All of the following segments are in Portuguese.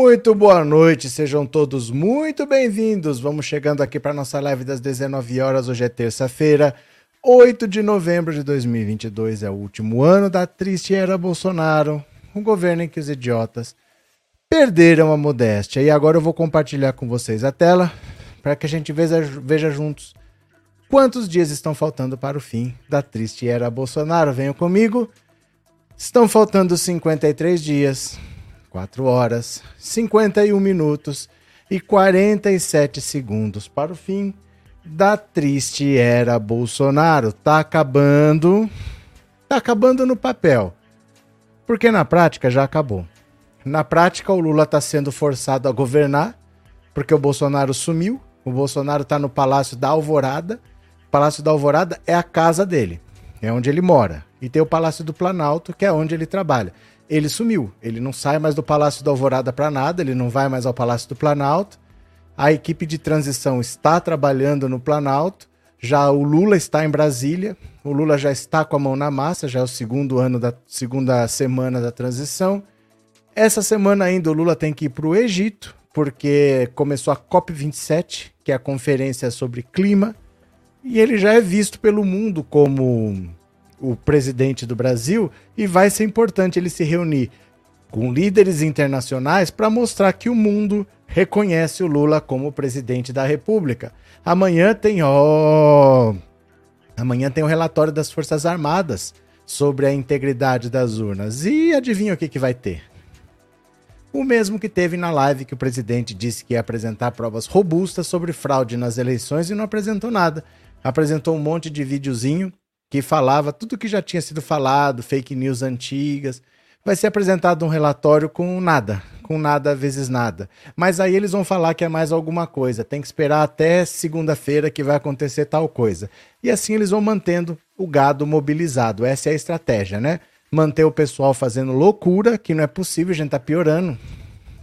Muito boa noite, sejam todos muito bem-vindos. Vamos chegando aqui para nossa live das 19 horas. Hoje é terça-feira, 8 de novembro de 2022. É o último ano da triste era Bolsonaro, um governo em que os idiotas perderam a modéstia. E agora eu vou compartilhar com vocês a tela para que a gente veja, veja juntos quantos dias estão faltando para o fim da triste era Bolsonaro. Venham comigo. Estão faltando 53 dias 4 horas, 51 minutos e 47 segundos para o fim da triste era Bolsonaro. Tá acabando. Tá acabando no papel. Porque na prática já acabou. Na prática, o Lula está sendo forçado a governar, porque o Bolsonaro sumiu. O Bolsonaro está no Palácio da Alvorada. O Palácio da Alvorada é a casa dele, é onde ele mora. E tem o Palácio do Planalto, que é onde ele trabalha ele sumiu. Ele não sai mais do Palácio da Alvorada para nada, ele não vai mais ao Palácio do Planalto. A equipe de transição está trabalhando no Planalto. Já o Lula está em Brasília. O Lula já está com a mão na massa, já é o segundo ano da segunda semana da transição. Essa semana ainda o Lula tem que ir para o Egito, porque começou a COP27, que é a conferência sobre clima, e ele já é visto pelo mundo como o presidente do Brasil e vai ser importante ele se reunir com líderes internacionais para mostrar que o mundo reconhece o Lula como presidente da República. Amanhã tem ó, amanhã tem o relatório das Forças Armadas sobre a integridade das urnas. E adivinha o que, que vai ter? O mesmo que teve na live que o presidente disse que ia apresentar provas robustas sobre fraude nas eleições e não apresentou nada. Apresentou um monte de videozinho que falava tudo que já tinha sido falado, fake news antigas. Vai ser apresentado um relatório com nada, com nada vezes nada. Mas aí eles vão falar que é mais alguma coisa. Tem que esperar até segunda-feira que vai acontecer tal coisa. E assim eles vão mantendo o gado mobilizado. Essa é a estratégia, né? Manter o pessoal fazendo loucura, que não é possível, a gente tá piorando.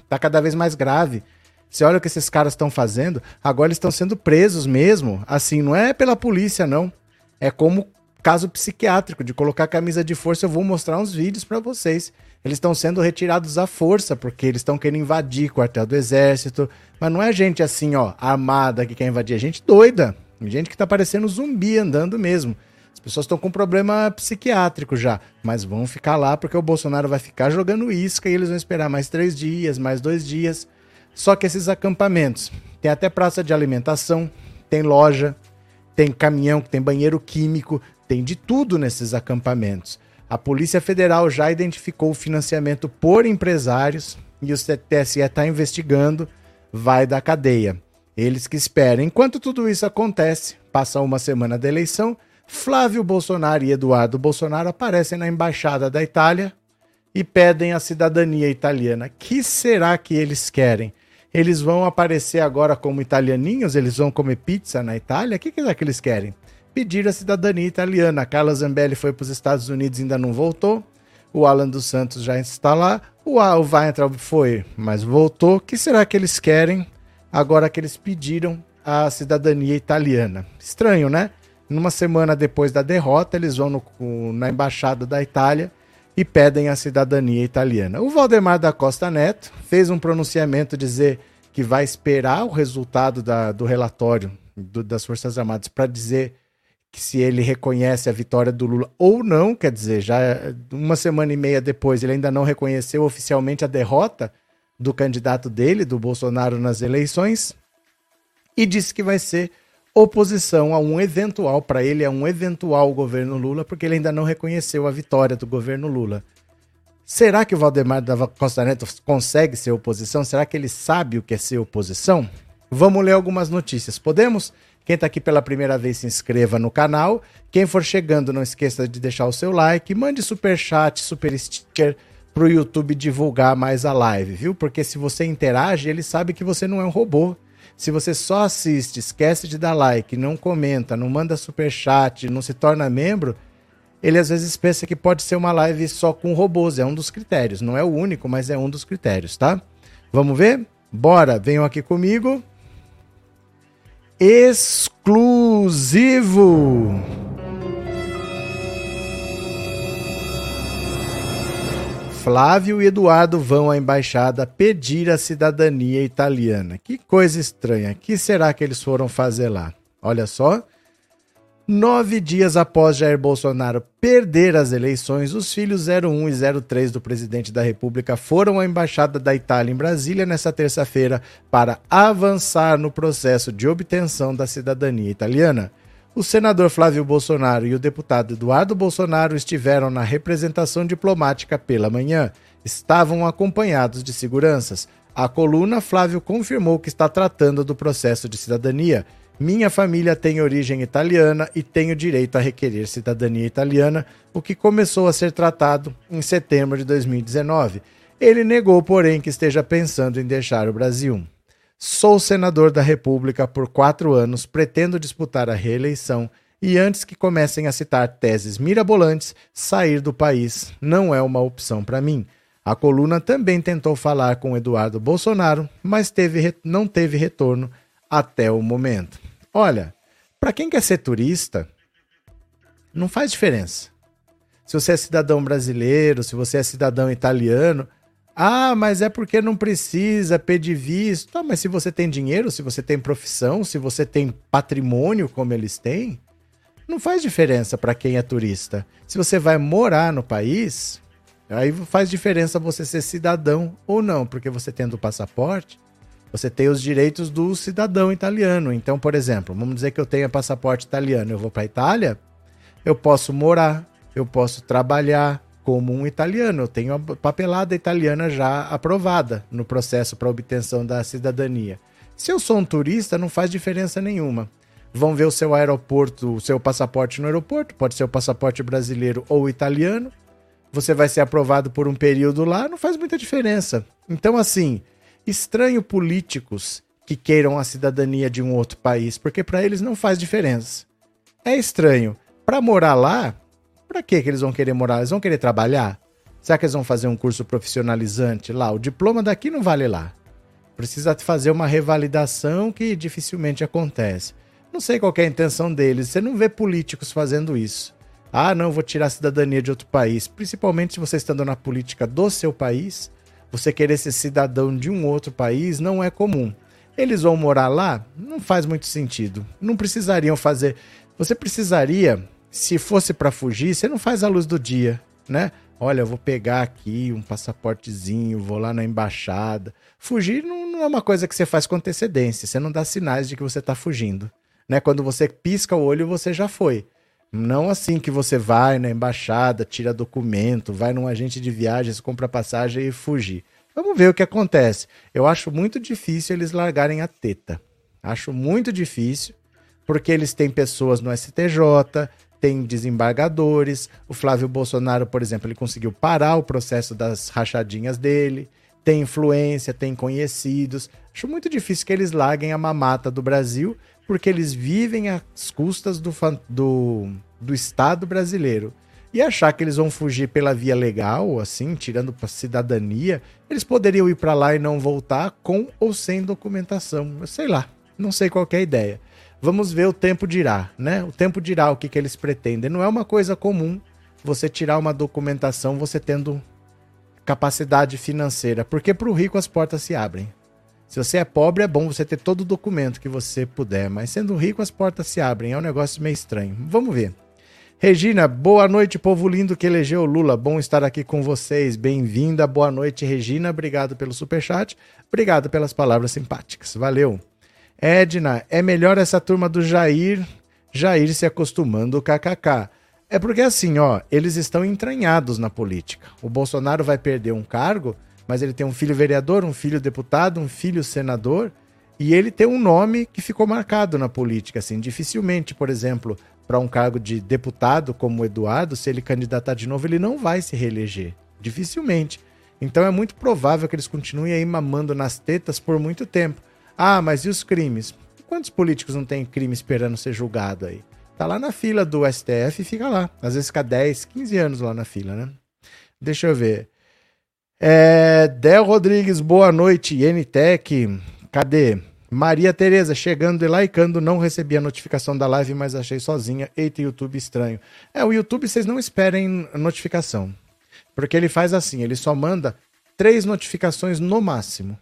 Tá cada vez mais grave. Você olha o que esses caras estão fazendo, agora eles estão sendo presos mesmo. Assim, não é pela polícia, não. É como caso psiquiátrico de colocar camisa de força. Eu vou mostrar uns vídeos para vocês. Eles estão sendo retirados à força porque eles estão querendo invadir quartel do exército. Mas não é gente assim, ó, armada que quer invadir, é gente doida. Gente que tá parecendo zumbi andando mesmo. As pessoas estão com problema psiquiátrico já, mas vão ficar lá porque o Bolsonaro vai ficar jogando isca e eles vão esperar mais três dias, mais dois dias. Só que esses acampamentos tem até praça de alimentação, tem loja, tem caminhão que tem banheiro químico, tem de tudo nesses acampamentos. A Polícia Federal já identificou o financiamento por empresários e o TSE está investigando, vai da cadeia. Eles que esperam. Enquanto tudo isso acontece, passa uma semana da eleição, Flávio Bolsonaro e Eduardo Bolsonaro aparecem na embaixada da Itália e pedem a cidadania italiana. Que será que eles querem? Eles vão aparecer agora como italianinhos? Eles vão comer pizza na Itália? O que, é que eles querem? Pedir a cidadania italiana. A Carla Zambelli foi para os Estados Unidos e ainda não voltou. O Alan dos Santos já está lá. O, o Weintraub foi, mas voltou. O que será que eles querem agora que eles pediram a cidadania italiana? Estranho, né? Numa semana depois da derrota, eles vão no, na embaixada da Itália e pedem a cidadania italiana. O Valdemar da Costa Neto fez um pronunciamento dizer que vai esperar o resultado da, do relatório do, das Forças Armadas para dizer que se ele reconhece a vitória do Lula ou não, quer dizer, já uma semana e meia depois ele ainda não reconheceu oficialmente a derrota do candidato dele, do Bolsonaro, nas eleições, e disse que vai ser oposição a um eventual, para ele é um eventual governo Lula, porque ele ainda não reconheceu a vitória do governo Lula. Será que o Valdemar da Costa Neto consegue ser oposição? Será que ele sabe o que é ser oposição? Vamos ler algumas notícias. Podemos? Quem está aqui pela primeira vez, se inscreva no canal. Quem for chegando, não esqueça de deixar o seu like. Mande super chat, super sticker para o YouTube divulgar mais a live, viu? Porque se você interage, ele sabe que você não é um robô. Se você só assiste, esquece de dar like, não comenta, não manda super chat, não se torna membro, ele às vezes pensa que pode ser uma live só com robôs. É um dos critérios. Não é o único, mas é um dos critérios, tá? Vamos ver? Bora, venham aqui comigo. Exclusivo. Flávio e Eduardo vão à embaixada pedir a cidadania italiana. Que coisa estranha. O que será que eles foram fazer lá? Olha só. Nove dias após Jair Bolsonaro perder as eleições, os filhos 01 e 03 do presidente da República foram à Embaixada da Itália em Brasília nesta terça-feira para avançar no processo de obtenção da cidadania italiana. O senador Flávio Bolsonaro e o deputado Eduardo Bolsonaro estiveram na representação diplomática pela manhã. Estavam acompanhados de seguranças. A coluna Flávio confirmou que está tratando do processo de cidadania. Minha família tem origem italiana e tenho direito a requerer cidadania italiana, o que começou a ser tratado em setembro de 2019. Ele negou, porém, que esteja pensando em deixar o Brasil. Sou senador da República por quatro anos, pretendo disputar a reeleição e, antes que comecem a citar teses mirabolantes, sair do país não é uma opção para mim. A coluna também tentou falar com Eduardo Bolsonaro, mas teve, não teve retorno até o momento. Olha, para quem quer ser turista, não faz diferença. Se você é cidadão brasileiro, se você é cidadão italiano, ah, mas é porque não precisa pedir visto. Ah, mas se você tem dinheiro, se você tem profissão, se você tem patrimônio como eles têm, não faz diferença para quem é turista. Se você vai morar no país, aí faz diferença você ser cidadão ou não, porque você tendo o passaporte, você tem os direitos do cidadão italiano. Então, por exemplo, vamos dizer que eu tenha passaporte italiano, eu vou para a Itália, eu posso morar, eu posso trabalhar, como um italiano. Eu tenho a papelada italiana já aprovada no processo para obtenção da cidadania. Se eu sou um turista, não faz diferença nenhuma. Vão ver o seu aeroporto, o seu passaporte no aeroporto, pode ser o passaporte brasileiro ou italiano. Você vai ser aprovado por um período lá, não faz muita diferença. Então, assim, estranho políticos que queiram a cidadania de um outro país, porque para eles não faz diferença. É estranho. Para morar lá, Pra que eles vão querer morar? Eles vão querer trabalhar? Será que eles vão fazer um curso profissionalizante lá? O diploma daqui não vale lá. Precisa fazer uma revalidação que dificilmente acontece. Não sei qual é a intenção deles. Você não vê políticos fazendo isso. Ah, não, vou tirar a cidadania de outro país. Principalmente se você estando na política do seu país, você querer ser cidadão de um outro país não é comum. Eles vão morar lá? Não faz muito sentido. Não precisariam fazer. Você precisaria se fosse para fugir, você não faz a luz do dia, né? Olha, eu vou pegar aqui um passaportezinho, vou lá na embaixada. Fugir não, não, é uma coisa que você faz com antecedência, você não dá sinais de que você está fugindo. Né? Quando você pisca o olho, você já foi. Não assim que você vai na embaixada, tira documento, vai num agente de viagens, compra passagem e fugir. Vamos ver o que acontece. Eu acho muito difícil eles largarem a teta. Acho muito difícil, porque eles têm pessoas no STJ, tem desembargadores. O Flávio Bolsonaro, por exemplo, ele conseguiu parar o processo das rachadinhas dele. Tem influência, tem conhecidos. Acho muito difícil que eles larguem a mamata do Brasil, porque eles vivem às custas do, do, do Estado brasileiro. E achar que eles vão fugir pela via legal, assim, tirando para cidadania, eles poderiam ir para lá e não voltar com ou sem documentação. Eu sei lá, não sei qual é a ideia. Vamos ver o tempo dirá, né? O tempo dirá o que, que eles pretendem. Não é uma coisa comum você tirar uma documentação você tendo capacidade financeira, porque para o rico as portas se abrem. Se você é pobre, é bom você ter todo o documento que você puder, mas sendo rico, as portas se abrem. É um negócio meio estranho. Vamos ver. Regina, boa noite, povo lindo que elegeu Lula. Bom estar aqui com vocês. Bem-vinda. Boa noite, Regina. Obrigado pelo superchat. Obrigado pelas palavras simpáticas. Valeu. Edna, é melhor essa turma do Jair, Jair se acostumando kkk. É porque assim, ó, eles estão entranhados na política. O Bolsonaro vai perder um cargo, mas ele tem um filho vereador, um filho deputado, um filho senador, e ele tem um nome que ficou marcado na política, assim, dificilmente, por exemplo, para um cargo de deputado como o Eduardo, se ele candidatar de novo, ele não vai se reeleger, dificilmente. Então é muito provável que eles continuem aí mamando nas tetas por muito tempo. Ah, mas e os crimes? Quantos políticos não tem crime esperando ser julgado aí? Tá lá na fila do STF e fica lá. Às vezes fica 10, 15 anos lá na fila, né? Deixa eu ver. É, Del Rodrigues, boa noite. NTEC, cadê? Maria Tereza, chegando e likeando, não recebi a notificação da live, mas achei sozinha. Eita, YouTube estranho. É, o YouTube vocês não esperem notificação. Porque ele faz assim, ele só manda três notificações no máximo.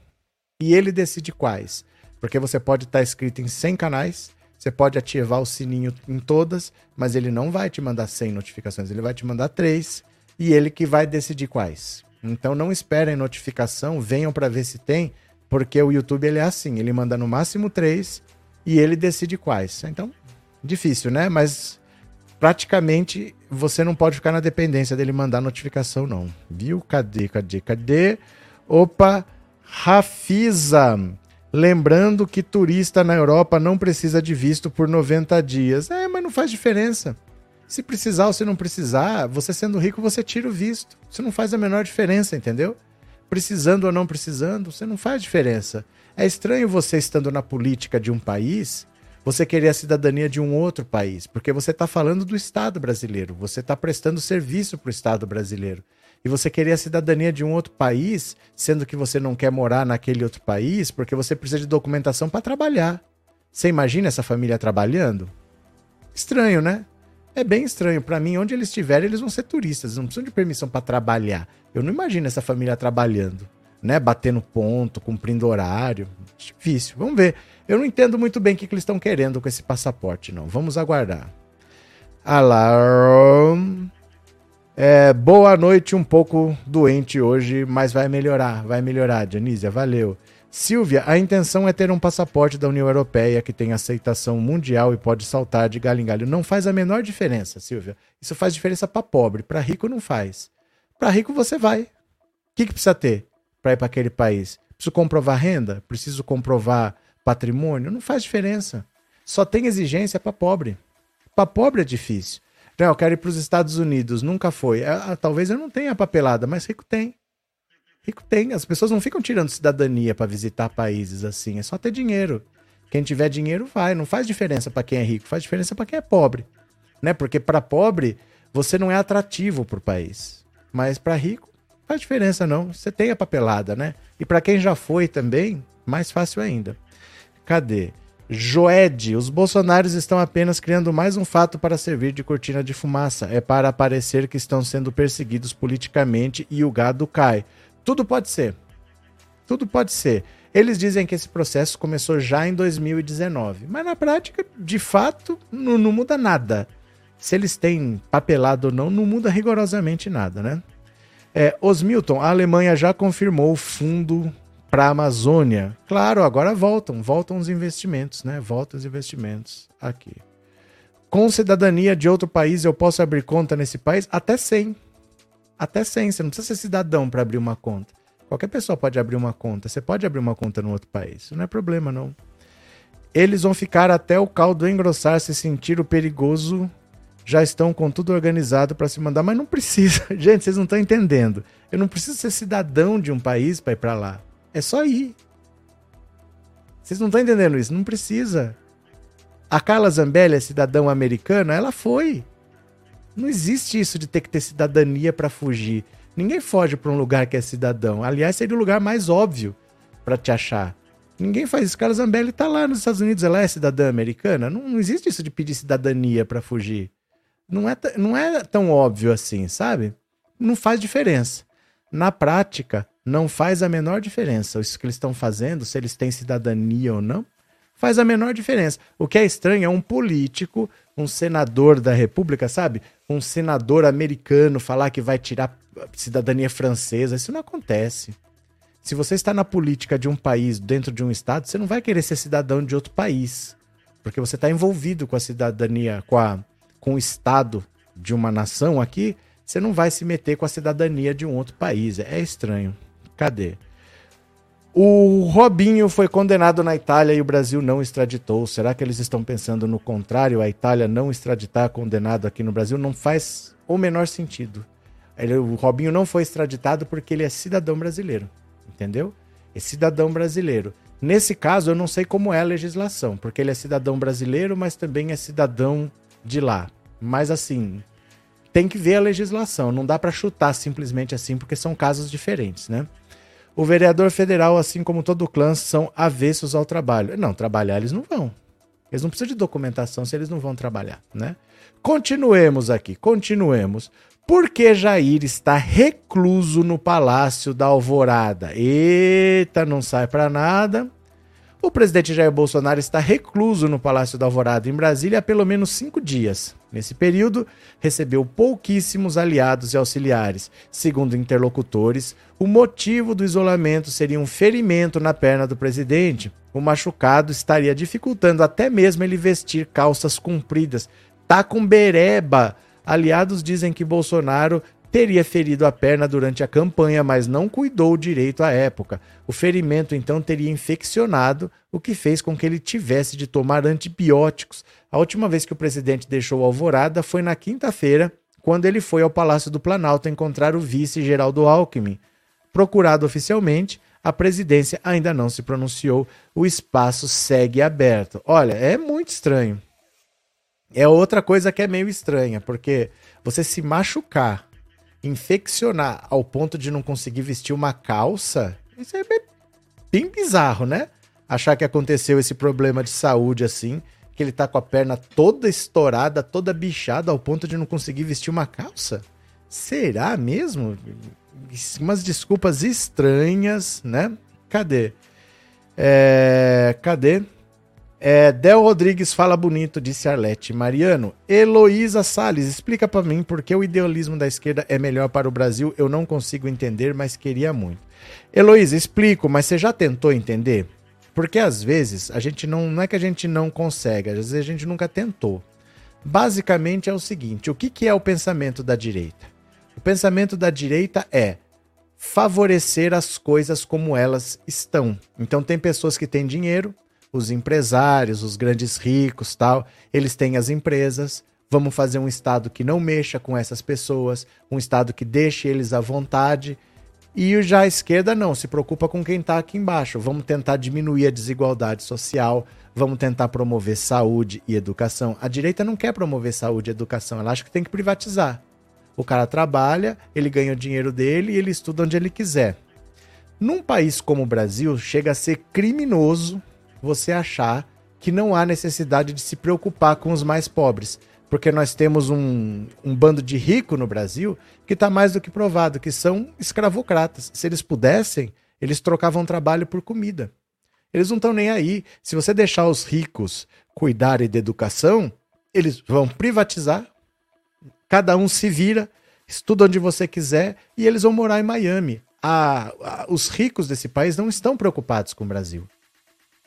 E ele decide quais. Porque você pode estar inscrito em 100 canais, você pode ativar o sininho em todas, mas ele não vai te mandar 100 notificações, ele vai te mandar três e ele que vai decidir quais. Então não esperem notificação, venham para ver se tem, porque o YouTube ele é assim, ele manda no máximo três e ele decide quais. Então, difícil, né? Mas praticamente você não pode ficar na dependência dele mandar notificação, não. Viu? Cadê, cadê, cadê? Opa, Rafisa. Lembrando que turista na Europa não precisa de visto por 90 dias. É, mas não faz diferença. Se precisar ou se não precisar, você sendo rico, você tira o visto. Isso não faz a menor diferença, entendeu? Precisando ou não precisando, você não faz diferença. É estranho você estando na política de um país, você querer a cidadania de um outro país, porque você está falando do Estado brasileiro, você está prestando serviço para o Estado brasileiro e você querer a cidadania de um outro país, sendo que você não quer morar naquele outro país, porque você precisa de documentação para trabalhar. Você imagina essa família trabalhando? Estranho, né? É bem estranho. Para mim, onde eles estiverem, eles vão ser turistas, não precisam de permissão para trabalhar. Eu não imagino essa família trabalhando, né? Batendo ponto, cumprindo horário. Difícil. Vamos ver. Eu não entendo muito bem o que, que eles estão querendo com esse passaporte, não. Vamos aguardar. Alarm. É, boa noite, um pouco doente hoje, mas vai melhorar, vai melhorar, Dionísia, valeu. Silvia, a intenção é ter um passaporte da União Europeia que tem aceitação mundial e pode saltar de galho em galho. Não faz a menor diferença, Silvia. Isso faz diferença para pobre, para rico não faz. Para rico você vai. O que, que precisa ter para ir para aquele país? Preciso comprovar renda? Preciso comprovar patrimônio? Não faz diferença. Só tem exigência para pobre. Para pobre é difícil. Não, eu quero ir para os Estados Unidos. Nunca foi. Ah, talvez eu não tenha papelada, mas rico tem. Rico tem. As pessoas não ficam tirando cidadania para visitar países assim. É só ter dinheiro. Quem tiver dinheiro vai. Não faz diferença para quem é rico, faz diferença para quem é pobre. Né? Porque para pobre, você não é atrativo para o país. Mas para rico, faz diferença não. Você tem a papelada, né? E para quem já foi também, mais fácil ainda. Cadê? Joed, os bolsonaros estão apenas criando mais um fato para servir de cortina de fumaça. É para parecer que estão sendo perseguidos politicamente e o gado cai. Tudo pode ser. Tudo pode ser. Eles dizem que esse processo começou já em 2019, mas na prática, de fato, não, não muda nada. Se eles têm papelado ou não, não muda rigorosamente nada, né? É, Osmilton, a Alemanha já confirmou o fundo para a Amazônia. Claro, agora voltam, voltam os investimentos, né? Voltam os investimentos aqui. Com cidadania de outro país, eu posso abrir conta nesse país? Até 100. Até 100. Você não precisa ser cidadão para abrir uma conta. Qualquer pessoa pode abrir uma conta. Você pode abrir uma conta no outro país. Não é problema, não. Eles vão ficar até o caldo engrossar, se sentir o perigoso. Já estão com tudo organizado para se mandar, mas não precisa. Gente, vocês não estão entendendo. Eu não preciso ser cidadão de um país para ir para lá. É só ir. Vocês não estão entendendo isso? Não precisa. A Carla Zambelli é cidadã americana? Ela foi. Não existe isso de ter que ter cidadania para fugir. Ninguém foge para um lugar que é cidadão. Aliás, seria o lugar mais óbvio para te achar. Ninguém faz isso. Carla Zambelli está lá nos Estados Unidos, ela é cidadã americana. Não, não existe isso de pedir cidadania para fugir. Não é, não é tão óbvio assim, sabe? Não faz diferença. Na prática, não faz a menor diferença. Isso que eles estão fazendo, se eles têm cidadania ou não, faz a menor diferença. O que é estranho é um político, um senador da República, sabe? Um senador americano falar que vai tirar cidadania francesa. Isso não acontece. Se você está na política de um país, dentro de um estado, você não vai querer ser cidadão de outro país. Porque você está envolvido com a cidadania, com, a, com o estado de uma nação aqui, você não vai se meter com a cidadania de um outro país. É estranho. Cadê? O Robinho foi condenado na Itália e o Brasil não extraditou. Será que eles estão pensando no contrário? A Itália não extraditar condenado aqui no Brasil não faz o menor sentido. Ele, o Robinho não foi extraditado porque ele é cidadão brasileiro. Entendeu? É cidadão brasileiro. Nesse caso, eu não sei como é a legislação, porque ele é cidadão brasileiro, mas também é cidadão de lá. Mas assim, tem que ver a legislação, não dá para chutar simplesmente assim, porque são casos diferentes, né? O vereador federal, assim como todo o clã, são avessos ao trabalho. Não, trabalhar eles não vão. Eles não precisam de documentação se eles não vão trabalhar, né? Continuemos aqui, continuemos. Por que Jair está recluso no Palácio da Alvorada? Eita, não sai para nada. O presidente Jair Bolsonaro está recluso no Palácio da Alvorada, em Brasília, há pelo menos cinco dias. Nesse período, recebeu pouquíssimos aliados e auxiliares. Segundo interlocutores, o motivo do isolamento seria um ferimento na perna do presidente. O machucado estaria dificultando até mesmo ele vestir calças compridas. Tá com bereba. Aliados dizem que Bolsonaro teria ferido a perna durante a campanha, mas não cuidou direito à época. O ferimento então teria infeccionado, o que fez com que ele tivesse de tomar antibióticos. A última vez que o presidente deixou Alvorada foi na quinta-feira, quando ele foi ao Palácio do Planalto encontrar o vice Geraldo Alckmin. Procurado oficialmente, a presidência ainda não se pronunciou, o espaço segue aberto. Olha, é muito estranho. É outra coisa que é meio estranha, porque você se machucar infeccionar ao ponto de não conseguir vestir uma calça, isso é bem bizarro, né? Achar que aconteceu esse problema de saúde assim, que ele tá com a perna toda estourada, toda bichada ao ponto de não conseguir vestir uma calça? Será mesmo? Umas desculpas estranhas, né? Cadê? É... Cadê? É, Del Rodrigues fala bonito, disse Arlete. Mariano, Heloísa Salles, explica para mim por que o idealismo da esquerda é melhor para o Brasil. Eu não consigo entender, mas queria muito. Heloísa, explico, mas você já tentou entender? Porque às vezes a gente não. Não é que a gente não consegue, às vezes a gente nunca tentou. Basicamente é o seguinte: o que, que é o pensamento da direita? O pensamento da direita é favorecer as coisas como elas estão. Então tem pessoas que têm dinheiro, os empresários, os grandes ricos, tal, eles têm as empresas. Vamos fazer um estado que não mexa com essas pessoas, um estado que deixe eles à vontade. E já a esquerda não, se preocupa com quem está aqui embaixo. Vamos tentar diminuir a desigualdade social, vamos tentar promover saúde e educação. A direita não quer promover saúde e educação, ela acha que tem que privatizar. O cara trabalha, ele ganha o dinheiro dele e ele estuda onde ele quiser. Num país como o Brasil, chega a ser criminoso você achar que não há necessidade de se preocupar com os mais pobres. Porque nós temos um, um bando de rico no Brasil que está mais do que provado, que são escravocratas. Se eles pudessem, eles trocavam trabalho por comida. Eles não estão nem aí. Se você deixar os ricos cuidarem da educação, eles vão privatizar, cada um se vira, estuda onde você quiser e eles vão morar em Miami. Ah, ah, os ricos desse país não estão preocupados com o Brasil.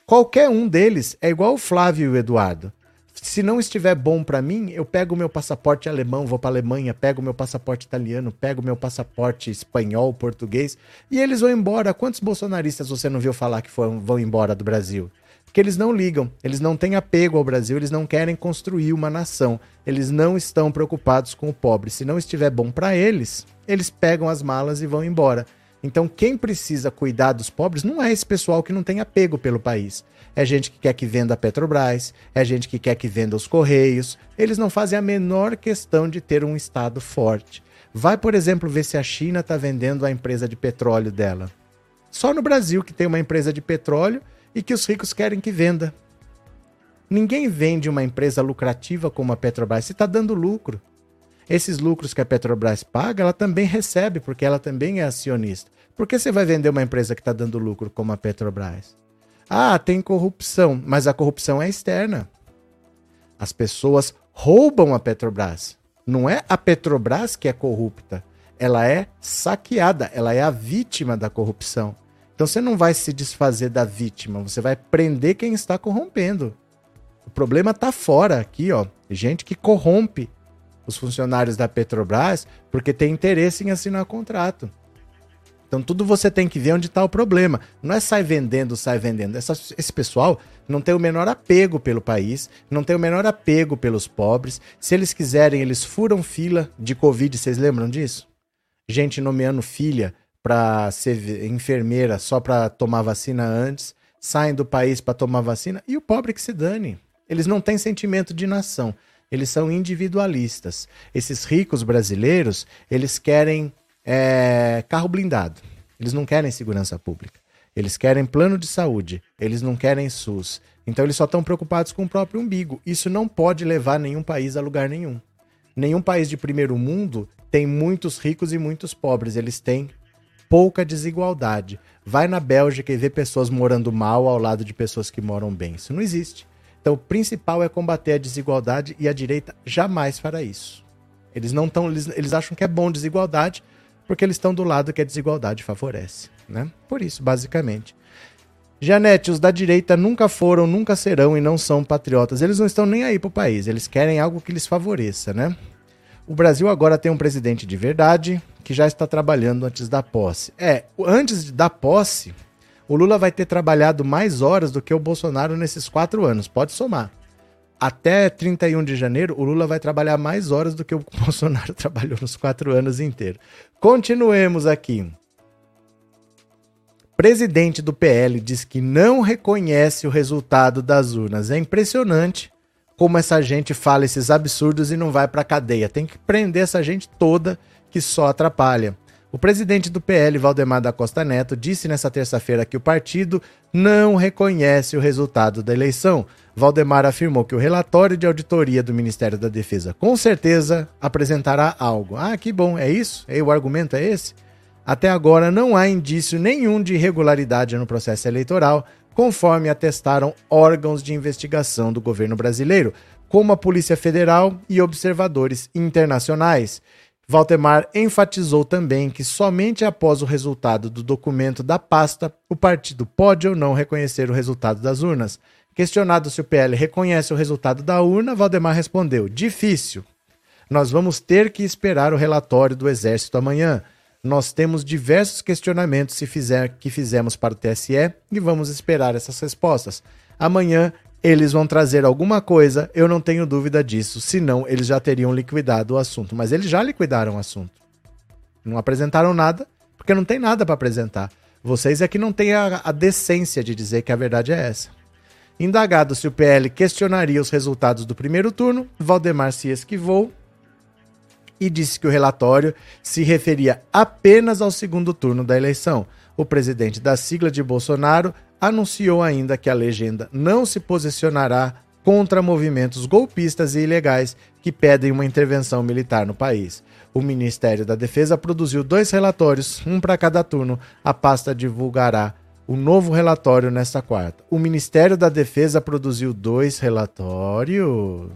Qualquer um deles é igual o Flávio e o Eduardo. Se não estiver bom para mim, eu pego o meu passaporte alemão, vou para Alemanha, pego o meu passaporte italiano, pego o meu passaporte espanhol, português, e eles vão embora. Quantos bolsonaristas você não viu falar que foram, vão embora do Brasil? Porque eles não ligam, eles não têm apego ao Brasil, eles não querem construir uma nação, eles não estão preocupados com o pobre. Se não estiver bom para eles, eles pegam as malas e vão embora. Então, quem precisa cuidar dos pobres não é esse pessoal que não tem apego pelo país. É gente que quer que venda a Petrobras, é gente que quer que venda os Correios. Eles não fazem a menor questão de ter um Estado forte. Vai, por exemplo, ver se a China está vendendo a empresa de petróleo dela. Só no Brasil que tem uma empresa de petróleo e que os ricos querem que venda. Ninguém vende uma empresa lucrativa como a Petrobras se está dando lucro. Esses lucros que a Petrobras paga, ela também recebe, porque ela também é acionista. Por que você vai vender uma empresa que está dando lucro como a Petrobras? Ah, tem corrupção, mas a corrupção é externa. As pessoas roubam a Petrobras. Não é a Petrobras que é corrupta. Ela é saqueada, ela é a vítima da corrupção. Então você não vai se desfazer da vítima, você vai prender quem está corrompendo. O problema está fora aqui, ó. Gente que corrompe os funcionários da Petrobras porque tem interesse em assinar contrato. Então tudo você tem que ver onde está o problema. Não é sai vendendo, sai vendendo. Essa, esse pessoal não tem o menor apego pelo país, não tem o menor apego pelos pobres. Se eles quiserem, eles furam fila de Covid. Vocês lembram disso? Gente nomeando filha para ser enfermeira só para tomar vacina antes. saem do país para tomar vacina e o pobre que se dane. Eles não têm sentimento de nação. Eles são individualistas. Esses ricos brasileiros, eles querem é, carro blindado. Eles não querem segurança pública. Eles querem plano de saúde. Eles não querem SUS. Então eles só estão preocupados com o próprio umbigo. Isso não pode levar nenhum país a lugar nenhum. Nenhum país de primeiro mundo tem muitos ricos e muitos pobres. Eles têm pouca desigualdade. Vai na Bélgica e vê pessoas morando mal ao lado de pessoas que moram bem. Isso não existe. Então, o principal é combater a desigualdade e a direita jamais fará isso. Eles não estão, eles, eles acham que é bom desigualdade porque eles estão do lado que a desigualdade favorece, né? Por isso, basicamente. Janete, os da direita nunca foram, nunca serão e não são patriotas. Eles não estão nem aí pro país, eles querem algo que lhes favoreça, né? O Brasil agora tem um presidente de verdade que já está trabalhando antes da posse. É, antes da posse, o Lula vai ter trabalhado mais horas do que o Bolsonaro nesses quatro anos. Pode somar. Até 31 de janeiro, o Lula vai trabalhar mais horas do que o Bolsonaro trabalhou nos quatro anos inteiros. Continuemos aqui. Presidente do PL diz que não reconhece o resultado das urnas. É impressionante como essa gente fala esses absurdos e não vai para cadeia. Tem que prender essa gente toda que só atrapalha. O presidente do PL, Valdemar da Costa Neto, disse nesta terça-feira que o partido não reconhece o resultado da eleição. Valdemar afirmou que o relatório de auditoria do Ministério da Defesa com certeza apresentará algo. Ah, que bom, é isso? E o argumento é esse? Até agora não há indício nenhum de irregularidade no processo eleitoral, conforme atestaram órgãos de investigação do governo brasileiro, como a Polícia Federal e observadores internacionais. Valdemar enfatizou também que somente após o resultado do documento da pasta, o partido pode ou não reconhecer o resultado das urnas. Questionado se o PL reconhece o resultado da urna, Valdemar respondeu: difícil. Nós vamos ter que esperar o relatório do Exército amanhã. Nós temos diversos questionamentos que fizemos para o TSE e vamos esperar essas respostas. Amanhã eles vão trazer alguma coisa, eu não tenho dúvida disso, senão eles já teriam liquidado o assunto. Mas eles já liquidaram o assunto. Não apresentaram nada, porque não tem nada para apresentar. Vocês é que não têm a, a decência de dizer que a verdade é essa. Indagado se o PL questionaria os resultados do primeiro turno, Valdemar se esquivou e disse que o relatório se referia apenas ao segundo turno da eleição. O presidente da sigla de Bolsonaro anunciou ainda que a legenda não se posicionará contra movimentos golpistas e ilegais que pedem uma intervenção militar no país. O Ministério da Defesa produziu dois relatórios, um para cada turno. A pasta divulgará o novo relatório nesta quarta. O Ministério da Defesa produziu dois relatórios.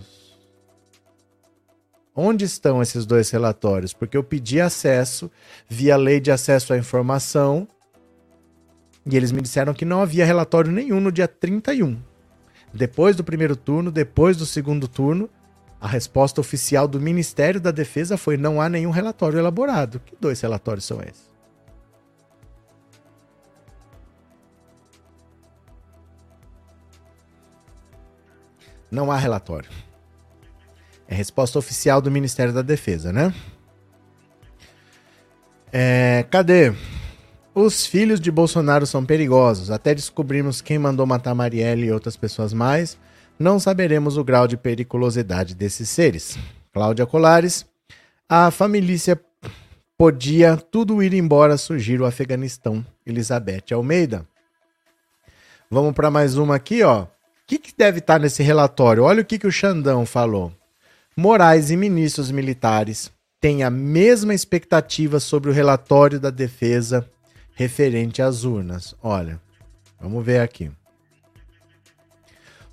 Onde estão esses dois relatórios? Porque eu pedi acesso via lei de acesso à informação e eles me disseram que não havia relatório nenhum no dia 31. Depois do primeiro turno, depois do segundo turno, a resposta oficial do Ministério da Defesa foi: não há nenhum relatório elaborado. Que dois relatórios são esses? Não há relatório. É resposta oficial do Ministério da Defesa, né? É, cadê? Os filhos de Bolsonaro são perigosos. Até descobrirmos quem mandou matar Marielle e outras pessoas mais, não saberemos o grau de periculosidade desses seres. Cláudia Colares. A família podia tudo ir embora surgir o Afeganistão. Elizabeth Almeida. Vamos para mais uma aqui, ó. O que, que deve estar tá nesse relatório? Olha o que, que o Xandão falou. Moraes e ministros militares têm a mesma expectativa sobre o relatório da defesa referente às urnas. Olha, vamos ver aqui.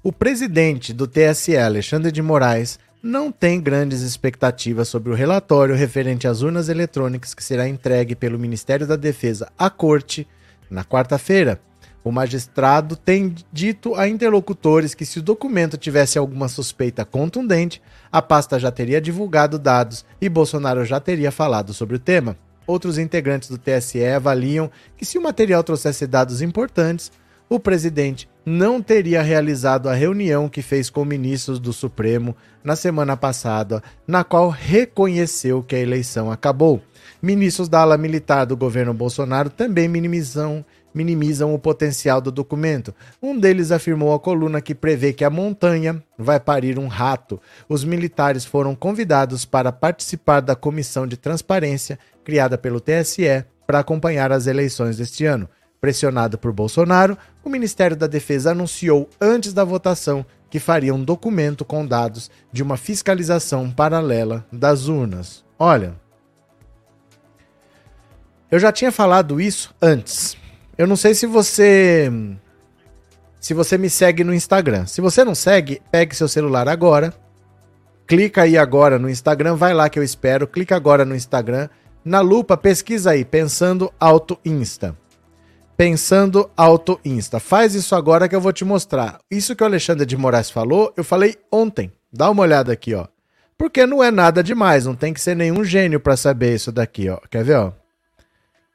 O presidente do TSE, Alexandre de Moraes, não tem grandes expectativas sobre o relatório referente às urnas eletrônicas que será entregue pelo Ministério da Defesa à Corte na quarta-feira. O magistrado tem dito a interlocutores que, se o documento tivesse alguma suspeita contundente, a pasta já teria divulgado dados e Bolsonaro já teria falado sobre o tema. Outros integrantes do TSE avaliam que, se o material trouxesse dados importantes, o presidente não teria realizado a reunião que fez com ministros do Supremo na semana passada, na qual reconheceu que a eleição acabou. Ministros da ala militar do governo Bolsonaro também minimizam, minimizam o potencial do documento. Um deles afirmou à coluna que prevê que a montanha vai parir um rato. Os militares foram convidados para participar da comissão de transparência criada pelo TSE para acompanhar as eleições deste ano. Pressionado por Bolsonaro, o Ministério da Defesa anunciou antes da votação que faria um documento com dados de uma fiscalização paralela das urnas. Olha, eu já tinha falado isso antes. Eu não sei se você se você me segue no Instagram. Se você não segue, pegue seu celular agora. Clica aí agora no Instagram, vai lá que eu espero. Clica agora no Instagram. Na lupa, pesquisa aí, pensando auto Insta. Pensando auto Insta. Faz isso agora que eu vou te mostrar. Isso que o Alexandre de Moraes falou, eu falei ontem. Dá uma olhada aqui, ó. Porque não é nada demais, não tem que ser nenhum gênio para saber isso daqui, ó. Quer ver, ó?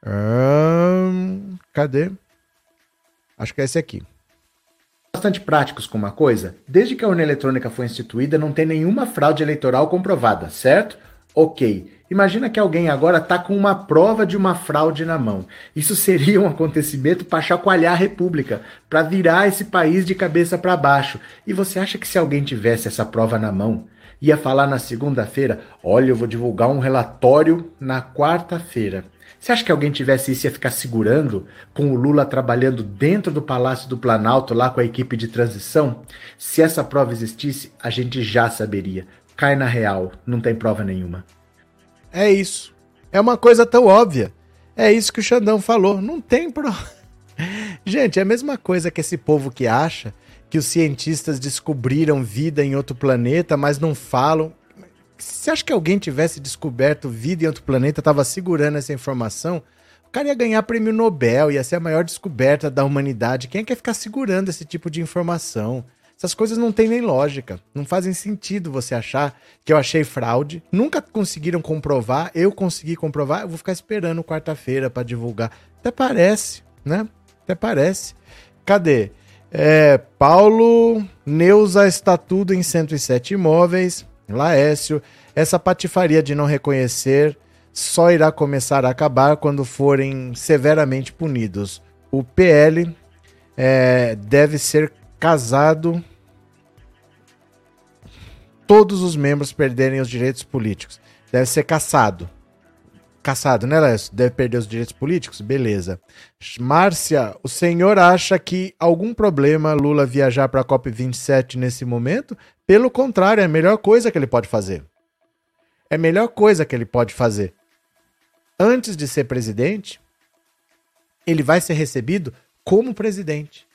Hum, cadê? Acho que é esse aqui. Bastante práticos com uma coisa. Desde que a urna eletrônica foi instituída, não tem nenhuma fraude eleitoral comprovada, certo? Ok. Imagina que alguém agora está com uma prova de uma fraude na mão. Isso seria um acontecimento para chacoalhar a República, para virar esse país de cabeça para baixo. E você acha que se alguém tivesse essa prova na mão, ia falar na segunda-feira: olha, eu vou divulgar um relatório na quarta-feira. Você acha que alguém tivesse isso ia ficar segurando com o Lula trabalhando dentro do Palácio do Planalto lá com a equipe de transição? Se essa prova existisse, a gente já saberia. Cai na real, não tem prova nenhuma. É isso. É uma coisa tão óbvia. É isso que o Xandão falou. Não tem prova. Gente, é a mesma coisa que esse povo que acha que os cientistas descobriram vida em outro planeta, mas não falam. Você acha que alguém tivesse descoberto vida em outro planeta, estava segurando essa informação? O cara ia ganhar prêmio Nobel, ia ser a maior descoberta da humanidade. Quem é quer ficar segurando esse tipo de informação? Essas coisas não têm nem lógica. Não fazem sentido você achar que eu achei fraude. Nunca conseguiram comprovar. Eu consegui comprovar. Eu vou ficar esperando quarta-feira para divulgar. Até parece, né? Até parece. Cadê? É, Paulo Neuza está tudo em 107 imóveis. Laécio, essa patifaria de não reconhecer só irá começar a acabar quando forem severamente punidos. O PL é, deve ser casado. Todos os membros perderem os direitos políticos. Deve ser caçado. Caçado, né, Lécio? Deve perder os direitos políticos? Beleza. Márcia, o senhor acha que algum problema Lula viajar para a COP27 nesse momento? Pelo contrário, é a melhor coisa que ele pode fazer. É a melhor coisa que ele pode fazer. Antes de ser presidente, ele vai ser recebido como presidente.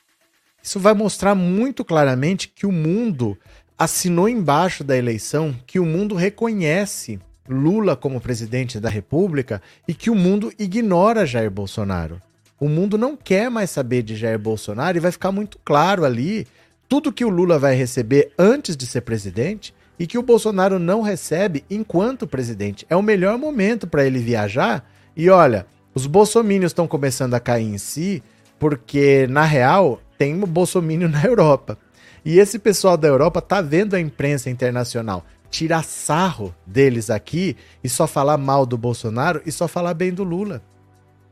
Isso vai mostrar muito claramente que o mundo assinou embaixo da eleição que o mundo reconhece Lula como presidente da República e que o mundo ignora Jair Bolsonaro. O mundo não quer mais saber de Jair Bolsonaro e vai ficar muito claro ali tudo que o Lula vai receber antes de ser presidente e que o Bolsonaro não recebe enquanto presidente. É o melhor momento para ele viajar. E olha, os bolsomínios estão começando a cair em si, porque na real tem um bolsomínio na Europa. E esse pessoal da Europa tá vendo a imprensa internacional tirar sarro deles aqui e só falar mal do Bolsonaro e só falar bem do Lula.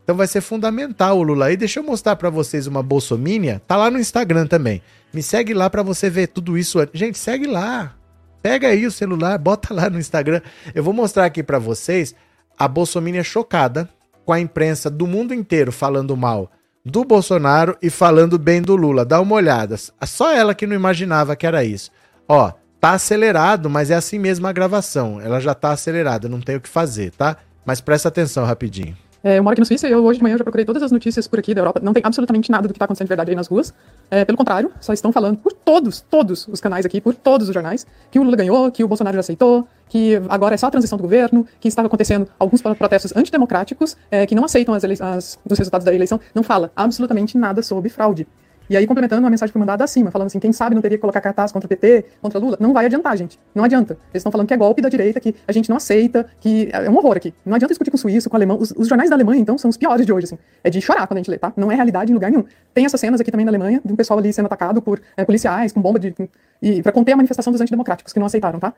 Então vai ser fundamental o Lula aí. Deixa eu mostrar para vocês uma bolsomínia. Tá lá no Instagram também. Me segue lá para você ver tudo isso. Gente, segue lá. Pega aí o celular, bota lá no Instagram. Eu vou mostrar aqui para vocês a bolsomínia chocada com a imprensa do mundo inteiro falando mal do Bolsonaro e falando bem do Lula. Dá uma olhada. Só ela que não imaginava que era isso. Ó, tá acelerado, mas é assim mesmo a gravação. Ela já tá acelerada, não tem o que fazer, tá? Mas presta atenção rapidinho. É, eu moro aqui na Suíça e eu hoje de manhã já procurei todas as notícias por aqui da Europa. Não tem absolutamente nada do que está acontecendo de verdade aí nas ruas. É, pelo contrário, só estão falando por todos, todos os canais aqui, por todos os jornais, que o Lula ganhou, que o Bolsonaro já aceitou, que agora é só a transição do governo, que estava acontecendo alguns protestos antidemocráticos, é, que não aceitam as, as, os resultados da eleição. Não fala absolutamente nada sobre fraude. E aí, complementando, uma mensagem foi mandada acima, falando assim: quem sabe não teria que colocar cartaz contra o PT, contra Lula. Não vai adiantar, gente. Não adianta. Eles estão falando que é golpe da direita, que a gente não aceita, que é um horror aqui. Não adianta discutir com o suíço, com o alemão. Os, os, jornais da Alemanha, então, são os piores de hoje, assim. É de chorar quando a gente lê, tá? Não é realidade em lugar nenhum. Tem essas cenas aqui também na Alemanha, de um pessoal ali sendo atacado por é, policiais, com bomba de. E para conter a manifestação dos antidemocráticos, que não aceitaram, tá?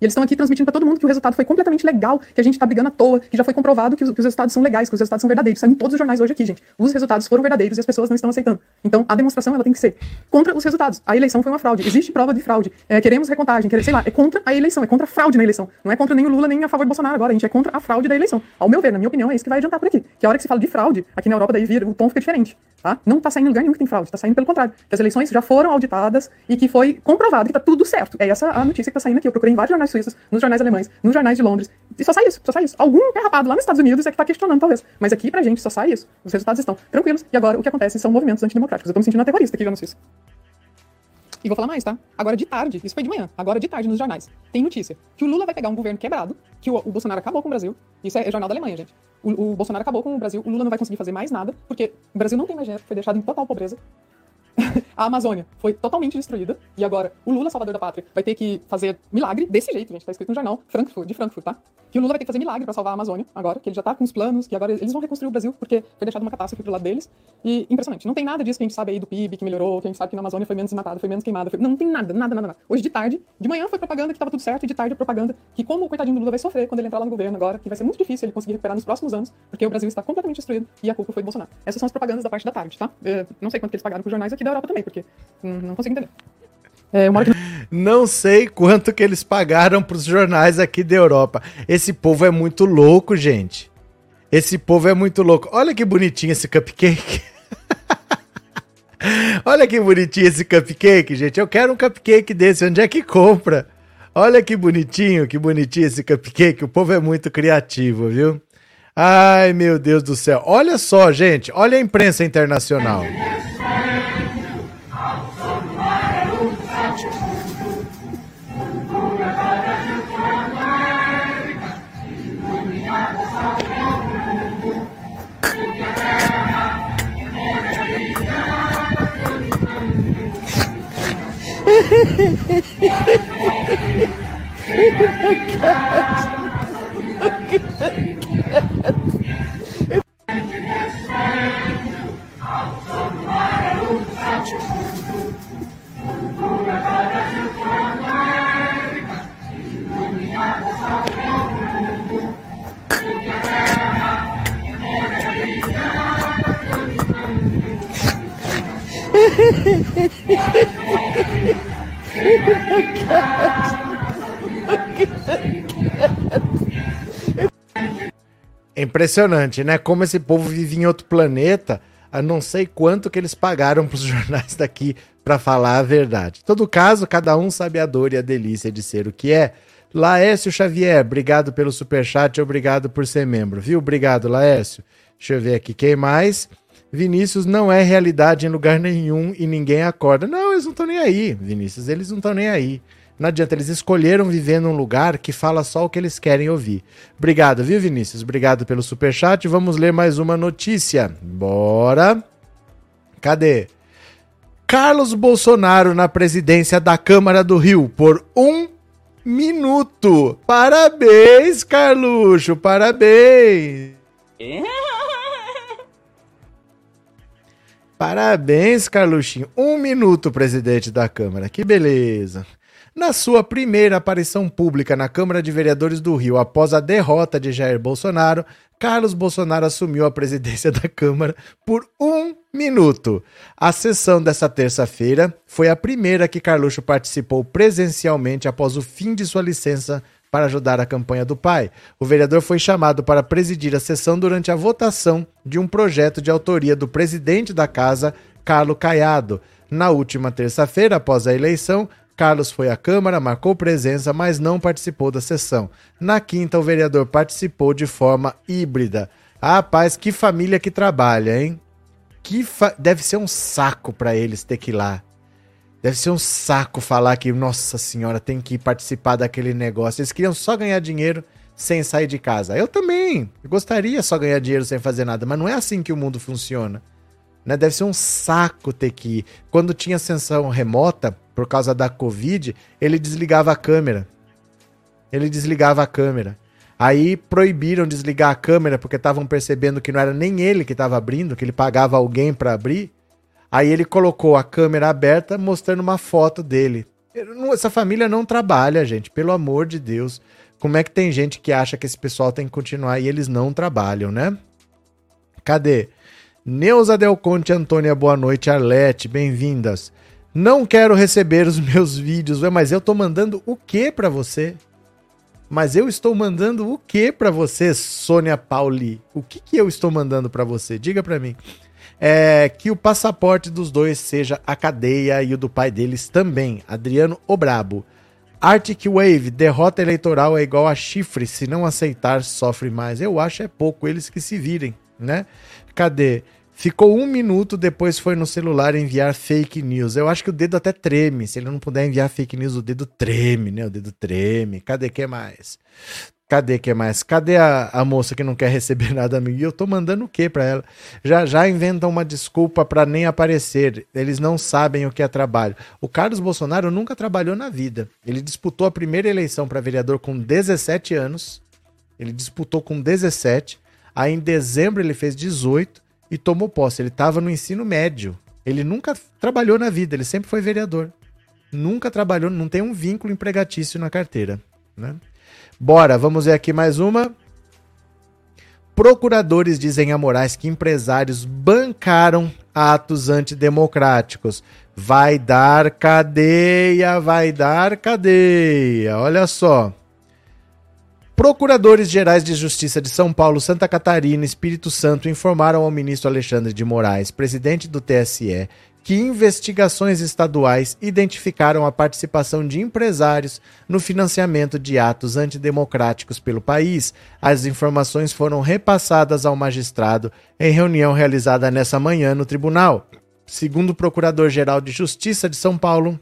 E eles estão aqui transmitindo para todo mundo que o resultado foi completamente legal, que a gente tá brigando à toa, que já foi comprovado que os, que os resultados são legais, que os resultados são verdadeiros. São em todos os jornais hoje aqui, gente. Os resultados foram verdadeiros e as pessoas não estão aceitando. Então, a demonstração ela tem que ser contra os resultados. A eleição foi uma fraude. Existe prova de fraude. É, queremos recontagem, quer, sei lá, é contra a eleição, é contra a fraude na eleição. Não é contra nem o Lula, nem a favor do Bolsonaro agora. A gente é contra a fraude da eleição. Ao meu ver, na minha opinião, é isso que vai adiantar por aqui. Que a hora que se fala de fraude, aqui na Europa daí vira, o tom fica diferente. Tá? Não está saindo em lugar nenhum que tem fraude, está saindo pelo contrário. Que as eleições já foram auditadas e que foi comprovado que está tudo certo. É essa a notícia que está saindo aqui. Eu procurei em vários jornais suíços, nos jornais alemães, nos jornais de Londres. E só sai isso, só sai isso. Algum rapado lá nos Estados Unidos é que está questionando, talvez. Mas aqui pra gente só sai isso. Os resultados estão tranquilos. E agora o que acontece são movimentos antidemocráticos. Eu tô me sentindo uma terrorista aqui vendo isso. E vou falar mais, tá? Agora de tarde, isso foi de manhã, agora de tarde nos jornais, tem notícia que o Lula vai pegar um governo quebrado, que o, o Bolsonaro acabou com o Brasil. Isso é, é jornal da Alemanha, gente. O, o, Bolsonaro acabou com o Brasil, o Lula não vai conseguir fazer mais nada, porque o Brasil não tem mais dinheiro, foi deixado em total pobreza. a Amazônia foi totalmente destruída e agora o Lula, salvador da pátria, vai ter que fazer milagre desse jeito, gente. Tá escrito no jornal Frankfurt, de Frankfurt, tá? Que o Lula vai ter que fazer milagre para salvar a Amazônia agora, que ele já tá com os planos, que agora eles vão reconstruir o Brasil porque foi deixado uma catástrofe pro lado deles. E impressionante. Não tem nada disso que a gente sabe aí do PIB que melhorou, que a gente sabe que na Amazônia foi menos desmatada, foi menos queimada. Foi... Não, não tem nada, nada, nada, nada. Hoje de tarde, de manhã foi propaganda que tava tudo certo e de tarde propaganda que como o coitadinho do Lula vai sofrer quando ele entrar lá no governo agora, que vai ser muito difícil ele conseguir recuperar nos próximos anos, porque o Brasil está completamente destruído e a culpa foi do Bolsonaro. Essas são as propagandas da parte da tarde, tá? Eu não sei quanto que eles pagaram pros jornais aqui da Europa também, porque não consigo entender. É, que... Não sei quanto que eles pagaram para os jornais aqui da Europa. Esse povo é muito louco, gente. Esse povo é muito louco. Olha que bonitinho esse cupcake. Olha que bonitinho esse cupcake, gente. Eu quero um cupcake desse. Onde é que compra? Olha que bonitinho, que bonitinho esse cupcake. O povo é muito criativo, viu? Ai, meu Deus do céu. Olha só, gente. Olha a imprensa internacional. oh, God. Impressionante, né? Como esse povo vive em outro planeta, a não sei quanto que eles pagaram para os jornais daqui para falar a verdade. Todo caso, cada um sabe a dor e a delícia de ser o que é. Laércio Xavier, obrigado pelo superchat, obrigado por ser membro, viu? Obrigado, Laércio. Deixa eu ver aqui quem mais. Vinícius não é realidade em lugar nenhum e ninguém acorda. Não, eles não estão nem aí, Vinícius, eles não estão nem aí. Não adianta, eles escolheram viver num lugar que fala só o que eles querem ouvir. Obrigado, viu, Vinícius? Obrigado pelo superchat. Vamos ler mais uma notícia. Bora. Cadê? Carlos Bolsonaro na presidência da Câmara do Rio por um minuto. Parabéns, Carluxo, parabéns. Parabéns, Carluxinho. Um minuto, presidente da Câmara. Que beleza. Na sua primeira aparição pública na Câmara de Vereadores do Rio após a derrota de Jair Bolsonaro, Carlos Bolsonaro assumiu a presidência da Câmara por um minuto. A sessão dessa terça-feira foi a primeira que Carluxo participou presencialmente após o fim de sua licença para ajudar a campanha do pai. O vereador foi chamado para presidir a sessão durante a votação de um projeto de autoria do presidente da casa, Carlos Caiado. Na última terça-feira, após a eleição, Carlos foi à Câmara, marcou presença, mas não participou da sessão. Na quinta, o vereador participou de forma híbrida. Rapaz, que família que trabalha, hein? Que fa... Deve ser um saco para eles ter que ir lá. Deve ser um saco falar que, nossa senhora, tem que participar daquele negócio. Eles queriam só ganhar dinheiro sem sair de casa. Eu também eu gostaria só ganhar dinheiro sem fazer nada, mas não é assim que o mundo funciona. Né? Deve ser um saco ter que ir. Quando tinha sessão remota, por causa da Covid, ele desligava a câmera. Ele desligava a câmera. Aí proibiram desligar a câmera porque estavam percebendo que não era nem ele que estava abrindo, que ele pagava alguém para abrir. Aí ele colocou a câmera aberta mostrando uma foto dele Essa família não trabalha, gente, pelo amor de Deus. Como é que tem gente que acha que esse pessoal tem que continuar e eles não trabalham, né? Cadê? Neuza Del Conte, Antônia, boa noite. Arlete, bem-vindas. Não quero receber os meus vídeos, mas eu tô mandando o que para você? Mas eu estou mandando o que para você, Sônia Pauli? O que, que eu estou mandando para você? Diga para mim. É que o passaporte dos dois seja a cadeia e o do pai deles também, Adriano Obrabo. Arctic Wave, derrota eleitoral é igual a chifre, se não aceitar, sofre mais. Eu acho é pouco, eles que se virem, né? Cadê? Ficou um minuto, depois foi no celular enviar fake news. Eu acho que o dedo até treme. Se ele não puder enviar fake news, o dedo treme, né? O dedo treme. Cadê que mais? Cadê que mais? Cadê a, a moça que não quer receber nada amigo? E eu tô mandando o quê para ela? Já já inventam uma desculpa para nem aparecer. Eles não sabem o que é trabalho. O Carlos Bolsonaro nunca trabalhou na vida. Ele disputou a primeira eleição para vereador com 17 anos. Ele disputou com 17. Aí em dezembro ele fez 18 e tomou posse. Ele estava no ensino médio. Ele nunca trabalhou na vida, ele sempre foi vereador. Nunca trabalhou, não tem um vínculo empregatício na carteira. Né? Bora, vamos ver aqui mais uma. Procuradores dizem a Moraes que empresários bancaram atos antidemocráticos. Vai dar cadeia, vai dar cadeia. Olha só. Procuradores Gerais de Justiça de São Paulo, Santa Catarina e Espírito Santo informaram ao ministro Alexandre de Moraes, presidente do TSE, que investigações estaduais identificaram a participação de empresários no financiamento de atos antidemocráticos pelo país. As informações foram repassadas ao magistrado em reunião realizada nessa manhã no tribunal. Segundo o Procurador-Geral de Justiça de São Paulo,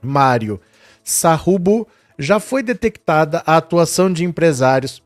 Mário Sarrubo, já foi detectada a atuação de empresários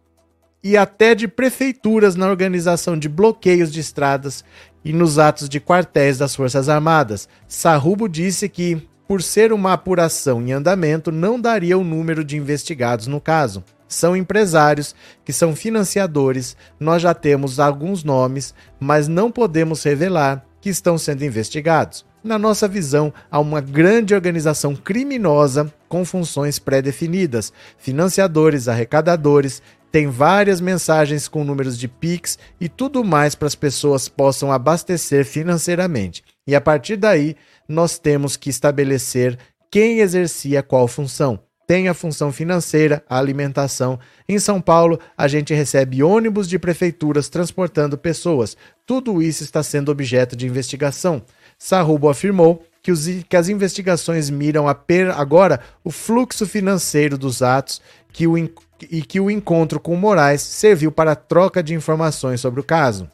e até de prefeituras na organização de bloqueios de estradas e nos atos de quartéis das Forças Armadas. Sarrubo disse que, por ser uma apuração em andamento, não daria o número de investigados no caso. São empresários que são financiadores, nós já temos alguns nomes, mas não podemos revelar que estão sendo investigados. Na nossa visão, há uma grande organização criminosa com funções pré-definidas, financiadores, arrecadadores, tem várias mensagens com números de Pix e tudo mais para as pessoas possam abastecer financeiramente. E a partir daí, nós temos que estabelecer quem exercia qual função. Tem a função financeira, a alimentação. Em São Paulo, a gente recebe ônibus de prefeituras transportando pessoas. Tudo isso está sendo objeto de investigação. Sarrubo afirmou que, os, que as investigações miram per, agora o fluxo financeiro dos atos que o, e que o encontro com Moraes serviu para a troca de informações sobre o caso.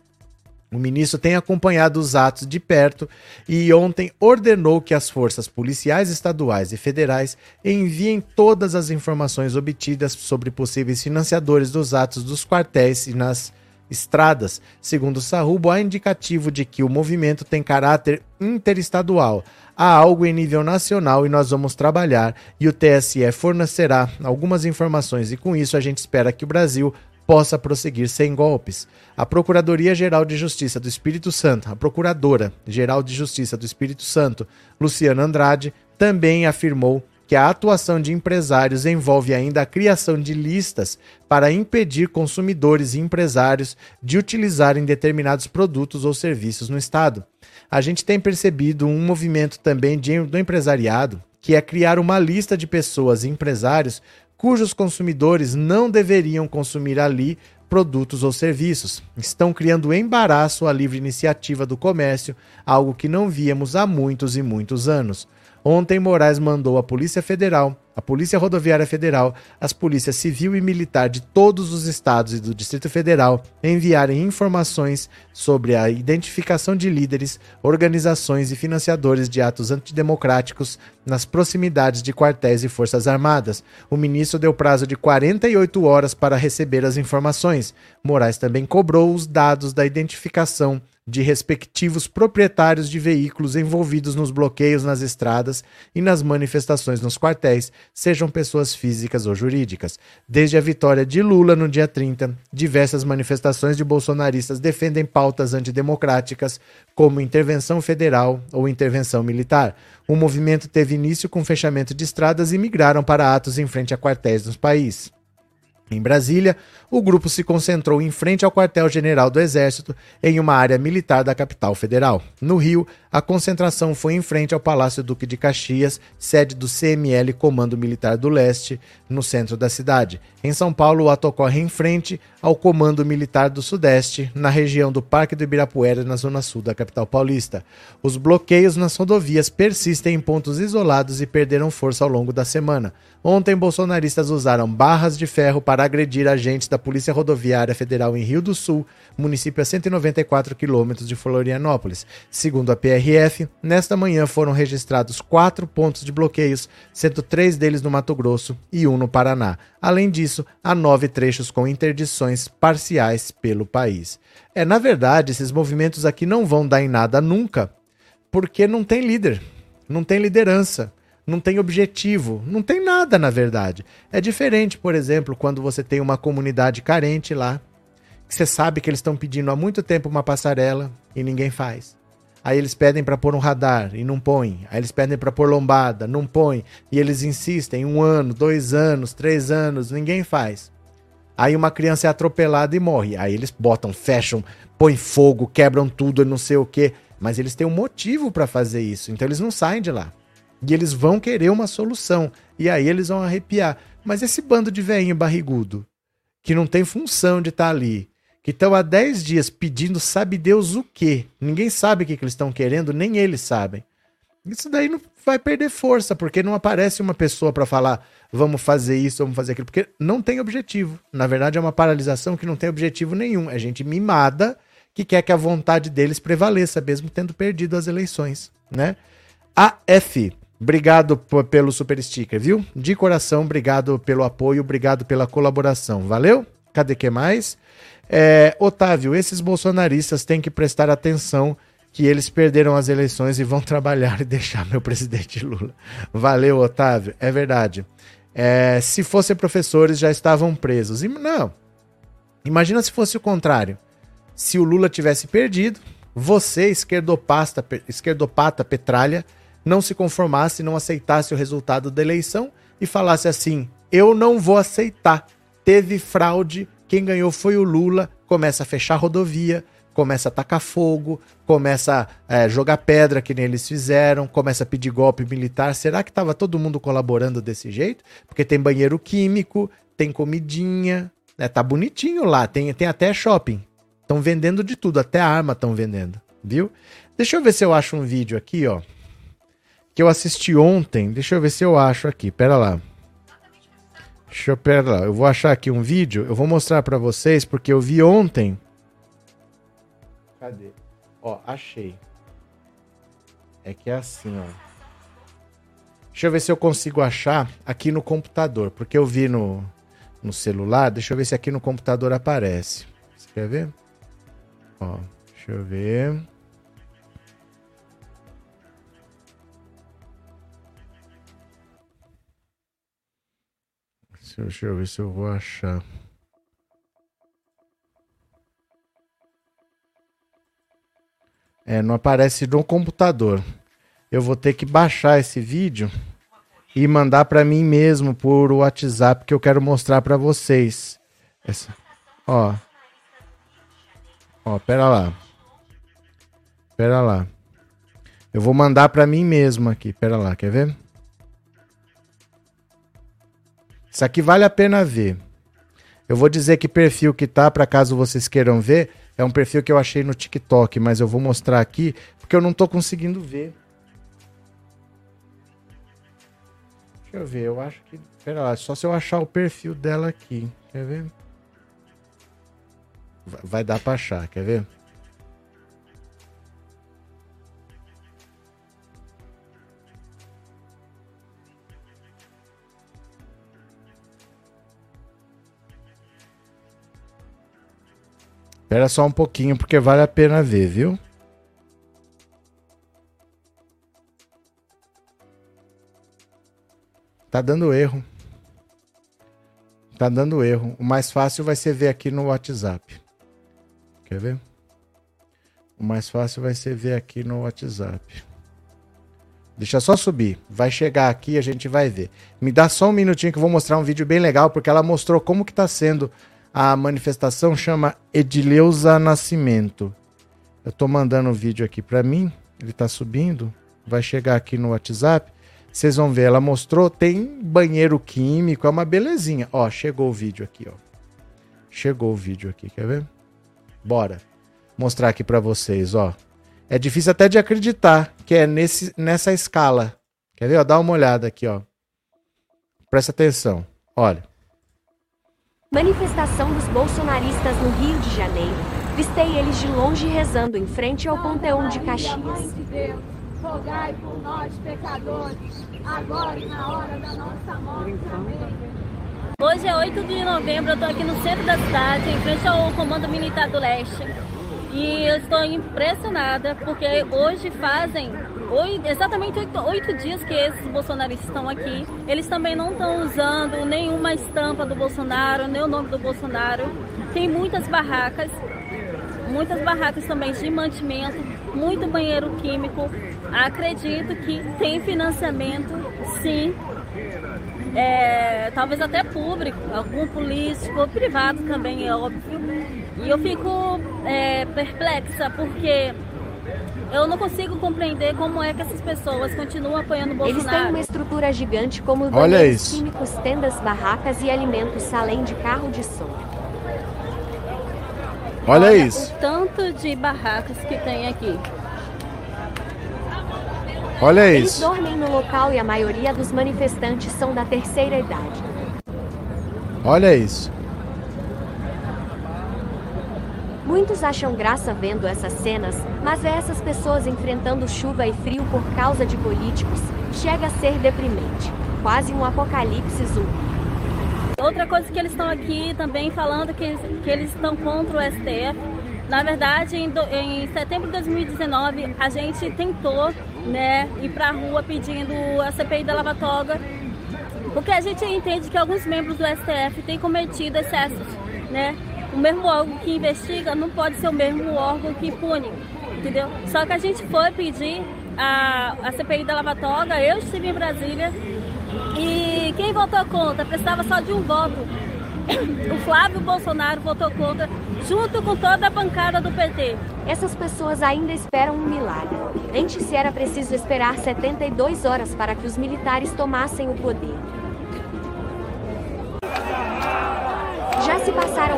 O ministro tem acompanhado os atos de perto e ontem ordenou que as forças policiais estaduais e federais enviem todas as informações obtidas sobre possíveis financiadores dos atos dos quartéis e nas estradas. Segundo Sarrubo, há indicativo de que o movimento tem caráter interestadual. Há algo em nível nacional e nós vamos trabalhar e o TSE fornecerá algumas informações e com isso a gente espera que o Brasil possa prosseguir sem golpes. A Procuradoria-Geral de Justiça do Espírito Santo, a Procuradora-Geral de Justiça do Espírito Santo, Luciana Andrade, também afirmou que a atuação de empresários envolve ainda a criação de listas para impedir consumidores e empresários de utilizarem determinados produtos ou serviços no Estado. A gente tem percebido um movimento também de, do empresariado, que é criar uma lista de pessoas e empresários cujos consumidores não deveriam consumir ali produtos ou serviços. Estão criando embaraço à livre iniciativa do comércio, algo que não víamos há muitos e muitos anos. Ontem, Moraes mandou a Polícia Federal, a Polícia Rodoviária Federal, as polícias civil e militar de todos os estados e do Distrito Federal enviarem informações sobre a identificação de líderes, organizações e financiadores de atos antidemocráticos nas proximidades de quartéis e forças armadas. O ministro deu prazo de 48 horas para receber as informações. Moraes também cobrou os dados da identificação de respectivos proprietários de veículos envolvidos nos bloqueios nas estradas e nas manifestações nos quartéis, sejam pessoas físicas ou jurídicas. Desde a vitória de Lula no dia 30, diversas manifestações de bolsonaristas defendem pautas antidemocráticas, como intervenção federal ou intervenção militar. O movimento teve início com fechamento de estradas e migraram para atos em frente a quartéis no país. Em Brasília, o grupo se concentrou em frente ao quartel-general do Exército, em uma área militar da capital federal. No Rio, a concentração foi em frente ao Palácio Duque de Caxias, sede do CML Comando Militar do Leste, no centro da cidade. Em São Paulo, o ato ocorre em frente ao Comando Militar do Sudeste, na região do Parque do Ibirapuera, na zona sul da capital paulista. Os bloqueios nas rodovias persistem em pontos isolados e perderam força ao longo da semana. Ontem, bolsonaristas usaram barras de ferro para agredir agentes da Polícia Rodoviária Federal em Rio do Sul, município a 194 quilômetros de Florianópolis. Segundo a PRF, nesta manhã foram registrados quatro pontos de bloqueios, sendo três deles no Mato Grosso e um no Paraná. Além disso, há nove trechos com interdições parciais pelo país. É, na verdade, esses movimentos aqui não vão dar em nada nunca, porque não tem líder, não tem liderança não tem objetivo, não tem nada na verdade. É diferente, por exemplo, quando você tem uma comunidade carente lá, que você sabe que eles estão pedindo há muito tempo uma passarela e ninguém faz. Aí eles pedem para pôr um radar e não põe. Aí eles pedem para pôr lombada, não põe. E eles insistem um ano, dois anos, três anos, ninguém faz. Aí uma criança é atropelada e morre. Aí eles botam, fecham, põem fogo, quebram tudo, não sei o quê. Mas eles têm um motivo para fazer isso. Então eles não saem de lá. E eles vão querer uma solução. E aí eles vão arrepiar. Mas esse bando de velhinho barrigudo, que não tem função de estar tá ali, que estão há 10 dias pedindo sabe Deus o quê? Ninguém sabe o que, que eles estão querendo, nem eles sabem. Isso daí não vai perder força, porque não aparece uma pessoa para falar vamos fazer isso, vamos fazer aquilo, porque não tem objetivo. Na verdade, é uma paralisação que não tem objetivo nenhum. É gente mimada que quer que a vontade deles prevaleça, mesmo tendo perdido as eleições, né? AF, Obrigado pelo super sticker, viu? De coração, obrigado pelo apoio, obrigado pela colaboração. Valeu? Cadê que mais? É, Otávio, esses bolsonaristas têm que prestar atenção que eles perderam as eleições e vão trabalhar e deixar meu presidente Lula. Valeu, Otávio. É verdade. É, se fossem professores, já estavam presos. E, não. Imagina se fosse o contrário. Se o Lula tivesse perdido, você, esquerdopasta, esquerdopata petralha, não se conformasse, não aceitasse o resultado da eleição e falasse assim: eu não vou aceitar. Teve fraude, quem ganhou foi o Lula. Começa a fechar a rodovia, começa a tacar fogo, começa a é, jogar pedra que nem eles fizeram, começa a pedir golpe militar. Será que estava todo mundo colaborando desse jeito? Porque tem banheiro químico, tem comidinha, né? Tá bonitinho lá, tem, tem até shopping. Estão vendendo de tudo, até arma estão vendendo, viu? Deixa eu ver se eu acho um vídeo aqui, ó que eu assisti ontem. Deixa eu ver se eu acho aqui. Pera lá. Deixa eu pera lá. Eu vou achar aqui um vídeo. Eu vou mostrar para vocês porque eu vi ontem. Cadê? Ó, achei. É que é assim, ó. Deixa eu ver se eu consigo achar aqui no computador, porque eu vi no, no celular. Deixa eu ver se aqui no computador aparece. Você quer ver? Ó, deixa eu ver. Deixa eu ver se eu vou achar. É, não aparece no computador. Eu vou ter que baixar esse vídeo e mandar para mim mesmo por WhatsApp que eu quero mostrar para vocês. Essa, ó. Ó, pera lá. Pera lá. Eu vou mandar para mim mesmo aqui. Pera lá, quer ver? Isso aqui vale a pena ver. Eu vou dizer que perfil que tá, para caso vocês queiram ver, é um perfil que eu achei no TikTok, mas eu vou mostrar aqui porque eu não tô conseguindo ver. Deixa eu ver, eu acho que. Pera lá, só se eu achar o perfil dela aqui. Quer ver? Vai dar pra achar, quer ver? Espera só um pouquinho, porque vale a pena ver, viu? Tá dando erro. Tá dando erro. O mais fácil vai ser ver aqui no WhatsApp. Quer ver? O mais fácil vai ser ver aqui no WhatsApp. Deixa só subir. Vai chegar aqui e a gente vai ver. Me dá só um minutinho que eu vou mostrar um vídeo bem legal, porque ela mostrou como que tá sendo a manifestação. Chama Edileuza Nascimento. Eu tô mandando o vídeo aqui para mim. Ele tá subindo. Vai chegar aqui no WhatsApp. Vocês vão ver, ela mostrou, tem banheiro químico, é uma belezinha. Ó, chegou o vídeo aqui, ó. Chegou o vídeo aqui, quer ver? Bora. Mostrar aqui para vocês, ó. É difícil até de acreditar que é nesse, nessa escala. Quer ver? Ó, dá uma olhada aqui, ó. Presta atenção. Olha. Manifestação dos bolsonaristas no Rio de Janeiro. Vistei eles de longe rezando em frente ao Panteão de Caxias rogai por nós, pecadores, agora e na hora da nossa morte. Amém. Hoje é 8 de novembro, eu estou aqui no centro da cidade, em frente ao Comando Militar do Leste. E eu estou impressionada porque hoje fazem oito, exatamente oito, oito, dias que esses bolsonaristas estão aqui. Eles também não estão usando nenhuma estampa do Bolsonaro, nem o nome do Bolsonaro. Tem muitas barracas, muitas barracas também de mantimento, muito banheiro químico, Acredito que tem financiamento, sim. É, talvez até público, algum político, privado também, é óbvio. E eu fico é, perplexa porque eu não consigo compreender como é que essas pessoas continuam apoiando o Bolsonaro. Eles têm uma estrutura gigante como banheiros químicos, tendas, barracas e alimentos, além de carro de som. Olha, Olha isso. O tanto de barracas que tem aqui. Olha Eles isso. Eles dormem no local e a maioria dos manifestantes são da terceira idade. Olha isso. Muitos acham graça vendo essas cenas, mas ver essas pessoas enfrentando chuva e frio por causa de políticos chega a ser deprimente. Quase um apocalipse zumbi. Outra coisa que eles estão aqui também falando que, que eles estão contra o STF. Na verdade, em, do, em setembro de 2019, a gente tentou né, ir para a rua pedindo a CPI da Lava Toga, porque a gente entende que alguns membros do STF têm cometido excessos, né? O mesmo órgão que investiga não pode ser o mesmo órgão que pune, entendeu? Só que a gente foi pedir a, a CPI da Lava Toga, eu estive em Brasília e quem votou contra precisava só de um voto. O Flávio Bolsonaro votou contra, junto com toda a bancada do PT. Essas pessoas ainda esperam um milagre. Antes se era preciso esperar 72 horas para que os militares tomassem o poder.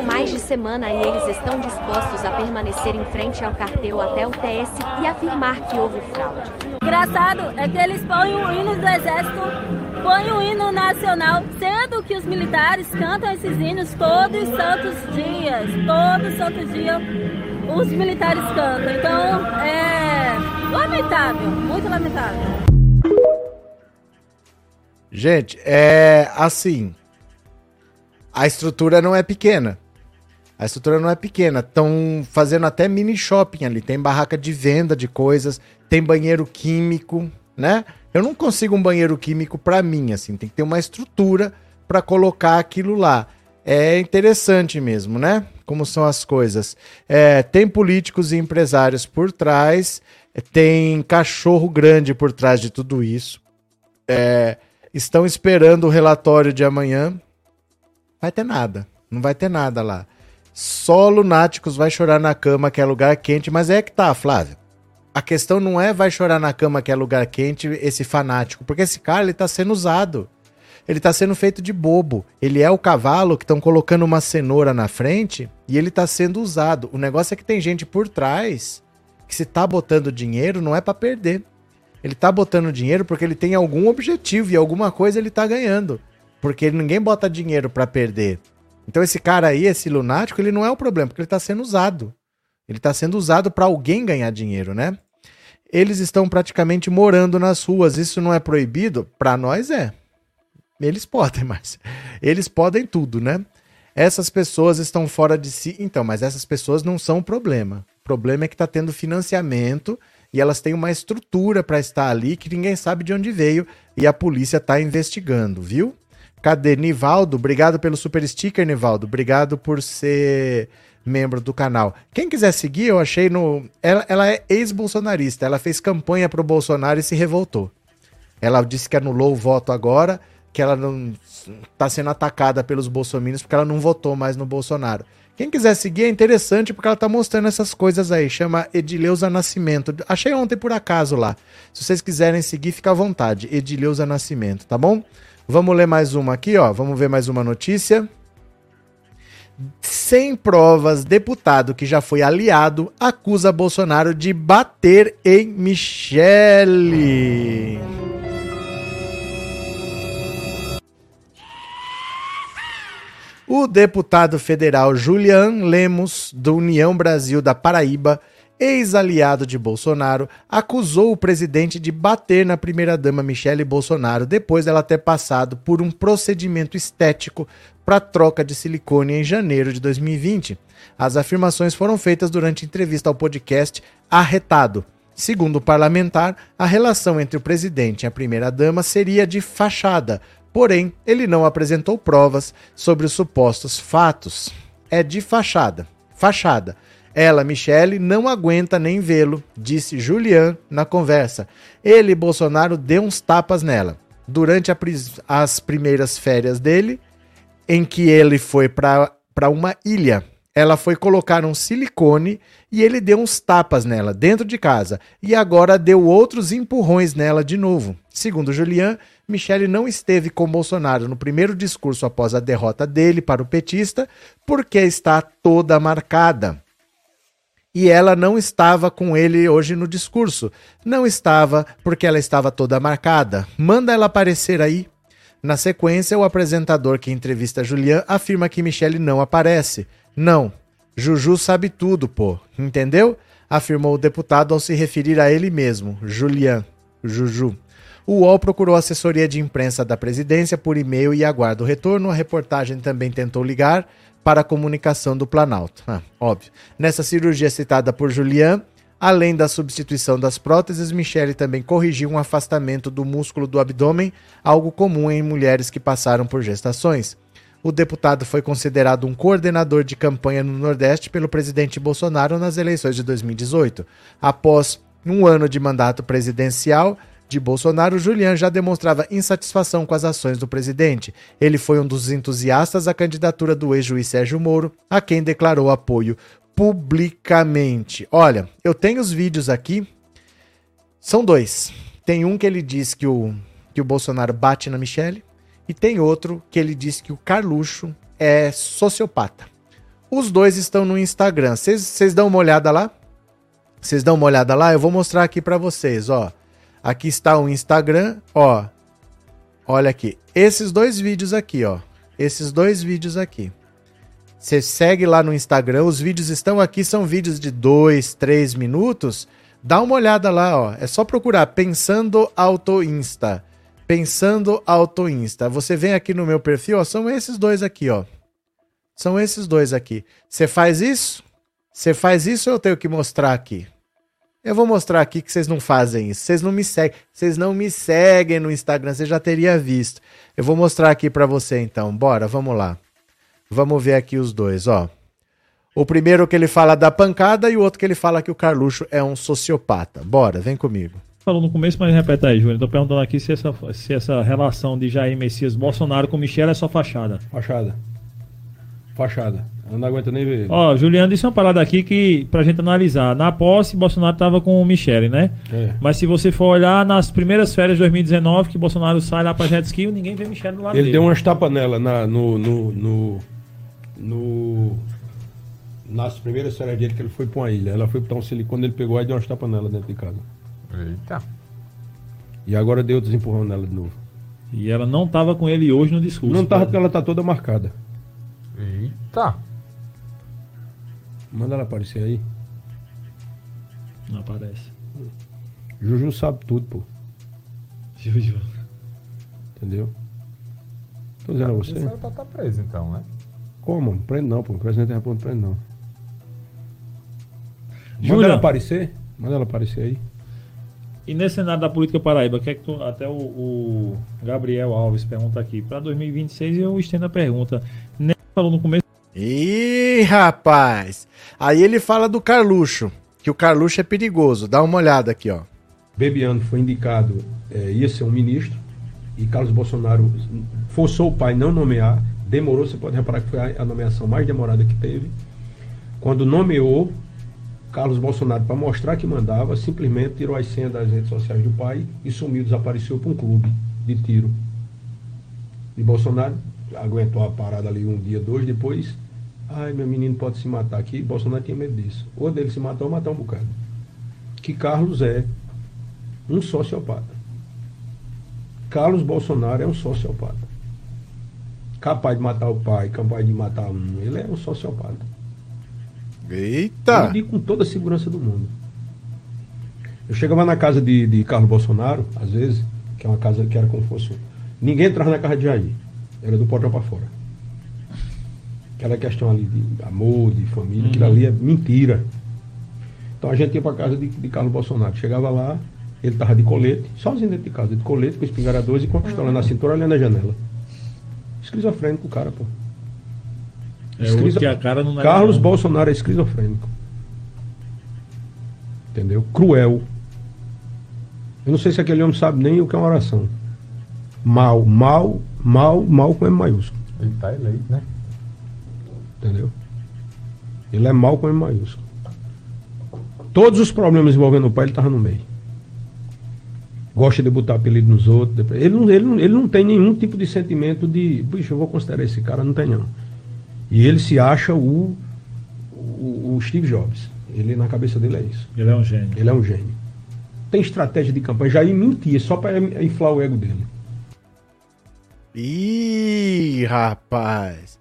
Mais de semana e eles estão dispostos a permanecer em frente ao cartel até o TS e afirmar que houve fraude. Engraçado é que eles põem o hino do exército, põem o hino nacional, sendo que os militares cantam esses hinos todos os santos dias, todos os santos dias os militares cantam. Então é lamentável, muito lamentável. Gente, é assim. A estrutura não é pequena. A estrutura não é pequena. Estão fazendo até mini shopping ali. Tem barraca de venda de coisas, tem banheiro químico, né? Eu não consigo um banheiro químico para mim, assim. Tem que ter uma estrutura para colocar aquilo lá. É interessante mesmo, né? Como são as coisas. É, tem políticos e empresários por trás, tem cachorro grande por trás de tudo isso. É, estão esperando o relatório de amanhã. Vai ter nada. Não vai ter nada lá. Só lunáticos vai chorar na cama, que é lugar quente, mas é que tá, Flávio. A questão não é vai chorar na cama, que é lugar quente, esse fanático, porque esse cara ele tá sendo usado ele está sendo feito de bobo. Ele é o cavalo que estão colocando uma cenoura na frente e ele está sendo usado. O negócio é que tem gente por trás que se tá botando dinheiro não é para perder. Ele tá botando dinheiro porque ele tem algum objetivo e alguma coisa ele tá ganhando. Porque ninguém bota dinheiro para perder. Então esse cara aí, esse lunático, ele não é o problema, porque ele tá sendo usado. Ele tá sendo usado para alguém ganhar dinheiro, né? Eles estão praticamente morando nas ruas. Isso não é proibido? Para nós é. Eles podem, mas eles podem tudo, né? Essas pessoas estão fora de si. Então, mas essas pessoas não são o problema. O problema é que está tendo financiamento e elas têm uma estrutura para estar ali que ninguém sabe de onde veio e a polícia está investigando, viu? Cadê Nivaldo? Obrigado pelo super sticker, Nivaldo. Obrigado por ser membro do canal. Quem quiser seguir, eu achei no. Ela, ela é ex-bolsonarista. Ela fez campanha pro Bolsonaro e se revoltou. Ela disse que anulou o voto agora, que ela não tá sendo atacada pelos bolsominions porque ela não votou mais no Bolsonaro. Quem quiser seguir é interessante porque ela tá mostrando essas coisas aí. Chama Edileuza Nascimento. Achei ontem por acaso lá. Se vocês quiserem seguir, fica à vontade. Edileuza Nascimento, tá bom? Vamos ler mais uma aqui, ó. Vamos ver mais uma notícia. Sem provas, deputado que já foi aliado acusa Bolsonaro de bater em Michele. O deputado federal Julian Lemos, do União Brasil da Paraíba, ex-aliado de Bolsonaro, acusou o presidente de bater na primeira-dama Michele Bolsonaro depois dela ter passado por um procedimento estético para troca de silicone em janeiro de 2020. As afirmações foram feitas durante entrevista ao podcast Arretado. Segundo o parlamentar, a relação entre o presidente e a primeira-dama seria de fachada, porém, ele não apresentou provas sobre os supostos fatos. É de fachada. Fachada. Ela, Michele, não aguenta nem vê-lo, disse Julian na conversa. Ele, Bolsonaro, deu uns tapas nela. Durante as primeiras férias dele, em que ele foi para uma ilha, ela foi colocar um silicone e ele deu uns tapas nela dentro de casa. E agora deu outros empurrões nela de novo. Segundo Julian, Michele não esteve com Bolsonaro no primeiro discurso após a derrota dele para o petista, porque está toda marcada e ela não estava com ele hoje no discurso. Não estava porque ela estava toda marcada. Manda ela aparecer aí. Na sequência, o apresentador que entrevista Julian afirma que Michele não aparece. Não, Juju sabe tudo, pô, entendeu? Afirmou o deputado ao se referir a ele mesmo, Julian, Juju. O UOL procurou a assessoria de imprensa da presidência por e-mail e aguarda o retorno. A reportagem também tentou ligar, para a comunicação do Planalto. Ah, óbvio. Nessa cirurgia citada por Julian, além da substituição das próteses, Michele também corrigiu um afastamento do músculo do abdômen, algo comum em mulheres que passaram por gestações. O deputado foi considerado um coordenador de campanha no Nordeste pelo presidente Bolsonaro nas eleições de 2018. Após um ano de mandato presidencial, de Bolsonaro, Julian já demonstrava insatisfação com as ações do presidente. Ele foi um dos entusiastas da candidatura do ex-juiz Sérgio Moro, a quem declarou apoio publicamente. Olha, eu tenho os vídeos aqui. São dois. Tem um que ele diz que o, que o Bolsonaro bate na Michelle e tem outro que ele diz que o Carluxo é sociopata. Os dois estão no Instagram. Vocês dão uma olhada lá? Vocês dão uma olhada lá? Eu vou mostrar aqui para vocês, ó. Aqui está o Instagram, ó. Olha aqui. Esses dois vídeos aqui, ó. Esses dois vídeos aqui. Você segue lá no Instagram, os vídeos estão aqui, são vídeos de dois, três minutos. Dá uma olhada lá, ó. É só procurar Pensando Auto Insta. Pensando Auto Insta. Você vem aqui no meu perfil, ó, são esses dois aqui, ó. São esses dois aqui. Você faz isso? Você faz isso ou eu tenho que mostrar aqui? Eu vou mostrar aqui que vocês não fazem isso. Vocês não me seguem. Vocês não me seguem no Instagram. Você já teria visto. Eu vou mostrar aqui para você então. Bora, vamos lá. Vamos ver aqui os dois, ó. O primeiro que ele fala da pancada e o outro que ele fala que o Carluxo é um sociopata. Bora, vem comigo. Falou no começo, mas repete aí, Júnior. Tô perguntando aqui se essa, se essa relação de Jair Messias Bolsonaro com Michel é só fachada. Fachada. Fachada. Eu não aguento nem ver. Ó, Juliano disse uma parada aqui que, pra gente analisar. Na posse, Bolsonaro tava com o Michele, né? É. Mas se você for olhar nas primeiras férias de 2019, que Bolsonaro sai lá pra jet ski, ninguém vê Michele do lado Ele dele. deu umas tapas nela na, no, no, no, no, Nas primeiras férias dele que ele foi pra uma ilha. Ela foi botar um silicone, ele pegou e deu umas tapas nela dentro de casa. Eita. E agora deu outros empurrão nela de novo. E ela não tava com ele hoje no discurso. Não tava porque ela tá toda marcada. Eita. Manda ela aparecer aí. Não aparece. Juju sabe tudo, pô. Juju. Entendeu? Tô dizendo a você. Ela tá, tá preso então, né? Como? Prende não, pô. O presidente da República prende não. Júlia. Manda ela aparecer. Manda ela aparecer aí. E nesse cenário da política paraíba, que é que tu, até o, o Gabriel Alves pergunta aqui, para 2026 eu estendo a pergunta. Nem falou no começo. Ih, rapaz! Aí ele fala do Carluxo, que o Carluxo é perigoso. Dá uma olhada aqui, ó. Bebiano foi indicado, é, ia ser um ministro, e Carlos Bolsonaro forçou o pai não nomear, demorou, você pode reparar que foi a, nomeação mais demorada que teve. Quando nomeou, Carlos Bolsonaro, para mostrar que mandava, simplesmente tirou as senhas das redes sociais do pai e sumiu, desapareceu para um clube de tiro. E Bolsonaro aguentou a parada ali um dia, dois, depois, ai, meu menino pode se matar aqui. Bolsonaro tinha medo disso. Ou dele se matar ou matar um bocado. Que Carlos é um sociopata. Carlos Bolsonaro é um sociopata. Capaz de matar o pai, capaz de matar um. Ele é um sociopata. Eita! Eu digo com toda a segurança do mundo. Eu chegava na casa de, de Carlos Bolsonaro, às vezes, que é uma casa que era como fosse. Ninguém entrava na casa de Jair. Era do portão para fora. Aquela questão ali de amor, de família, aquilo ali é mentira. Então a gente ia para casa de, de Carlos Bolsonaro. Chegava lá, ele estava de colete, sozinho dentro de casa, de colete, com espingaradores e com a pistola na cintura, olhando na janela. Esquizofrênico o cara, pô. É outro que a cara não é Carlos não. Bolsonaro é esquizofrênico. Entendeu? Cruel. Eu não sei se aquele homem sabe nem o que é uma oração. Mal, mal, mal, mal com M maiúsculo. Ele tá eleito, né? Entendeu? Ele é mal com M maiúsculo. Todos os problemas envolvendo o pai, ele estava no meio. Gosta de botar apelido nos outros. Ele não, ele, não, ele não tem nenhum tipo de sentimento de. Bicho, eu vou considerar esse cara, não tem não. E ele se acha o, o, o Steve Jobs. Ele na cabeça dele é isso. Ele é um gênio. Ele é um gênio. Tem estratégia de campanha. Jair mentia só para inflar o ego dele. Ih, rapaz.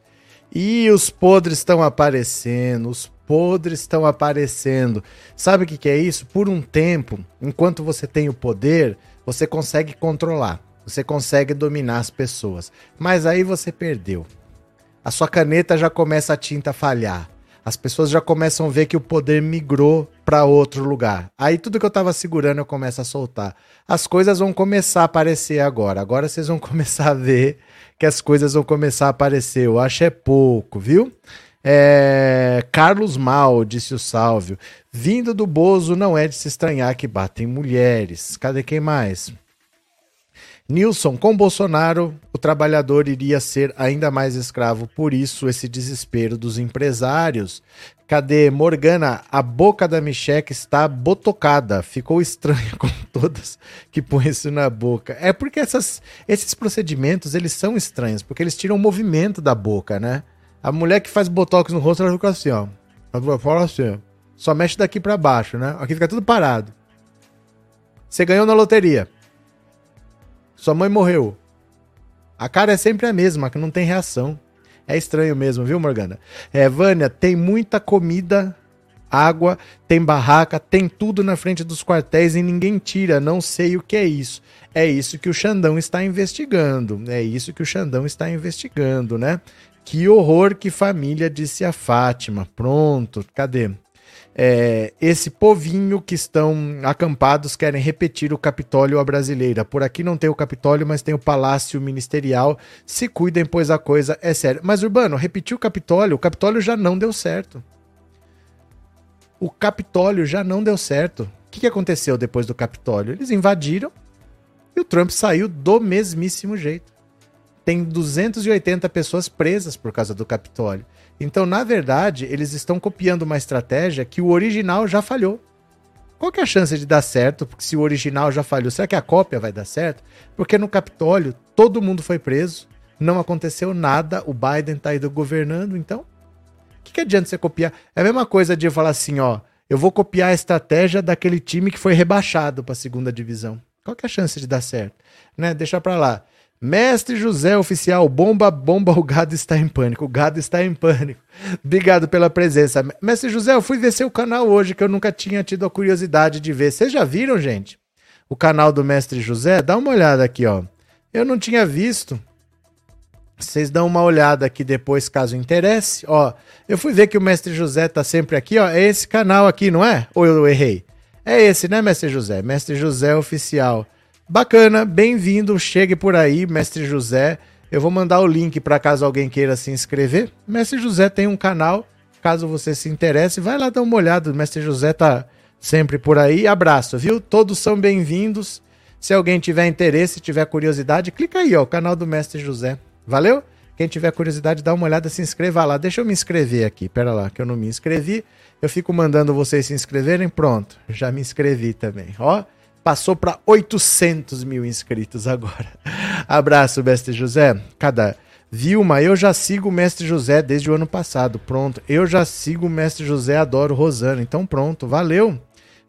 Ih, os podres estão aparecendo, os podres estão aparecendo. Sabe o que, que é isso? Por um tempo, enquanto você tem o poder, você consegue controlar, você consegue dominar as pessoas. Mas aí você perdeu. A sua caneta já começa a tinta a falhar. As pessoas já começam a ver que o poder migrou para outro lugar. Aí tudo que eu tava segurando eu começo a soltar. As coisas vão começar a aparecer agora. Agora vocês vão começar a ver que as coisas vão começar a aparecer. Eu acho é pouco, viu? É... Carlos Mal, disse o Sálvio. Vindo do Bozo não é de se estranhar que batem mulheres. Cadê quem mais? Nilson, com Bolsonaro, o trabalhador iria ser ainda mais escravo, por isso esse desespero dos empresários. Cadê Morgana? A boca da Micheque está botocada. Ficou estranha com todas que põem isso na boca. É porque essas, esses procedimentos, eles são estranhos, porque eles tiram o movimento da boca, né? A mulher que faz botox no rosto, ela fica assim, ó. Ela fala assim. Só mexe daqui para baixo, né? Aqui fica tudo parado. Você ganhou na loteria. Sua mãe morreu. A cara é sempre a mesma, que não tem reação. É estranho mesmo, viu, Morgana? É, Vânia, tem muita comida, água, tem barraca, tem tudo na frente dos quartéis e ninguém tira. Não sei o que é isso. É isso que o Xandão está investigando. É isso que o Xandão está investigando, né? Que horror, que família, disse a Fátima. Pronto, cadê? É, esse povinho que estão acampados querem repetir o Capitólio à brasileira. Por aqui não tem o Capitólio, mas tem o Palácio Ministerial. Se cuidem, pois a coisa é séria. Mas, Urbano, repetir o Capitólio, o Capitólio já não deu certo. O Capitólio já não deu certo. O que, que aconteceu depois do Capitólio? Eles invadiram e o Trump saiu do mesmíssimo jeito. Tem 280 pessoas presas por causa do Capitólio. Então, na verdade, eles estão copiando uma estratégia que o original já falhou. Qual que é a chance de dar certo? Porque se o original já falhou, será que a cópia vai dar certo? Porque no Capitólio todo mundo foi preso, não aconteceu nada, o Biden tá aí governando, então o que, que adianta você copiar? É a mesma coisa de falar assim, ó, eu vou copiar a estratégia daquele time que foi rebaixado para a segunda divisão. Qual que é a chance de dar certo? Né? Deixa para lá. Mestre José Oficial, bomba, bomba, o gado está em pânico. O gado está em pânico. Obrigado pela presença. Mestre José, eu fui ver seu canal hoje, que eu nunca tinha tido a curiosidade de ver. Vocês já viram, gente? O canal do Mestre José? Dá uma olhada aqui, ó. Eu não tinha visto. Vocês dão uma olhada aqui depois, caso interesse. Ó, eu fui ver que o Mestre José tá sempre aqui, ó. É esse canal aqui, não é? Ou eu errei? É esse, né, Mestre José? Mestre José Oficial. Bacana, bem-vindo, chegue por aí, Mestre José. Eu vou mandar o link para caso alguém queira se inscrever. Mestre José tem um canal, caso você se interesse, vai lá dar uma olhada. Mestre José tá sempre por aí. Abraço, viu? Todos são bem-vindos. Se alguém tiver interesse, tiver curiosidade, clica aí, ó, o canal do Mestre José. Valeu? Quem tiver curiosidade, dá uma olhada, se inscreva lá. Deixa eu me inscrever aqui. Pera lá, que eu não me inscrevi. Eu fico mandando vocês se inscreverem. Pronto, já me inscrevi também. Ó, passou para 800 mil inscritos agora. Abraço, Mestre José. Cada Vilma, eu já sigo o Mestre José desde o ano passado. Pronto. Eu já sigo o Mestre José, adoro Rosana. Então pronto, valeu.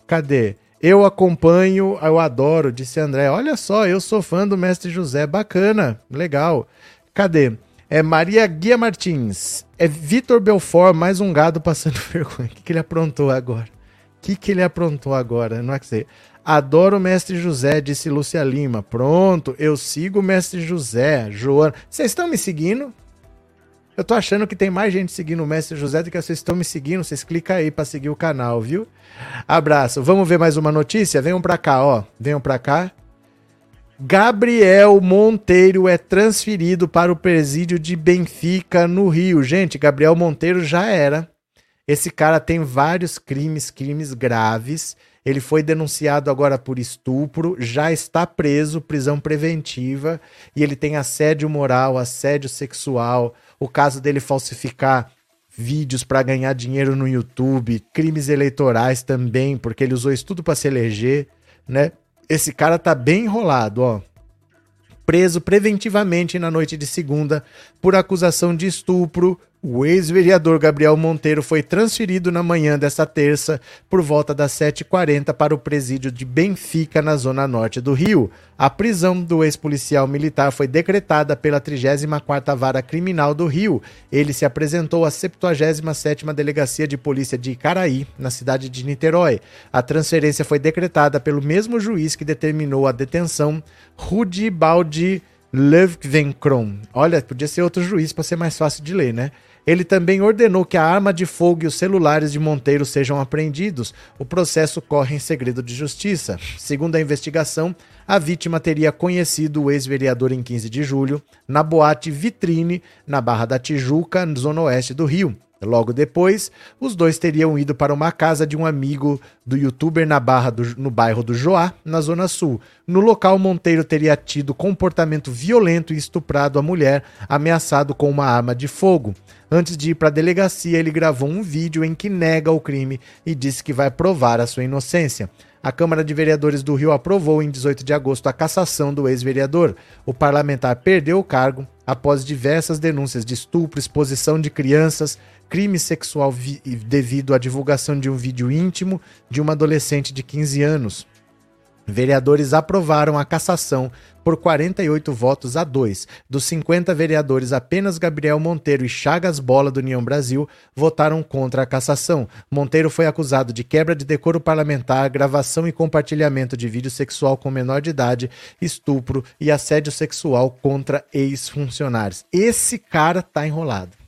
Cadê? Eu acompanho, eu adoro, disse André. Olha só, eu sou fã do Mestre José. Bacana, legal. Cadê? É Maria Guia Martins. É Vitor Belfort, mais um gado passando vergonha. O que, que ele aprontou agora? Que, que ele aprontou agora? Não é que sei. Adoro o Mestre José, disse Lúcia Lima. Pronto, eu sigo o Mestre José. Joana. Vocês estão me seguindo? Eu tô achando que tem mais gente seguindo o Mestre José do que vocês estão me seguindo. Vocês clicam aí para seguir o canal, viu? Abraço. Vamos ver mais uma notícia? Venham para cá, ó. Venham para cá. Gabriel Monteiro é transferido para o presídio de Benfica, no Rio. Gente, Gabriel Monteiro já era. Esse cara tem vários crimes, crimes graves. Ele foi denunciado agora por estupro, já está preso, prisão preventiva, e ele tem assédio moral, assédio sexual, o caso dele falsificar vídeos para ganhar dinheiro no YouTube, crimes eleitorais também, porque ele usou isso tudo para se eleger, né? Esse cara tá bem enrolado, ó. Preso preventivamente na noite de segunda por acusação de estupro, o ex-vereador Gabriel Monteiro foi transferido na manhã desta terça, por volta das 7h40, para o presídio de Benfica, na zona norte do Rio. A prisão do ex-policial militar foi decretada pela 34ª Vara Criminal do Rio. Ele se apresentou à 77ª Delegacia de Polícia de Icaraí, na cidade de Niterói. A transferência foi decretada pelo mesmo juiz que determinou a detenção, Rudi Baldi Löfvenkron. Olha, podia ser outro juiz para ser mais fácil de ler, né? Ele também ordenou que a arma de fogo e os celulares de Monteiro sejam apreendidos. O processo corre em segredo de justiça. Segundo a investigação, a vítima teria conhecido o ex-vereador em 15 de julho, na boate Vitrine, na Barra da Tijuca, zona oeste do Rio. Logo depois, os dois teriam ido para uma casa de um amigo do youtuber na barra do, no bairro do Joá, na Zona Sul. No local, Monteiro teria tido comportamento violento e estuprado a mulher, ameaçado com uma arma de fogo. Antes de ir para a delegacia, ele gravou um vídeo em que nega o crime e disse que vai provar a sua inocência. A Câmara de Vereadores do Rio aprovou em 18 de agosto a cassação do ex-vereador. O parlamentar perdeu o cargo após diversas denúncias de estupro, exposição de crianças, crime sexual devido à divulgação de um vídeo íntimo de uma adolescente de 15 anos. Vereadores aprovaram a cassação por 48 votos a 2. Dos 50 vereadores, apenas Gabriel Monteiro e Chagas Bola do União Brasil votaram contra a cassação. Monteiro foi acusado de quebra de decoro parlamentar, gravação e compartilhamento de vídeo sexual com menor de idade, estupro e assédio sexual contra ex-funcionários. Esse cara tá enrolado.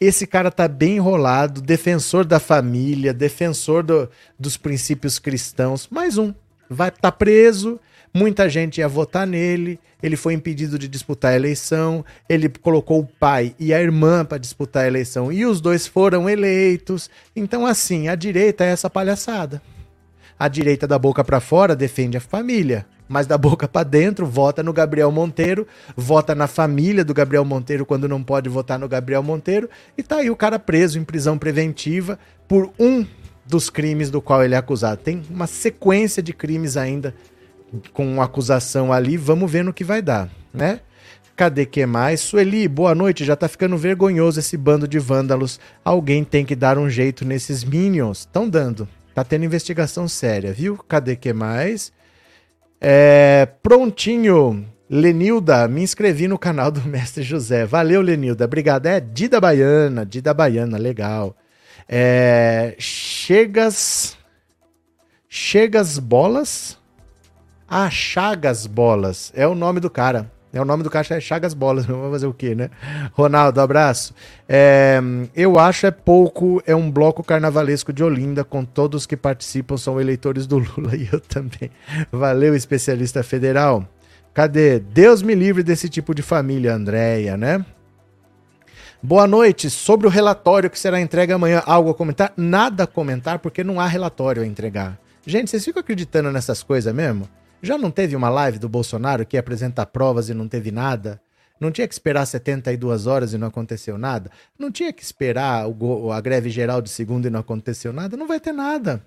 Esse cara tá bem enrolado, defensor da família, defensor do, dos princípios cristãos. Mais um. Vai tá preso, muita gente ia votar nele, ele foi impedido de disputar a eleição, ele colocou o pai e a irmã para disputar a eleição e os dois foram eleitos. Então, assim, a direita é essa palhaçada. A direita da boca para fora defende a família, mas da boca para dentro vota no Gabriel Monteiro, vota na família do Gabriel Monteiro quando não pode votar no Gabriel Monteiro, e tá aí o cara preso em prisão preventiva por um dos crimes do qual ele é acusado. Tem uma sequência de crimes ainda com acusação ali, vamos ver no que vai dar, né? Cadê que mais? Sueli, boa noite. Já tá ficando vergonhoso esse bando de vândalos. Alguém tem que dar um jeito nesses minions. Estão dando. Tá tendo investigação séria, viu? Cadê que mais? É, prontinho. Lenilda, me inscrevi no canal do Mestre José. Valeu, Lenilda. Obrigado. É Dida Baiana, Dida Baiana, legal. É, chegas. Chegas Bolas? Ah, Chagas Bolas. É o nome do cara. É o nome do caixa é Chagas Bolas, vamos fazer o quê, né? Ronaldo, abraço. É, eu acho é pouco, é um bloco carnavalesco de Olinda, com todos que participam são eleitores do Lula e eu também. Valeu, especialista federal. Cadê? Deus me livre desse tipo de família, Andréia, né? Boa noite. Sobre o relatório que será entregue amanhã, algo a comentar? Nada a comentar, porque não há relatório a entregar. Gente, vocês ficam acreditando nessas coisas mesmo? Já não teve uma live do Bolsonaro que ia apresentar provas e não teve nada? Não tinha que esperar 72 horas e não aconteceu nada? Não tinha que esperar a greve geral de segunda e não aconteceu nada? Não vai ter nada.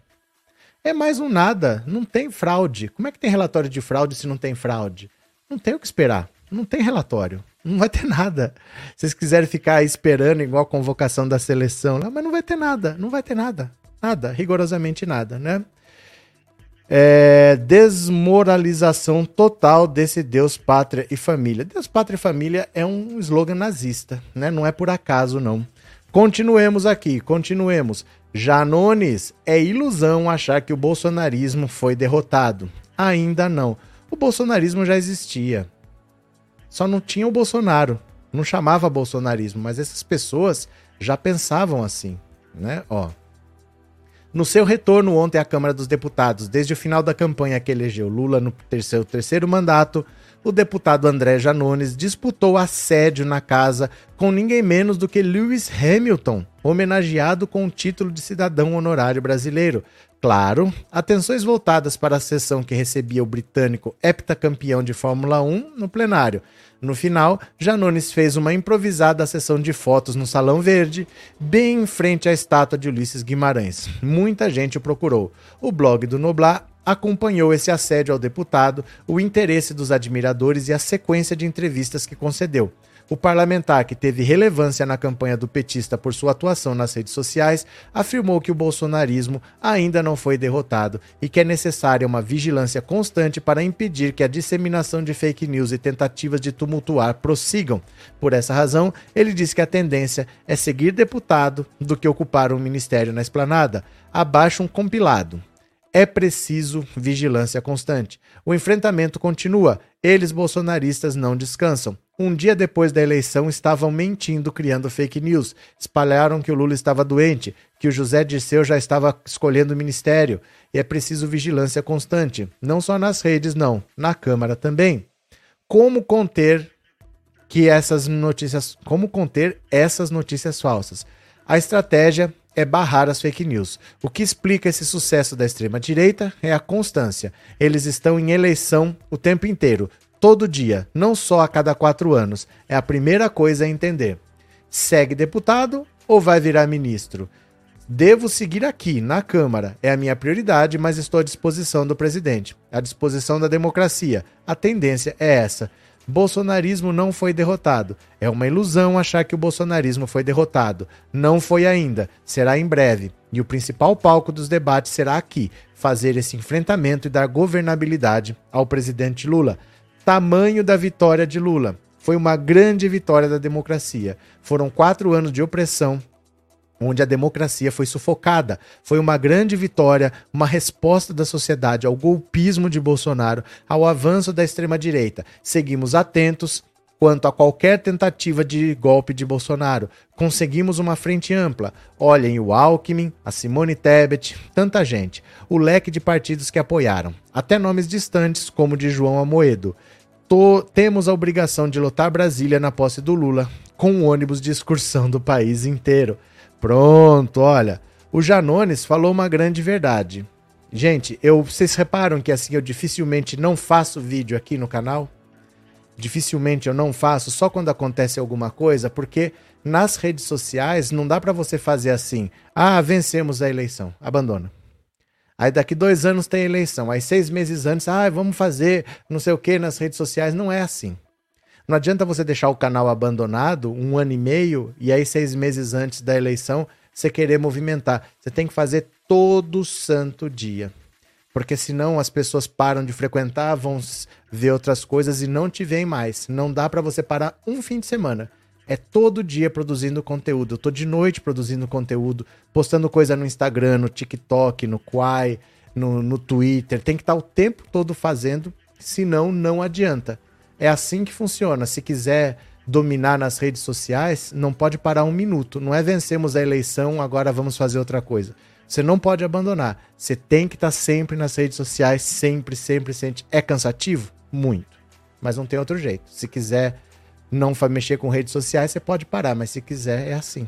É mais um nada. Não tem fraude. Como é que tem relatório de fraude se não tem fraude? Não tem o que esperar. Não tem relatório. Não vai ter nada. Se vocês quiserem ficar esperando igual a convocação da seleção lá, mas não vai ter nada. Não vai ter nada. Nada. Rigorosamente nada, né? É, desmoralização total desse Deus, pátria e família. Deus, pátria e família é um slogan nazista, né? Não é por acaso, não. Continuemos aqui, continuemos. Janones, é ilusão achar que o bolsonarismo foi derrotado. Ainda não. O bolsonarismo já existia. Só não tinha o Bolsonaro. Não chamava bolsonarismo, mas essas pessoas já pensavam assim, né? Ó. No seu retorno ontem à Câmara dos Deputados, desde o final da campanha que elegeu Lula no terceiro, terceiro mandato, o deputado André Janones disputou assédio na casa com ninguém menos do que Lewis Hamilton, homenageado com o título de cidadão honorário brasileiro, Claro, atenções voltadas para a sessão que recebia o britânico heptacampeão de Fórmula 1 no plenário. No final, Janones fez uma improvisada sessão de fotos no Salão Verde, bem em frente à estátua de Ulisses Guimarães. Muita gente o procurou. O blog do Noblar acompanhou esse assédio ao deputado, o interesse dos admiradores e a sequência de entrevistas que concedeu. O parlamentar, que teve relevância na campanha do petista por sua atuação nas redes sociais, afirmou que o bolsonarismo ainda não foi derrotado e que é necessária uma vigilância constante para impedir que a disseminação de fake news e tentativas de tumultuar prossigam. Por essa razão, ele disse que a tendência é seguir deputado do que ocupar um ministério na esplanada. Abaixo um compilado é preciso vigilância constante. O enfrentamento continua. Eles, bolsonaristas, não descansam. Um dia depois da eleição, estavam mentindo, criando fake news. Espalharam que o Lula estava doente, que o José Dirceu já estava escolhendo o ministério. E é preciso vigilância constante. Não só nas redes, não. Na Câmara também. Como conter que essas notícias. Como conter essas notícias falsas? A estratégia é barrar as fake news. O que explica esse sucesso da extrema-direita é a constância. Eles estão em eleição o tempo inteiro, todo dia, não só a cada quatro anos. É a primeira coisa a entender. Segue deputado ou vai virar ministro? Devo seguir aqui, na Câmara. É a minha prioridade, mas estou à disposição do presidente. À disposição da democracia. A tendência é essa. Bolsonarismo não foi derrotado. É uma ilusão achar que o bolsonarismo foi derrotado. Não foi ainda. Será em breve. E o principal palco dos debates será aqui fazer esse enfrentamento e dar governabilidade ao presidente Lula. Tamanho da vitória de Lula. Foi uma grande vitória da democracia. Foram quatro anos de opressão, onde a democracia foi sufocada. Foi uma grande vitória, uma resposta da sociedade ao golpismo de Bolsonaro, ao avanço da extrema-direita. Seguimos atentos quanto a qualquer tentativa de golpe de Bolsonaro. Conseguimos uma frente ampla. Olhem o Alckmin, a Simone Tebet, tanta gente. O leque de partidos que apoiaram. Até nomes distantes, como o de João Amoedo tô, temos a obrigação de lotar Brasília na posse do Lula, com um ônibus de excursão do país inteiro. Pronto, olha. O Janones falou uma grande verdade. Gente, eu, vocês reparam que assim eu dificilmente não faço vídeo aqui no canal? Dificilmente eu não faço só quando acontece alguma coisa, porque nas redes sociais não dá para você fazer assim. Ah, vencemos a eleição. Abandona. Aí daqui dois anos tem eleição. Aí seis meses antes, ah, vamos fazer não sei o que nas redes sociais. Não é assim. Não adianta você deixar o canal abandonado um ano e meio e aí seis meses antes da eleição você querer movimentar. Você tem que fazer todo santo dia. Porque senão as pessoas param de frequentar, vão ver outras coisas e não te veem mais. Não dá para você parar um fim de semana é todo dia produzindo conteúdo. Eu tô de noite produzindo conteúdo, postando coisa no Instagram, no TikTok, no Quai, no, no Twitter. Tem que estar tá o tempo todo fazendo, senão não adianta. É assim que funciona. Se quiser dominar nas redes sociais, não pode parar um minuto. Não é vencemos a eleição, agora vamos fazer outra coisa. Você não pode abandonar. Você tem que estar sempre nas redes sociais, sempre, sempre, sempre. É cansativo? Muito. Mas não tem outro jeito. Se quiser não mexer com redes sociais, você pode parar, mas se quiser, é assim.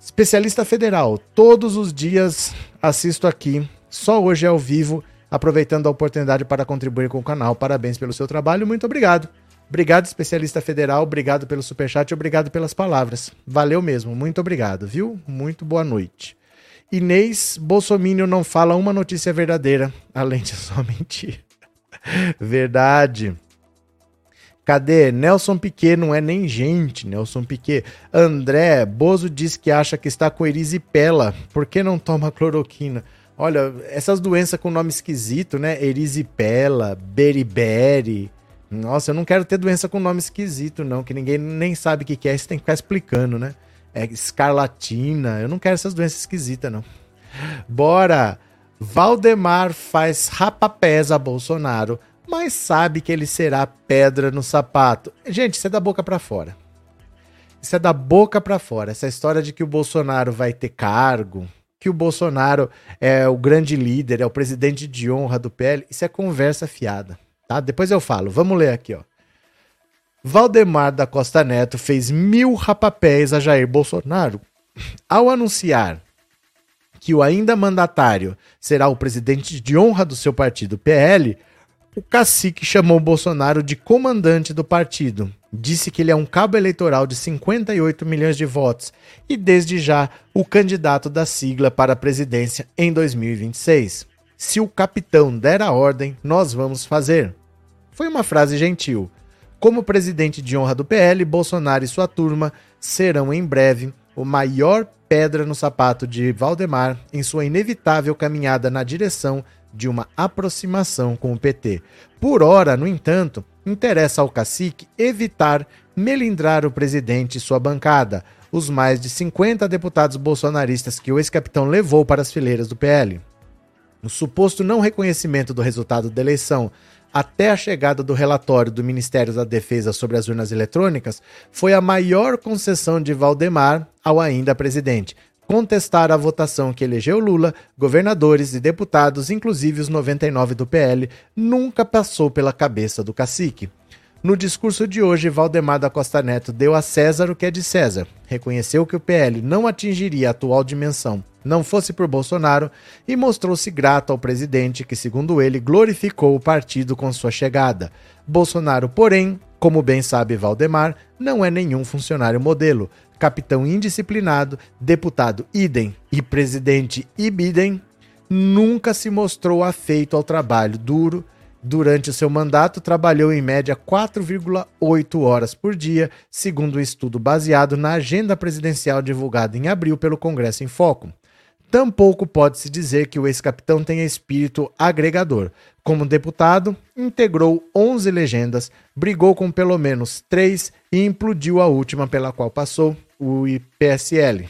Especialista federal, todos os dias assisto aqui, só hoje é ao vivo, aproveitando a oportunidade para contribuir com o canal. Parabéns pelo seu trabalho, muito obrigado. Obrigado, especialista federal, obrigado pelo superchat obrigado pelas palavras. Valeu mesmo, muito obrigado, viu? Muito boa noite. Inês Bolsonaro não fala uma notícia verdadeira, além de só mentir. Verdade. Cadê? Nelson Piquet não é nem gente, Nelson Piquet. André, Bozo diz que acha que está com erisipela. Por que não toma cloroquina? Olha, essas doenças com nome esquisito, né? Erisipela, beriberi. Nossa, eu não quero ter doença com nome esquisito, não, que ninguém nem sabe o que é, você tem que ficar explicando, né? É escarlatina, eu não quero essas doenças esquisitas, não. Bora! Valdemar faz rapapés a Bolsonaro mas sabe que ele será pedra no sapato. Gente, isso é da boca para fora. Isso é da boca para fora. Essa história de que o Bolsonaro vai ter cargo, que o Bolsonaro é o grande líder, é o presidente de honra do PL, isso é conversa fiada, tá? Depois eu falo. Vamos ler aqui, ó. Valdemar da Costa Neto fez mil rapapéis a Jair Bolsonaro ao anunciar que o ainda mandatário será o presidente de honra do seu partido PL o cacique chamou Bolsonaro de comandante do partido. Disse que ele é um cabo eleitoral de 58 milhões de votos e, desde já, o candidato da sigla para a presidência em 2026. Se o capitão der a ordem, nós vamos fazer. Foi uma frase gentil. Como presidente de honra do PL, Bolsonaro e sua turma serão em breve o maior pedra no sapato de Valdemar em sua inevitável caminhada na direção de uma aproximação com o PT. Por ora, no entanto, interessa ao cacique evitar melindrar o presidente e sua bancada, os mais de 50 deputados bolsonaristas que o ex-capitão levou para as fileiras do PL. O suposto não reconhecimento do resultado da eleição até a chegada do relatório do Ministério da Defesa sobre as urnas eletrônicas foi a maior concessão de Valdemar ao ainda presidente, contestar a votação que elegeu Lula, governadores e deputados, inclusive os 99 do PL, nunca passou pela cabeça do cacique. No discurso de hoje, Valdemar da Costa Neto deu a César o que é de César. Reconheceu que o PL não atingiria a atual dimensão, não fosse por Bolsonaro, e mostrou-se grato ao presidente, que, segundo ele, glorificou o partido com sua chegada. Bolsonaro, porém, como bem sabe Valdemar, não é nenhum funcionário modelo capitão indisciplinado, deputado idem e presidente ibidem, nunca se mostrou afeito ao trabalho duro. Durante o seu mandato, trabalhou em média 4,8 horas por dia, segundo um estudo baseado na agenda presidencial divulgada em abril pelo Congresso em Foco. Tampouco pode-se dizer que o ex-capitão tenha espírito agregador. Como deputado, integrou 11 legendas, brigou com pelo menos três e implodiu a última pela qual passou, o IPSL.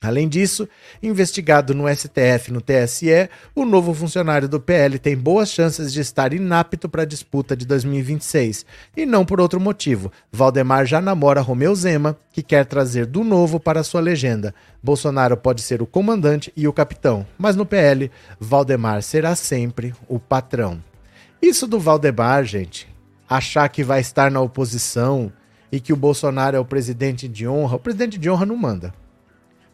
Além disso, investigado no STF e no TSE, o novo funcionário do PL tem boas chances de estar inapto para a disputa de 2026. E não por outro motivo. Valdemar já namora Romeu Zema, que quer trazer do novo para sua legenda. Bolsonaro pode ser o comandante e o capitão, mas no PL, Valdemar será sempre o patrão. Isso do Valdemar, gente, achar que vai estar na oposição e que o Bolsonaro é o presidente de honra, o presidente de honra não manda.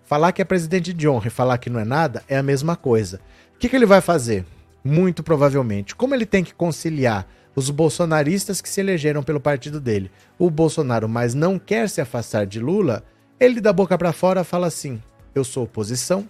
Falar que é presidente de honra e falar que não é nada é a mesma coisa. O que, que ele vai fazer? Muito provavelmente. Como ele tem que conciliar os bolsonaristas que se elegeram pelo partido dele, o Bolsonaro, mas não quer se afastar de Lula, ele da boca para fora fala assim: eu sou oposição,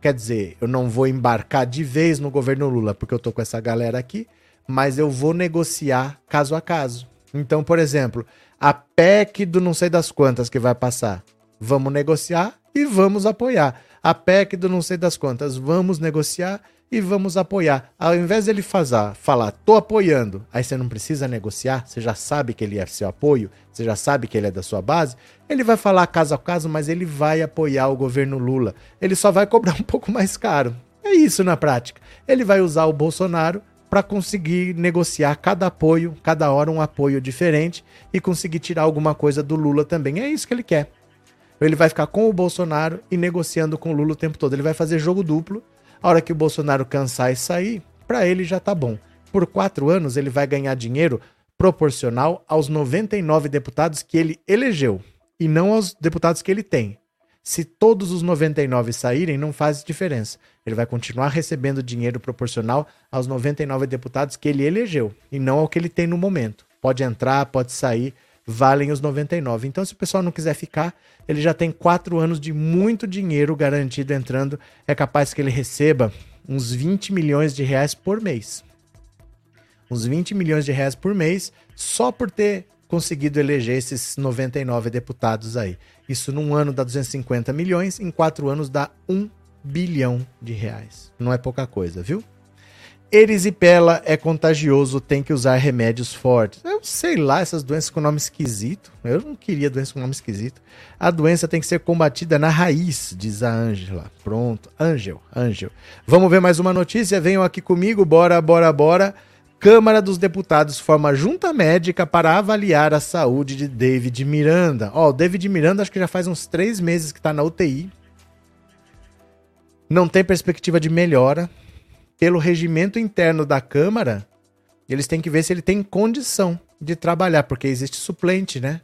quer dizer, eu não vou embarcar de vez no governo Lula porque eu tô com essa galera aqui, mas eu vou negociar caso a caso. Então, por exemplo, a PEC do não sei das quantas que vai passar, vamos negociar e vamos apoiar. A PEC do não sei das quantas, vamos negociar e vamos apoiar. Ao invés dele fazer, falar, tô apoiando, aí você não precisa negociar, você já sabe que ele é seu apoio, você já sabe que ele é da sua base, ele vai falar caso a caso, mas ele vai apoiar o governo Lula. Ele só vai cobrar um pouco mais caro. É isso na prática. Ele vai usar o Bolsonaro para conseguir negociar cada apoio, cada hora um apoio diferente e conseguir tirar alguma coisa do Lula também. É isso que ele quer. Ele vai ficar com o Bolsonaro e negociando com o Lula o tempo todo. Ele vai fazer jogo duplo. A hora que o Bolsonaro cansar e sair, para ele já tá bom. Por quatro anos ele vai ganhar dinheiro proporcional aos 99 deputados que ele elegeu e não aos deputados que ele tem. Se todos os 99 saírem, não faz diferença. Ele vai continuar recebendo dinheiro proporcional aos 99 deputados que ele elegeu e não ao que ele tem no momento. Pode entrar, pode sair, valem os 99. Então, se o pessoal não quiser ficar, ele já tem quatro anos de muito dinheiro garantido entrando. É capaz que ele receba uns 20 milhões de reais por mês. Uns 20 milhões de reais por mês só por ter conseguido eleger esses 99 deputados aí. Isso num ano dá 250 milhões, em quatro anos dá 1 bilhão de reais. Não é pouca coisa, viu? Erisipela é contagioso, tem que usar remédios fortes. Eu sei lá, essas doenças com nome esquisito. Eu não queria doença com nome esquisito. A doença tem que ser combatida na raiz, diz a Ângela. Pronto, Ângel, Ângel. Vamos ver mais uma notícia? Venham aqui comigo, bora, bora, bora. Câmara dos Deputados forma junta médica para avaliar a saúde de David Miranda. Ó, o David Miranda acho que já faz uns três meses que está na UTI. Não tem perspectiva de melhora. Pelo regimento interno da Câmara, eles têm que ver se ele tem condição de trabalhar, porque existe suplente, né?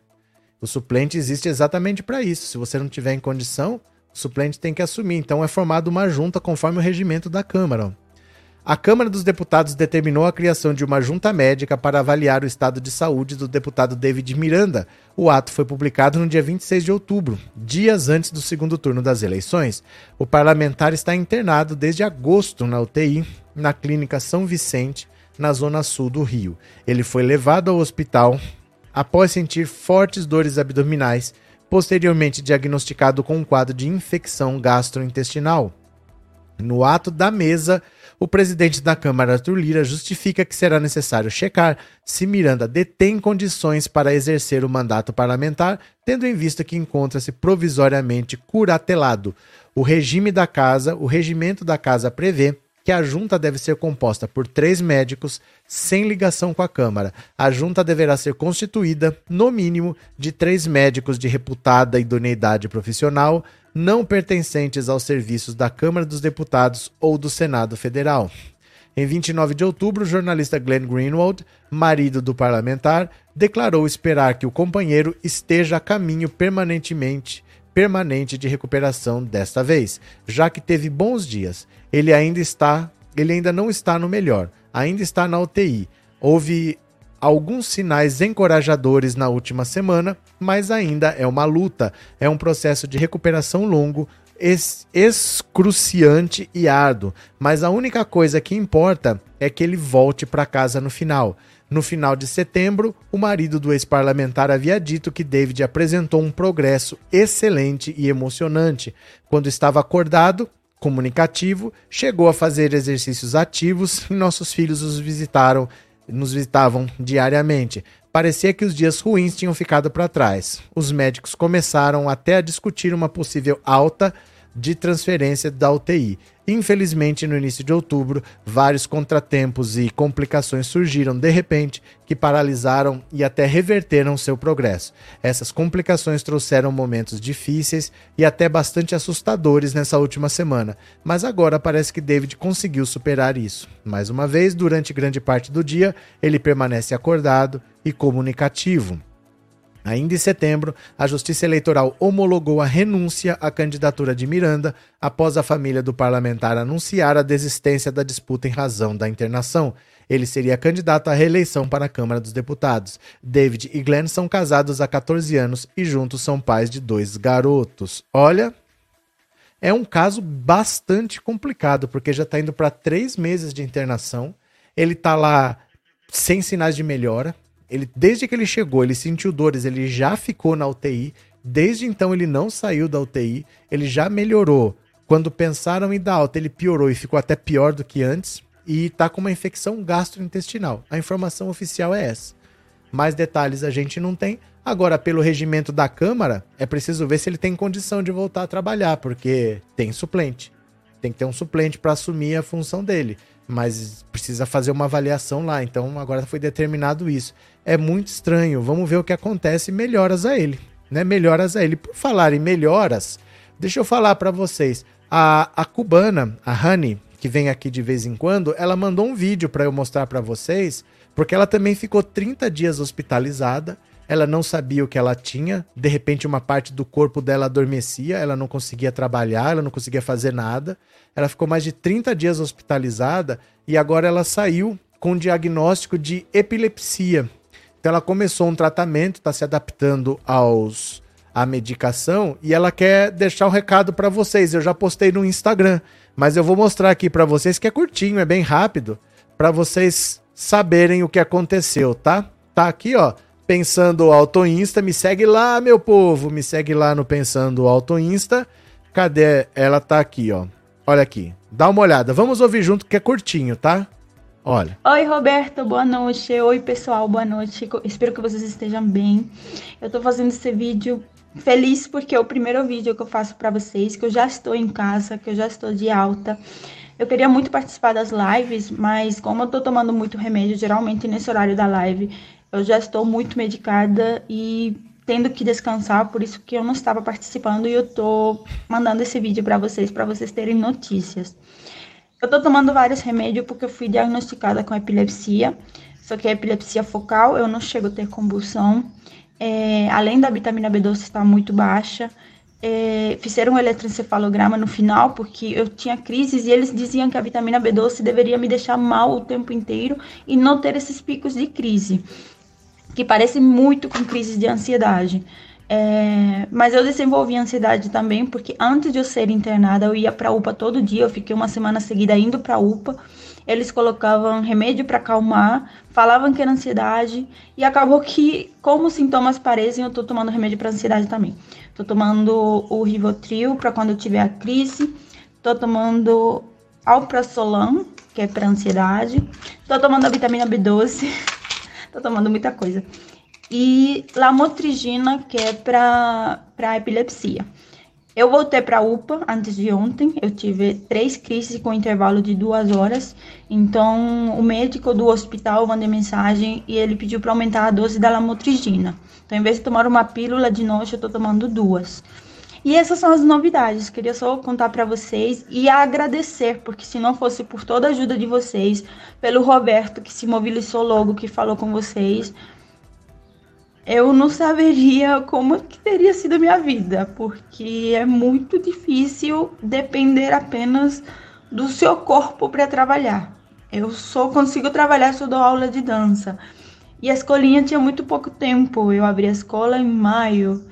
O suplente existe exatamente para isso. Se você não tiver em condição, o suplente tem que assumir. Então é formada uma junta conforme o regimento da Câmara. A Câmara dos Deputados determinou a criação de uma junta médica para avaliar o estado de saúde do deputado David Miranda. O ato foi publicado no dia 26 de outubro, dias antes do segundo turno das eleições. O parlamentar está internado desde agosto na UTI, na Clínica São Vicente, na zona sul do Rio. Ele foi levado ao hospital após sentir fortes dores abdominais, posteriormente diagnosticado com um quadro de infecção gastrointestinal. No ato da mesa, o presidente da Câmara, Arthur Lira, justifica que será necessário checar se Miranda detém condições para exercer o mandato parlamentar, tendo em vista que encontra-se provisoriamente curatelado. O regime da casa, o regimento da casa prevê que a junta deve ser composta por três médicos sem ligação com a Câmara. A junta deverá ser constituída, no mínimo, de três médicos de reputada idoneidade profissional, não pertencentes aos serviços da Câmara dos Deputados ou do Senado Federal. Em 29 de outubro, o jornalista Glenn Greenwald, marido do parlamentar, declarou esperar que o companheiro esteja a caminho permanentemente permanente de recuperação desta vez, já que teve bons dias. Ele ainda está, ele ainda não está no melhor, ainda está na UTI. Houve alguns sinais encorajadores na última semana, mas ainda é uma luta, é um processo de recuperação longo, ex excruciante e árduo, mas a única coisa que importa é que ele volte para casa no final. No final de setembro, o marido do ex-parlamentar havia dito que David apresentou um progresso excelente e emocionante. Quando estava acordado, comunicativo, chegou a fazer exercícios ativos e nossos filhos os visitaram nos visitavam diariamente. Parecia que os dias ruins tinham ficado para trás. Os médicos começaram até a discutir uma possível alta de transferência da UTI. Infelizmente, no início de outubro, vários contratempos e complicações surgiram de repente que paralisaram e até reverteram seu progresso. Essas complicações trouxeram momentos difíceis e até bastante assustadores nessa última semana, mas agora parece que David conseguiu superar isso. Mais uma vez, durante grande parte do dia, ele permanece acordado e comunicativo. Ainda em setembro, a Justiça Eleitoral homologou a renúncia à candidatura de Miranda após a família do parlamentar anunciar a desistência da disputa em razão da internação. Ele seria candidato à reeleição para a Câmara dos Deputados. David e Glenn são casados há 14 anos e juntos são pais de dois garotos. Olha, é um caso bastante complicado, porque já está indo para três meses de internação. Ele está lá sem sinais de melhora ele, desde que ele chegou, ele sentiu dores, ele já ficou na UTI. Desde então ele não saiu da UTI, ele já melhorou. Quando pensaram em dar alta, ele piorou e ficou até pior do que antes e tá com uma infecção gastrointestinal. A informação oficial é essa. Mais detalhes a gente não tem. Agora, pelo regimento da Câmara, é preciso ver se ele tem condição de voltar a trabalhar, porque tem suplente. Tem que ter um suplente para assumir a função dele mas precisa fazer uma avaliação lá. Então agora foi determinado isso. É muito estranho. Vamos ver o que acontece. Melhoras a ele, né? Melhoras a ele. Por falar em melhoras, deixa eu falar para vocês. A, a cubana, a Honey, que vem aqui de vez em quando, ela mandou um vídeo para eu mostrar para vocês, porque ela também ficou 30 dias hospitalizada ela não sabia o que ela tinha, de repente uma parte do corpo dela adormecia, ela não conseguia trabalhar, ela não conseguia fazer nada. Ela ficou mais de 30 dias hospitalizada e agora ela saiu com diagnóstico de epilepsia. Então ela começou um tratamento, está se adaptando aos à medicação e ela quer deixar um recado para vocês. Eu já postei no Instagram, mas eu vou mostrar aqui para vocês que é curtinho, é bem rápido, para vocês saberem o que aconteceu, tá? Tá aqui, ó. Pensando Auto Insta, me segue lá, meu povo, me segue lá no Pensando Auto Insta. Cadê? Ela tá aqui, ó. Olha aqui. Dá uma olhada. Vamos ouvir junto que é curtinho, tá? Olha. Oi, Roberto, boa noite. Oi, pessoal, boa noite. Espero que vocês estejam bem. Eu tô fazendo esse vídeo feliz porque é o primeiro vídeo que eu faço para vocês, que eu já estou em casa, que eu já estou de alta. Eu queria muito participar das lives, mas como eu tô tomando muito remédio, geralmente nesse horário da live, eu já estou muito medicada e tendo que descansar, por isso que eu não estava participando e eu tô mandando esse vídeo para vocês, para vocês terem notícias. Eu tô tomando vários remédios porque eu fui diagnosticada com epilepsia, só que é epilepsia focal, eu não chego a ter convulsão. É, além da vitamina B12 estar muito baixa, é, fizeram um eletroencefalograma no final, porque eu tinha crises e eles diziam que a vitamina B12 deveria me deixar mal o tempo inteiro e não ter esses picos de crise que parece muito com crises de ansiedade. É, mas eu desenvolvi ansiedade também, porque antes de eu ser internada, eu ia para UPA todo dia, eu fiquei uma semana seguida indo para UPA. Eles colocavam remédio para acalmar, falavam que era ansiedade, e acabou que, como os sintomas parecem, eu tô tomando remédio para ansiedade também. Tô tomando o Rivotril para quando eu tiver a crise, tô tomando Alprazolam, que é para ansiedade, tô tomando a vitamina B12 tô tomando muita coisa. E lamotrigina, que é para epilepsia. Eu voltei para a UPA antes de ontem. Eu tive três crises com intervalo de duas horas. Então, o médico do hospital mandou mensagem e ele pediu para aumentar a dose da lamotrigina. Então, em vez de tomar uma pílula de noite, eu estou tomando duas. E essas são as novidades. Queria só contar para vocês e agradecer, porque se não fosse por toda a ajuda de vocês, pelo Roberto que se mobilizou logo, que falou com vocês, eu não saberia como que teria sido a minha vida, porque é muito difícil depender apenas do seu corpo para trabalhar. Eu só consigo trabalhar se eu dou aula de dança. E a escolinha tinha muito pouco tempo. Eu abri a escola em maio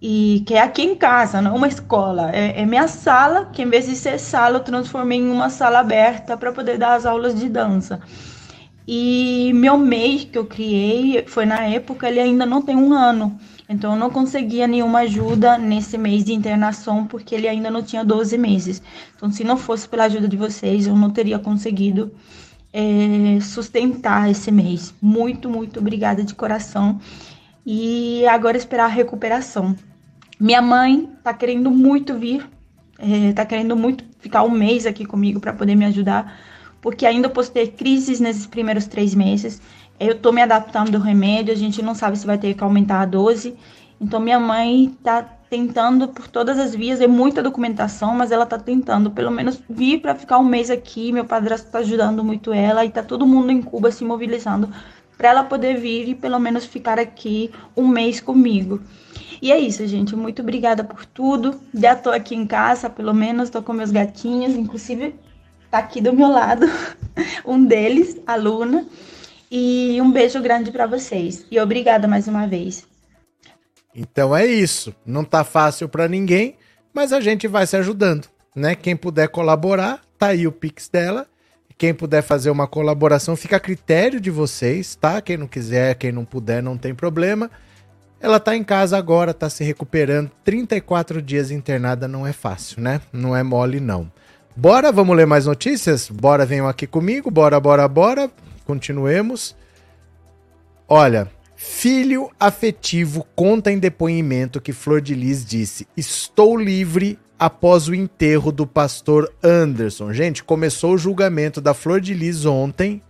e que é aqui em casa, não é uma escola. É, é, minha sala, que em vez de ser sala, eu transformei em uma sala aberta para poder dar as aulas de dança. E meu mês que eu criei foi na época, ele ainda não tem um ano. Então eu não conseguia nenhuma ajuda nesse mês de internação, porque ele ainda não tinha 12 meses. Então, se não fosse pela ajuda de vocês, eu não teria conseguido é, sustentar esse mês. Muito, muito obrigada de coração. E agora esperar a recuperação. Minha mãe tá querendo muito vir, é, tá querendo muito ficar um mês aqui comigo para poder me ajudar, porque ainda posso ter crises nesses primeiros três meses. Eu tô me adaptando ao remédio, a gente não sabe se vai ter que aumentar a dose. Então minha mãe tá tentando por todas as vias, é muita documentação, mas ela tá tentando pelo menos vir para ficar um mês aqui. Meu padrasto tá ajudando muito ela e tá todo mundo em Cuba se mobilizando para ela poder vir e pelo menos ficar aqui um mês comigo. E é isso, gente. Muito obrigada por tudo. Já tô aqui em casa, pelo menos, tô com meus gatinhos, inclusive tá aqui do meu lado, um deles, a Luna. E um beijo grande para vocês. E obrigada mais uma vez. Então é isso. Não tá fácil para ninguém, mas a gente vai se ajudando, né? Quem puder colaborar, tá aí o Pix dela. Quem puder fazer uma colaboração, fica a critério de vocês, tá? Quem não quiser, quem não puder, não tem problema. Ela tá em casa agora, tá se recuperando. 34 dias internada não é fácil, né? Não é mole, não. Bora, vamos ler mais notícias? Bora, venham aqui comigo. Bora, bora, bora. Continuemos. Olha, Filho afetivo conta em depoimento que Flor de Lis disse: Estou livre após o enterro do pastor Anderson. Gente, começou o julgamento da Flor de Lis ontem.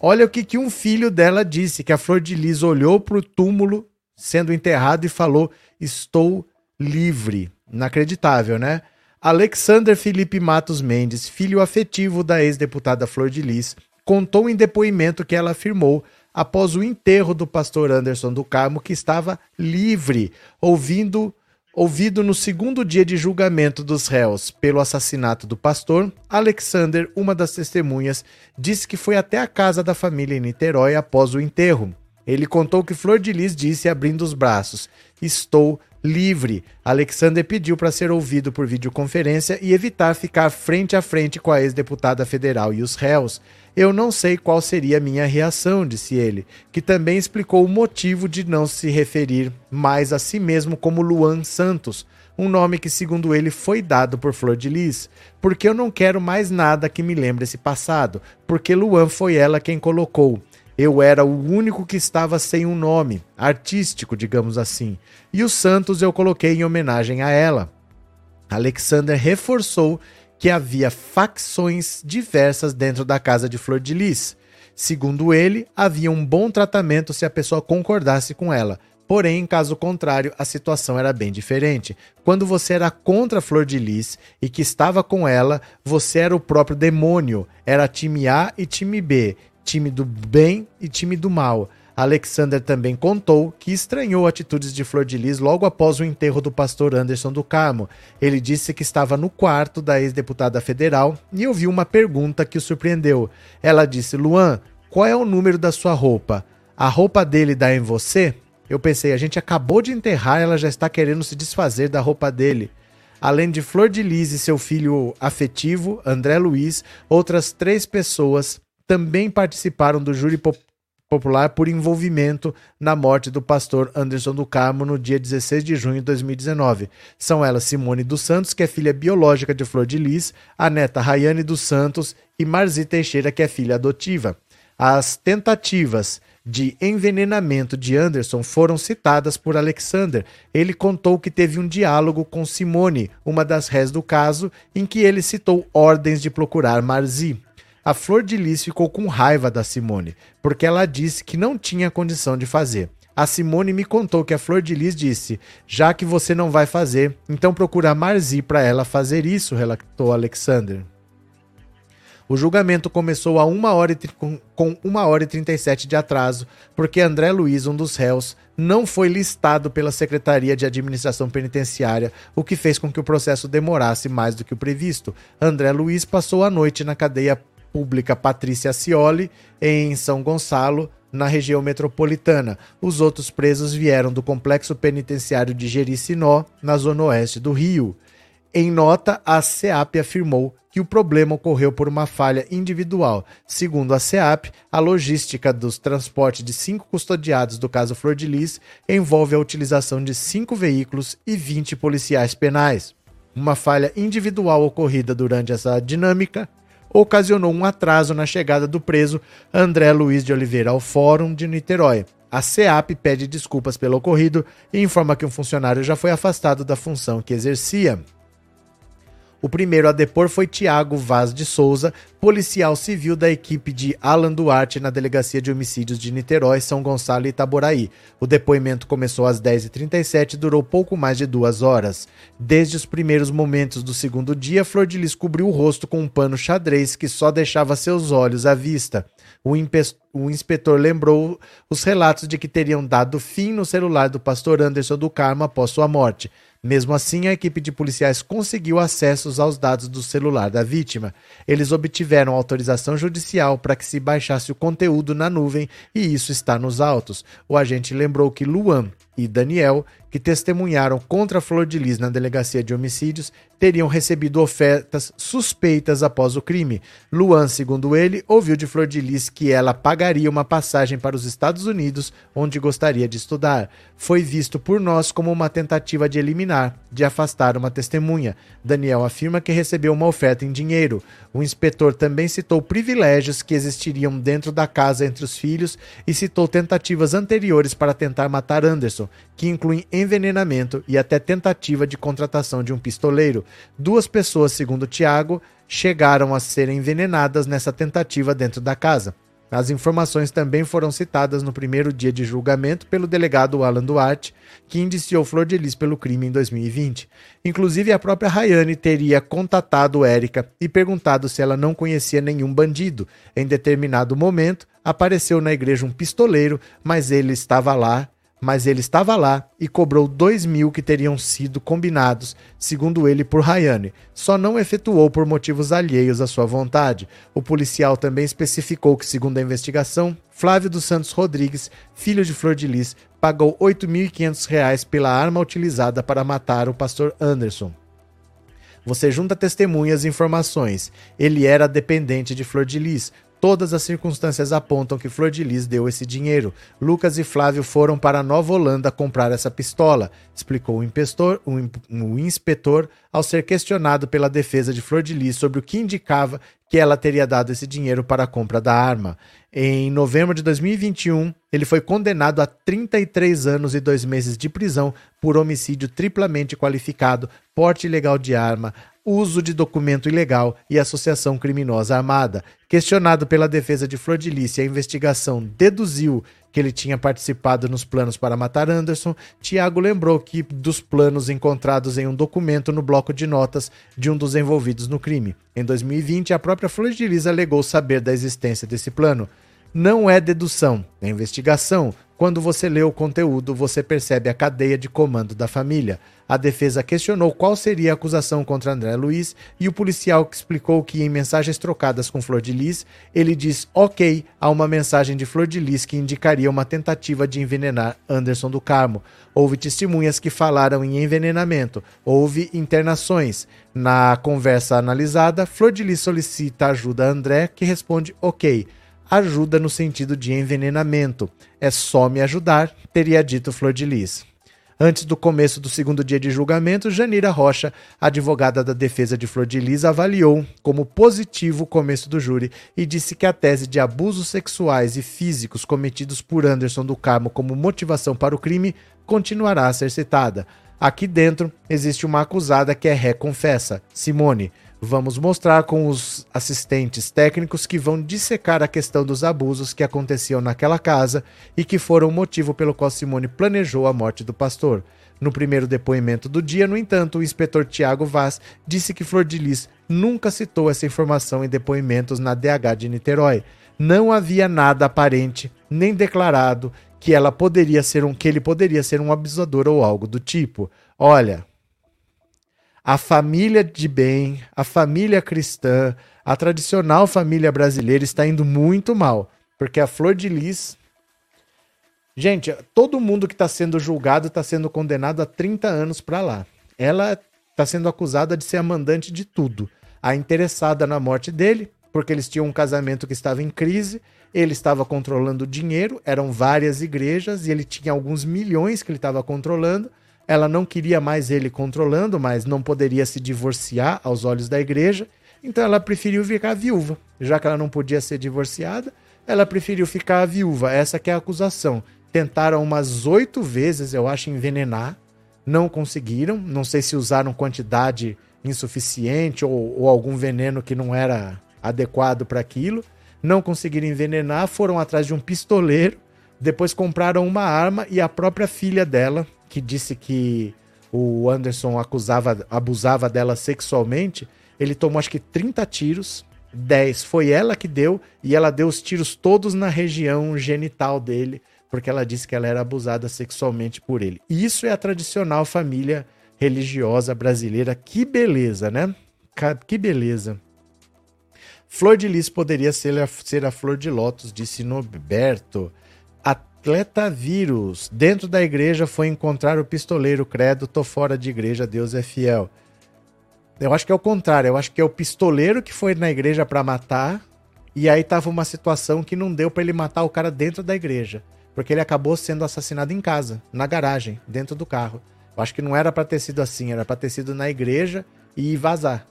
Olha o que, que um filho dela disse: que a Flor de Lis olhou para o túmulo sendo enterrado e falou: Estou livre. Inacreditável, né? Alexander Felipe Matos Mendes, filho afetivo da ex-deputada Flor de Lis, contou em depoimento que ela afirmou após o enterro do pastor Anderson do Carmo que estava livre, ouvindo ouvido no segundo dia de julgamento dos réus pelo assassinato do pastor, Alexander, uma das testemunhas, disse que foi até a casa da família em Niterói após o enterro. Ele contou que Flor de Lis disse abrindo os braços: "Estou livre. Alexander pediu para ser ouvido por videoconferência e evitar ficar frente a frente com a ex-deputada federal e os réus. Eu não sei qual seria a minha reação, disse ele, que também explicou o motivo de não se referir mais a si mesmo como Luan Santos, um nome que, segundo ele, foi dado por Flor de Lis, porque eu não quero mais nada que me lembre esse passado, porque Luan foi ela quem colocou. Eu era o único que estava sem um nome, artístico, digamos assim, e o Santos eu coloquei em homenagem a ela. Alexander reforçou que havia facções diversas dentro da casa de Flor de Lis. Segundo ele, havia um bom tratamento se a pessoa concordasse com ela. Porém, caso contrário, a situação era bem diferente. Quando você era contra Flor de Lis e que estava com ela, você era o próprio demônio. Era time A e time B time do bem e time do mal. Alexander também contou que estranhou atitudes de Flor de Lis logo após o enterro do pastor Anderson do Carmo. Ele disse que estava no quarto da ex-deputada federal e ouviu uma pergunta que o surpreendeu. Ela disse: Luan, qual é o número da sua roupa? A roupa dele dá em você? Eu pensei, a gente acabou de enterrar, ela já está querendo se desfazer da roupa dele. Além de Flor de Lis e seu filho afetivo, André Luiz, outras três pessoas também participaram do júri popular por envolvimento na morte do pastor Anderson do Carmo no dia 16 de junho de 2019. São elas Simone dos Santos, que é filha biológica de Flor de Lis, a neta Rayane dos Santos e Marzi Teixeira, que é filha adotiva. As tentativas de envenenamento de Anderson foram citadas por Alexander. Ele contou que teve um diálogo com Simone, uma das réis do caso, em que ele citou ordens de procurar Marzi. A Flor de Lis ficou com raiva da Simone, porque ela disse que não tinha condição de fazer. A Simone me contou que a Flor de Lis disse: Já que você não vai fazer, então procura Marzi para ela fazer isso, relatou Alexander. O julgamento começou a uma hora com 1 hora e 37 de atraso, porque André Luiz, um dos réus, não foi listado pela Secretaria de Administração Penitenciária, o que fez com que o processo demorasse mais do que o previsto. André Luiz passou a noite na cadeia Pública Patrícia Cioli, em São Gonçalo, na região metropolitana. Os outros presos vieram do complexo penitenciário de Jericinó, na zona oeste do Rio. Em nota, a SEAP afirmou que o problema ocorreu por uma falha individual. Segundo a SEAP, a logística dos transportes de cinco custodiados do caso Flor de Lis envolve a utilização de cinco veículos e 20 policiais penais. Uma falha individual ocorrida durante essa dinâmica ocasionou um atraso na chegada do preso André Luiz de Oliveira ao Fórum de Niterói. A CEAP pede desculpas pelo ocorrido e informa que um funcionário já foi afastado da função que exercia. O primeiro a depor foi Tiago Vaz de Souza, policial civil da equipe de Alan Duarte na Delegacia de Homicídios de Niterói, São Gonçalo e Itaboraí. O depoimento começou às 10h37 e durou pouco mais de duas horas. Desde os primeiros momentos do segundo dia, Flor de Lis cobriu o rosto com um pano xadrez que só deixava seus olhos à vista. O, o, inspetor lembrou os relatos de que teriam dado fim no celular do pastor Anderson do Carmo após sua morte. Mesmo assim, a equipe de policiais conseguiu acessos aos dados do celular da vítima. Eles obtiveram autorização judicial para que se baixasse o conteúdo na nuvem e isso está nos autos. O agente lembrou que Luan e Daniel, que testemunharam contra Flor de Lis na delegacia de homicídios, teriam recebido ofertas suspeitas após o crime. Luan, segundo ele, ouviu de Flor de Lis que ela pagaria uma passagem para os Estados Unidos, onde gostaria de estudar. Foi visto por nós como uma tentativa de eliminar de afastar uma testemunha. Daniel afirma que recebeu uma oferta em dinheiro. O inspetor também citou privilégios que existiriam dentro da casa entre os filhos e citou tentativas anteriores para tentar matar Anderson, que incluem envenenamento e até tentativa de contratação de um pistoleiro. Duas pessoas, segundo Tiago, chegaram a serem envenenadas nessa tentativa dentro da casa. As informações também foram citadas no primeiro dia de julgamento pelo delegado Alan Duarte, que indiciou Flor de Lis pelo crime em 2020. Inclusive, a própria Rayane teria contatado Érica e perguntado se ela não conhecia nenhum bandido. Em determinado momento, apareceu na igreja um pistoleiro, mas ele estava lá mas ele estava lá e cobrou dois mil que teriam sido combinados, segundo ele, por Rayane. Só não efetuou por motivos alheios à sua vontade. O policial também especificou que, segundo a investigação, Flávio dos Santos Rodrigues, filho de Flor de Lis, pagou R$ 8.500 pela arma utilizada para matar o pastor Anderson. Você junta testemunhas e informações. Ele era dependente de Flor de Lis. Todas as circunstâncias apontam que Flor de Lis deu esse dinheiro. Lucas e Flávio foram para Nova Holanda comprar essa pistola, explicou o, impestor, o, inspetor ao ser questionado pela defesa de Flor de Lis sobre o que indicava que ela teria dado esse dinheiro para a compra da arma. Em novembro de 2021, ele foi condenado a 33 anos e dois meses de prisão por homicídio triplamente qualificado, porte ilegal de arma, uso de documento ilegal e associação criminosa armada. Questionado pela defesa de Flor de Lícia, a investigação deduziu que ele tinha participado nos planos para matar Anderson. Tiago lembrou que dos planos encontrados em um documento no bloco de notas de um dos envolvidos no crime. Em 2020, a própria Flor de Lis alegou saber da existência desse plano. Não é dedução, é investigação. Quando você lê o conteúdo, você percebe a cadeia de comando da família. A defesa questionou qual seria a acusação contra André Luiz e o policial explicou que em mensagens trocadas com Flor de Lis, ele diz ok a uma mensagem de Flor de Lis que indicaria uma tentativa de envenenar Anderson do Carmo. Houve testemunhas que falaram em envenenamento, houve internações. Na conversa analisada, Flor de Lis solicita ajuda a André, que responde ok ajuda no sentido de envenenamento. É só me ajudar, teria dito Flor de Lis. Antes do começo do segundo dia de julgamento, Janira Rocha, advogada da defesa de Flor de Lis, avaliou como positivo o começo do júri e disse que a tese de abusos sexuais e físicos cometidos por Anderson do Carmo como motivação para o crime continuará a ser citada. Aqui dentro existe uma acusada que é ré confessa, Simone. Vamos mostrar com os assistentes técnicos que vão dissecar a questão dos abusos que aconteciam naquela casa e que foram o motivo pelo qual Simone planejou a morte do pastor. No primeiro depoimento do dia, no entanto, o inspetor Tiago Vaz disse que Flor de Lis nunca citou essa informação em depoimentos na DH de Niterói. Não havia nada aparente nem declarado que ela poderia ser um que ele poderia ser um abusador ou algo do tipo. Olha, a família de bem, a família cristã, a tradicional família brasileira está indo muito mal. Porque a Flor de Lis. Gente, todo mundo que está sendo julgado está sendo condenado a 30 anos para lá. Ela está sendo acusada de ser a mandante de tudo. A interessada na morte dele, porque eles tinham um casamento que estava em crise, ele estava controlando o dinheiro, eram várias igrejas e ele tinha alguns milhões que ele estava controlando. Ela não queria mais ele controlando, mas não poderia se divorciar aos olhos da igreja. Então ela preferiu ficar viúva. Já que ela não podia ser divorciada, ela preferiu ficar viúva. Essa é a acusação. Tentaram umas oito vezes, eu acho, envenenar. Não conseguiram. Não sei se usaram quantidade insuficiente ou, ou algum veneno que não era adequado para aquilo. Não conseguiram envenenar, foram atrás de um pistoleiro. Depois compraram uma arma e a própria filha dela, que disse que o Anderson acusava, abusava dela sexualmente, ele tomou acho que 30 tiros, 10 foi ela que deu, e ela deu os tiros todos na região genital dele, porque ela disse que ela era abusada sexualmente por ele. Isso é a tradicional família religiosa brasileira. Que beleza, né? Que beleza. Flor de Lis poderia ser a, ser a flor de lótus, disse Norberto. Atleta vírus. Dentro da igreja foi encontrar o pistoleiro credo, tô fora de igreja, Deus é fiel. Eu acho que é o contrário, eu acho que é o pistoleiro que foi na igreja para matar, e aí tava uma situação que não deu para ele matar o cara dentro da igreja, porque ele acabou sendo assassinado em casa, na garagem, dentro do carro. Eu acho que não era para ter sido assim, era para ter sido na igreja e vazar.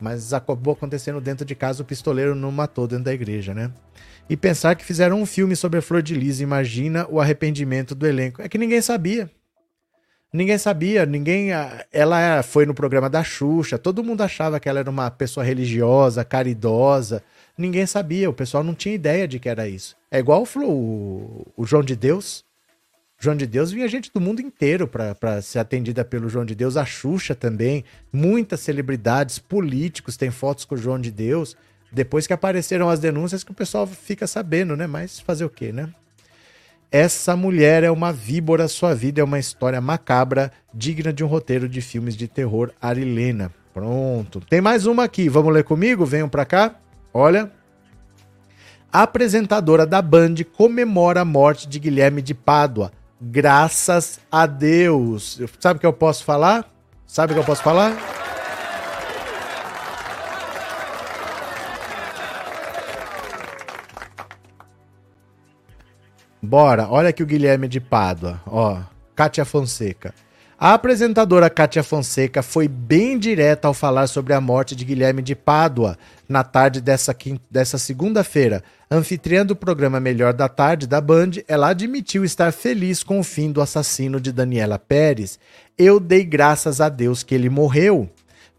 Mas acabou acontecendo dentro de casa, o pistoleiro não matou dentro da igreja, né? E pensar que fizeram um filme sobre a Flor de Lis, imagina o arrependimento do elenco. É que ninguém sabia. Ninguém sabia, ninguém. Ela foi no programa da Xuxa, todo mundo achava que ela era uma pessoa religiosa, caridosa. Ninguém sabia, o pessoal não tinha ideia de que era isso. É igual o, o João de Deus. João de Deus vinha gente do mundo inteiro para ser atendida pelo João de Deus. A Xuxa também. Muitas celebridades, políticos têm fotos com o João de Deus. Depois que apareceram as denúncias, que o pessoal fica sabendo, né? Mas fazer o quê, né? Essa mulher é uma víbora, sua vida é uma história macabra, digna de um roteiro de filmes de terror Arilena. Pronto. Tem mais uma aqui, vamos ler comigo? Venham pra cá. Olha. A apresentadora da Band comemora a morte de Guilherme de Pádua. Graças a Deus. Sabe o que eu posso falar? Sabe o que eu posso falar? Bora, olha aqui o Guilherme de Pádua, ó, Kátia Fonseca. A apresentadora Kátia Fonseca foi bem direta ao falar sobre a morte de Guilherme de Pádua na tarde dessa, dessa segunda-feira. Anfitriã do programa Melhor da Tarde da Band, ela admitiu estar feliz com o fim do assassino de Daniela Pérez. Eu dei graças a Deus que ele morreu.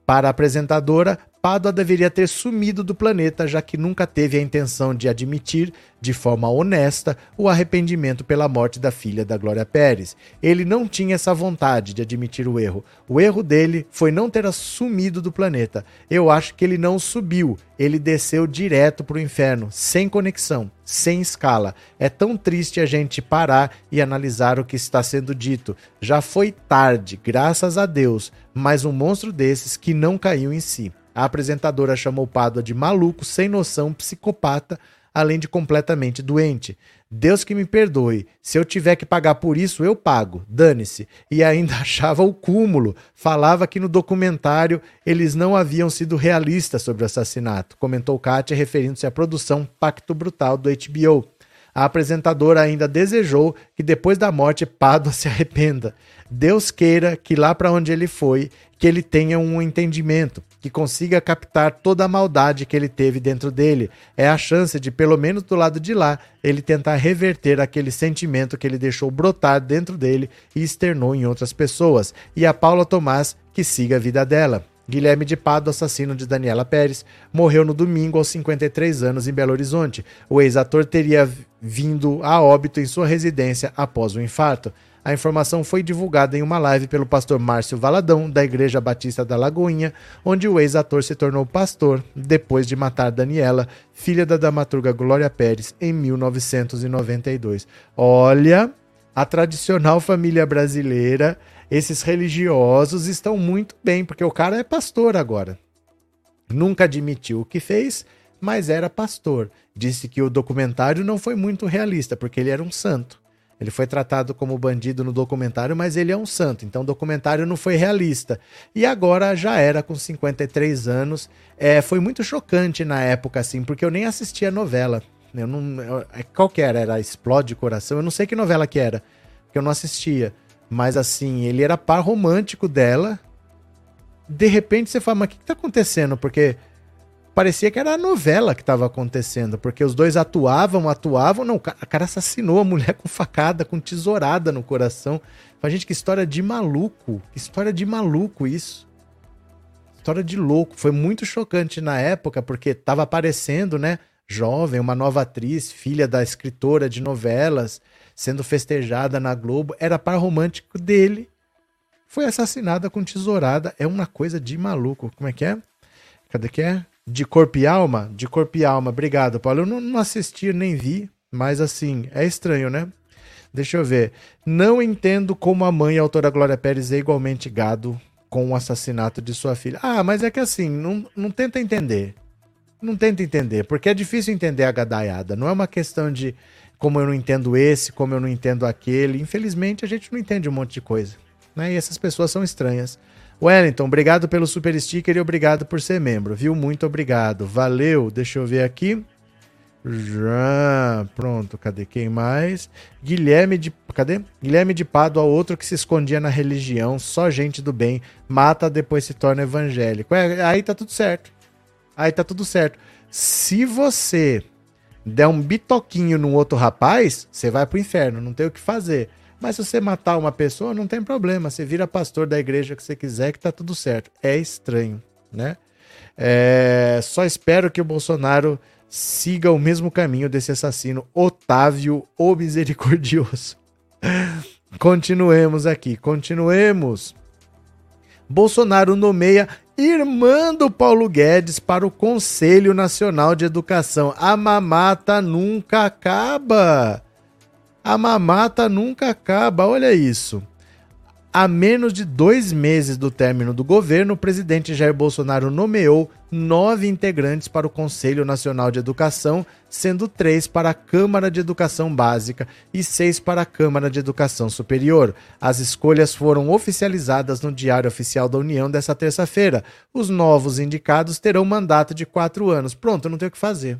Para a apresentadora, Pádua deveria ter sumido do planeta, já que nunca teve a intenção de admitir, de forma honesta, o arrependimento pela morte da filha da Glória Pérez. Ele não tinha essa vontade de admitir o erro. O erro dele foi não ter sumido do planeta. Eu acho que ele não subiu, ele desceu direto para o inferno, sem conexão, sem escala. É tão triste a gente parar e analisar o que está sendo dito. Já foi tarde, graças a Deus, mas um monstro desses que não caiu em si. A apresentadora chamou Pádua de maluco, sem noção, psicopata, além de completamente doente. Deus que me perdoe. Se eu tiver que pagar por isso, eu pago. Dane-se. E ainda achava o cúmulo. Falava que no documentário eles não haviam sido realistas sobre o assassinato, comentou Kátia, referindo-se à produção Pacto Brutal do HBO. A apresentadora ainda desejou que depois da morte Pádua se arrependa. Deus queira que lá para onde ele foi, que ele tenha um entendimento, que consiga captar toda a maldade que ele teve dentro dele. É a chance de, pelo menos do lado de lá, ele tentar reverter aquele sentimento que ele deixou brotar dentro dele e externou em outras pessoas. E a Paula Tomás que siga a vida dela. Guilherme de Pado, assassino de Daniela Pérez, morreu no domingo aos 53 anos em Belo Horizonte. O ex-ator teria vindo a óbito em sua residência após o infarto. A informação foi divulgada em uma live pelo pastor Márcio Valadão, da Igreja Batista da Lagoinha, onde o ex-ator se tornou pastor depois de matar Daniela, filha da dramaturga Glória Pérez, em 1992. Olha, a tradicional família brasileira, esses religiosos estão muito bem, porque o cara é pastor agora. Nunca admitiu o que fez, mas era pastor. Disse que o documentário não foi muito realista, porque ele era um santo. Ele foi tratado como bandido no documentário, mas ele é um santo, então o documentário não foi realista. E agora já era com 53 anos. É, foi muito chocante na época, assim, porque eu nem assistia novela. Eu não, eu, é, qual que era? Era Explode Coração? Eu não sei que novela que era, porque eu não assistia. Mas assim, ele era par romântico dela. De repente você fala, mas o que, que tá acontecendo? Porque parecia que era a novela que estava acontecendo, porque os dois atuavam, atuavam, não, o cara assassinou a mulher com facada, com tesourada no coração. A gente, que história de maluco, que história de maluco isso. História de louco, foi muito chocante na época, porque estava aparecendo, né, jovem, uma nova atriz, filha da escritora de novelas, sendo festejada na Globo, era par romântico dele. Foi assassinada com tesourada, é uma coisa de maluco. Como é que é? Cadê que é? De corpo e alma? De corpo e alma. Obrigado, Paulo. Eu não, não assisti nem vi, mas assim, é estranho, né? Deixa eu ver. Não entendo como a mãe, a autora Glória Pérez, é igualmente gado com o assassinato de sua filha. Ah, mas é que assim, não, não tenta entender. Não tenta entender, porque é difícil entender a gadaiada. Não é uma questão de como eu não entendo esse, como eu não entendo aquele. Infelizmente, a gente não entende um monte de coisa. Né? E essas pessoas são estranhas. Wellington, obrigado pelo super sticker e obrigado por ser membro, viu? Muito obrigado. Valeu. Deixa eu ver aqui. Já, pronto, cadê quem mais? Guilherme de, cadê? Guilherme de Pádua, outro que se escondia na religião, só gente do bem, mata depois se torna evangélico. É, aí tá tudo certo. Aí tá tudo certo. Se você der um bitoquinho num outro rapaz, você vai pro inferno, não tem o que fazer. Mas se você matar uma pessoa, não tem problema. Você vira pastor da igreja que você quiser, que tá tudo certo. É estranho, né? É... Só espero que o Bolsonaro siga o mesmo caminho desse assassino Otávio o Misericordioso. Continuemos aqui, continuemos. Bolsonaro nomeia irmã do Paulo Guedes para o Conselho Nacional de Educação. A mamata nunca acaba. A mamata nunca acaba, olha isso. A menos de dois meses do término do governo, o presidente Jair Bolsonaro nomeou nove integrantes para o Conselho Nacional de Educação, sendo três para a Câmara de Educação Básica e seis para a Câmara de Educação Superior. As escolhas foram oficializadas no Diário Oficial da União desta terça-feira. Os novos indicados terão mandato de quatro anos. Pronto, não tem o que fazer.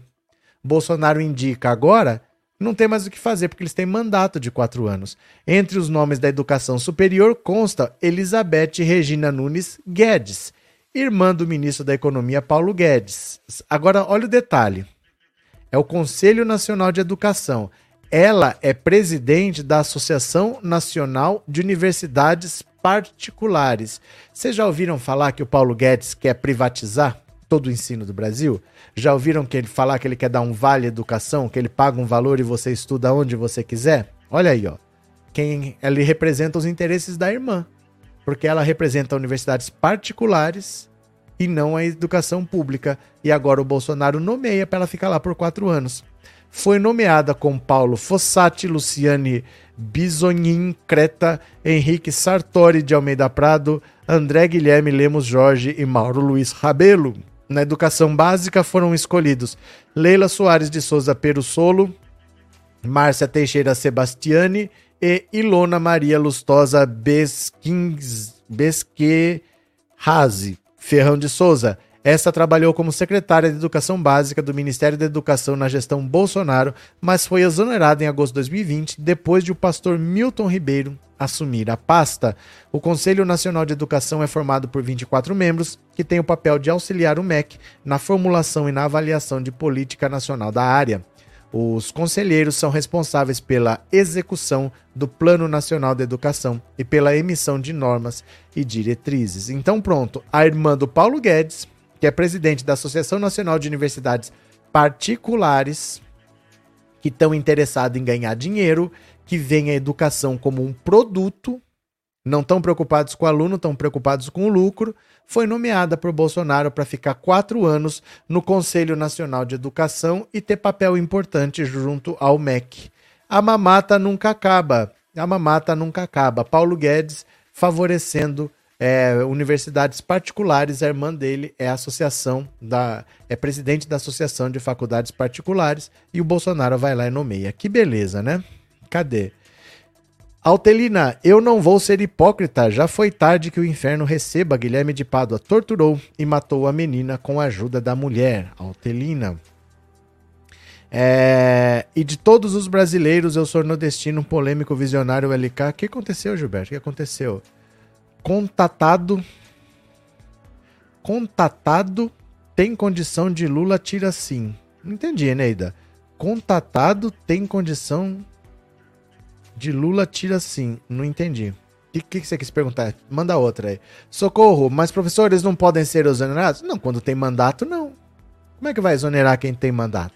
Bolsonaro indica agora não tem mais o que fazer, porque eles têm mandato de quatro anos. Entre os nomes da educação superior consta Elizabeth Regina Nunes Guedes, irmã do ministro da Economia Paulo Guedes. Agora, olha o detalhe: é o Conselho Nacional de Educação. Ela é presidente da Associação Nacional de Universidades Particulares. Vocês já ouviram falar que o Paulo Guedes quer privatizar todo o ensino do Brasil? Já ouviram que ele falar que ele quer dar um vale educação, que ele paga um valor e você estuda onde você quiser? Olha aí, ó. Quem ele representa os interesses da irmã, porque ela representa universidades particulares e não a educação pública. E agora o Bolsonaro nomeia para ela ficar lá por quatro anos. Foi nomeada com Paulo Fossati, Luciane Bisonin Creta, Henrique Sartori de Almeida Prado, André Guilherme Lemos Jorge e Mauro Luiz Rabelo. Na educação básica foram escolhidos Leila Soares de Souza Perussolo, Márcia Teixeira Sebastiani e Ilona Maria Lustosa Besquerrazi Ferrão de Souza. Esta trabalhou como secretária de Educação Básica do Ministério da Educação na gestão Bolsonaro, mas foi exonerada em agosto de 2020, depois de o pastor Milton Ribeiro assumir a pasta. O Conselho Nacional de Educação é formado por 24 membros, que têm o papel de auxiliar o MEC na formulação e na avaliação de política nacional da área. Os conselheiros são responsáveis pela execução do Plano Nacional de Educação e pela emissão de normas e diretrizes. Então, pronto, a irmã do Paulo Guedes, que é presidente da Associação Nacional de Universidades Particulares, que estão interessados em ganhar dinheiro, que veem a educação como um produto, não estão preocupados com o aluno, estão preocupados com o lucro, foi nomeada por Bolsonaro para ficar quatro anos no Conselho Nacional de Educação e ter papel importante junto ao MEC. A mamata nunca acaba. A mamata nunca acaba. Paulo Guedes favorecendo é, universidades particulares. A irmã dele é associação da é presidente da Associação de Faculdades Particulares e o Bolsonaro vai lá e nomeia. Que beleza, né? Cadê? Altelina, eu não vou ser hipócrita. Já foi tarde que o inferno receba. Guilherme de Pádua torturou e matou a menina com a ajuda da mulher. Altelina. É... E de todos os brasileiros, eu sou nordestino, polêmico, visionário, LK. O que aconteceu, Gilberto? O que aconteceu? Contatado. Contatado tem condição de Lula tira sim. Não entendi, Neida. Contatado tem condição de Lula tira sim. Não entendi. O que, que, você quis perguntar? Manda outra aí. Socorro, mas professores não podem ser exonerados? Não, quando tem mandato, não. Como é que vai exonerar quem tem mandato?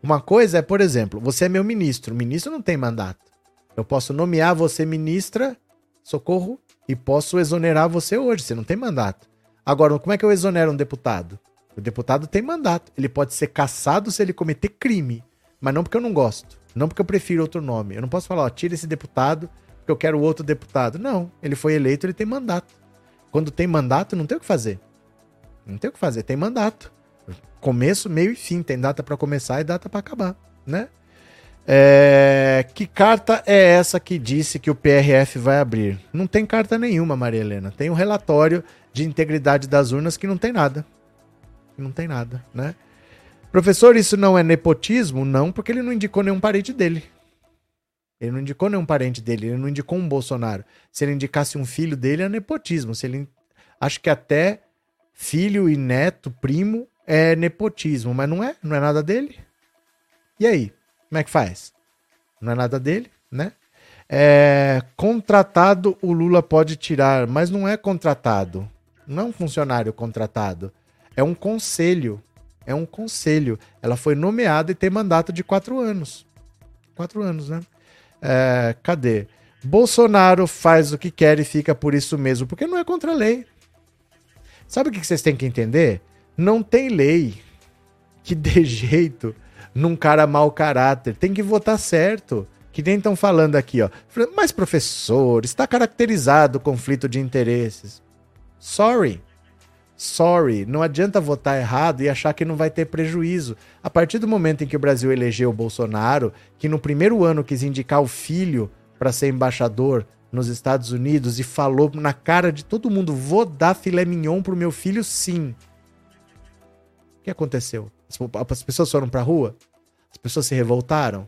Uma coisa é, por exemplo, você é meu ministro. O ministro não tem mandato. Eu posso nomear você ministra, socorro, e posso exonerar você hoje. Você não tem mandato. Agora, como é que eu exonero um deputado? O deputado tem mandato. Ele pode ser caçado se ele cometer crime. Mas não porque eu não gosto. Não porque eu prefiro outro nome. Eu não posso falar, ó, tira esse deputado porque eu quero outro deputado. Não, ele foi eleito, ele tem mandato. Quando tem mandato, não tem o que fazer. Não tem o que fazer, tem mandato. Começo, meio e fim. Tem data para começar e data para acabar, né? É... Que carta é essa que disse que o PRF vai abrir? Não tem carta nenhuma, Maria Helena. Tem um relatório de integridade das urnas que não tem nada. Não tem nada, né? Professor, isso não é nepotismo? Não, porque ele não indicou nenhum parente dele. Ele não indicou nenhum parente dele, ele não indicou um Bolsonaro. Se ele indicasse um filho dele, é nepotismo. Se ele acho que até filho e neto, primo é nepotismo, mas não é, não é nada dele. E aí, como é que faz? Não é nada dele, né? É, contratado o Lula pode tirar, mas não é contratado. Não é um funcionário contratado. É um conselho. É um conselho. Ela foi nomeada e tem mandato de quatro anos. Quatro anos, né? É, cadê? Bolsonaro faz o que quer e fica por isso mesmo, porque não é contra a lei. Sabe o que vocês têm que entender? Não tem lei que dê jeito num cara mau caráter. Tem que votar certo. Que nem estão falando aqui, ó. Mas, professor, está caracterizado o conflito de interesses. Sorry. Sorry, não adianta votar errado e achar que não vai ter prejuízo. A partir do momento em que o Brasil elegeu o Bolsonaro, que no primeiro ano quis indicar o filho para ser embaixador nos Estados Unidos e falou na cara de todo mundo: vou dar filé mignon pro meu filho, sim. O que aconteceu? As pessoas foram pra rua? As pessoas se revoltaram?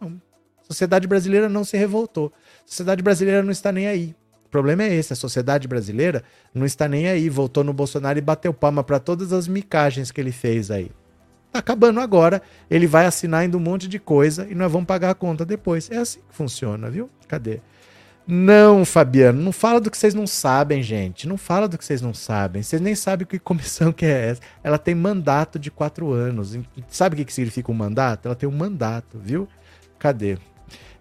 Não. A sociedade brasileira não se revoltou. A sociedade brasileira não está nem aí. O problema é esse, a sociedade brasileira não está nem aí, voltou no Bolsonaro e bateu palma para todas as micagens que ele fez aí. Tá acabando agora, ele vai assinar ainda um monte de coisa e nós vamos pagar a conta depois. É assim que funciona, viu? Cadê? Não, Fabiano, não fala do que vocês não sabem, gente. Não fala do que vocês não sabem. Vocês nem sabem que comissão que é essa. Ela tem mandato de quatro anos. Sabe o que significa um mandato? Ela tem um mandato, viu? Cadê?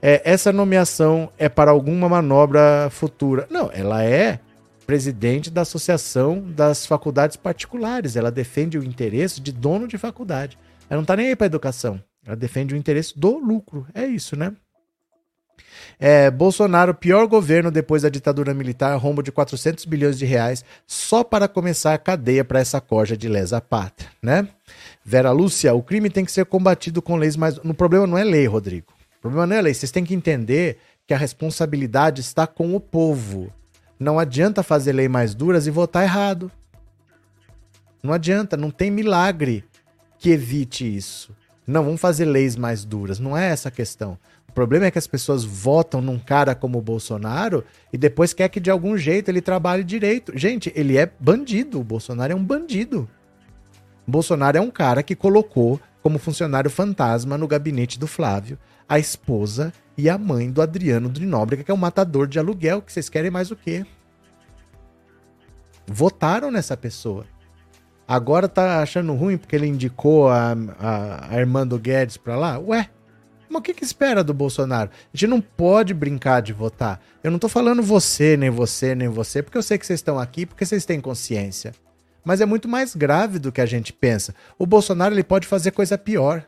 É, essa nomeação é para alguma manobra futura. Não, ela é presidente da Associação das Faculdades Particulares. Ela defende o interesse de dono de faculdade. Ela não está nem aí para educação. Ela defende o interesse do lucro. É isso, né? É, Bolsonaro, pior governo depois da ditadura militar, rombo de 400 bilhões de reais só para começar a cadeia para essa corja de lesa pátria, né? Vera Lúcia, o crime tem que ser combatido com leis mais. No problema não é lei, Rodrigo. O problema não é lei. Vocês têm que entender que a responsabilidade está com o povo. Não adianta fazer lei mais duras e votar errado. Não adianta, não tem milagre que evite isso. Não, vamos fazer leis mais duras. Não é essa a questão. O problema é que as pessoas votam num cara como o Bolsonaro e depois quer que de algum jeito ele trabalhe direito. Gente, ele é bandido. O Bolsonaro é um bandido. O Bolsonaro é um cara que colocou como funcionário fantasma no gabinete do Flávio a esposa e a mãe do Adriano de Nóbrega, que é um matador de aluguel, que vocês querem mais o quê? Votaram nessa pessoa. Agora tá achando ruim porque ele indicou a, a, a Armando Guedes pra lá? Ué, mas o que, que espera do Bolsonaro? A gente não pode brincar de votar. Eu não tô falando você, nem você, nem você, porque eu sei que vocês estão aqui, porque vocês têm consciência. Mas é muito mais grave do que a gente pensa. O Bolsonaro ele pode fazer coisa pior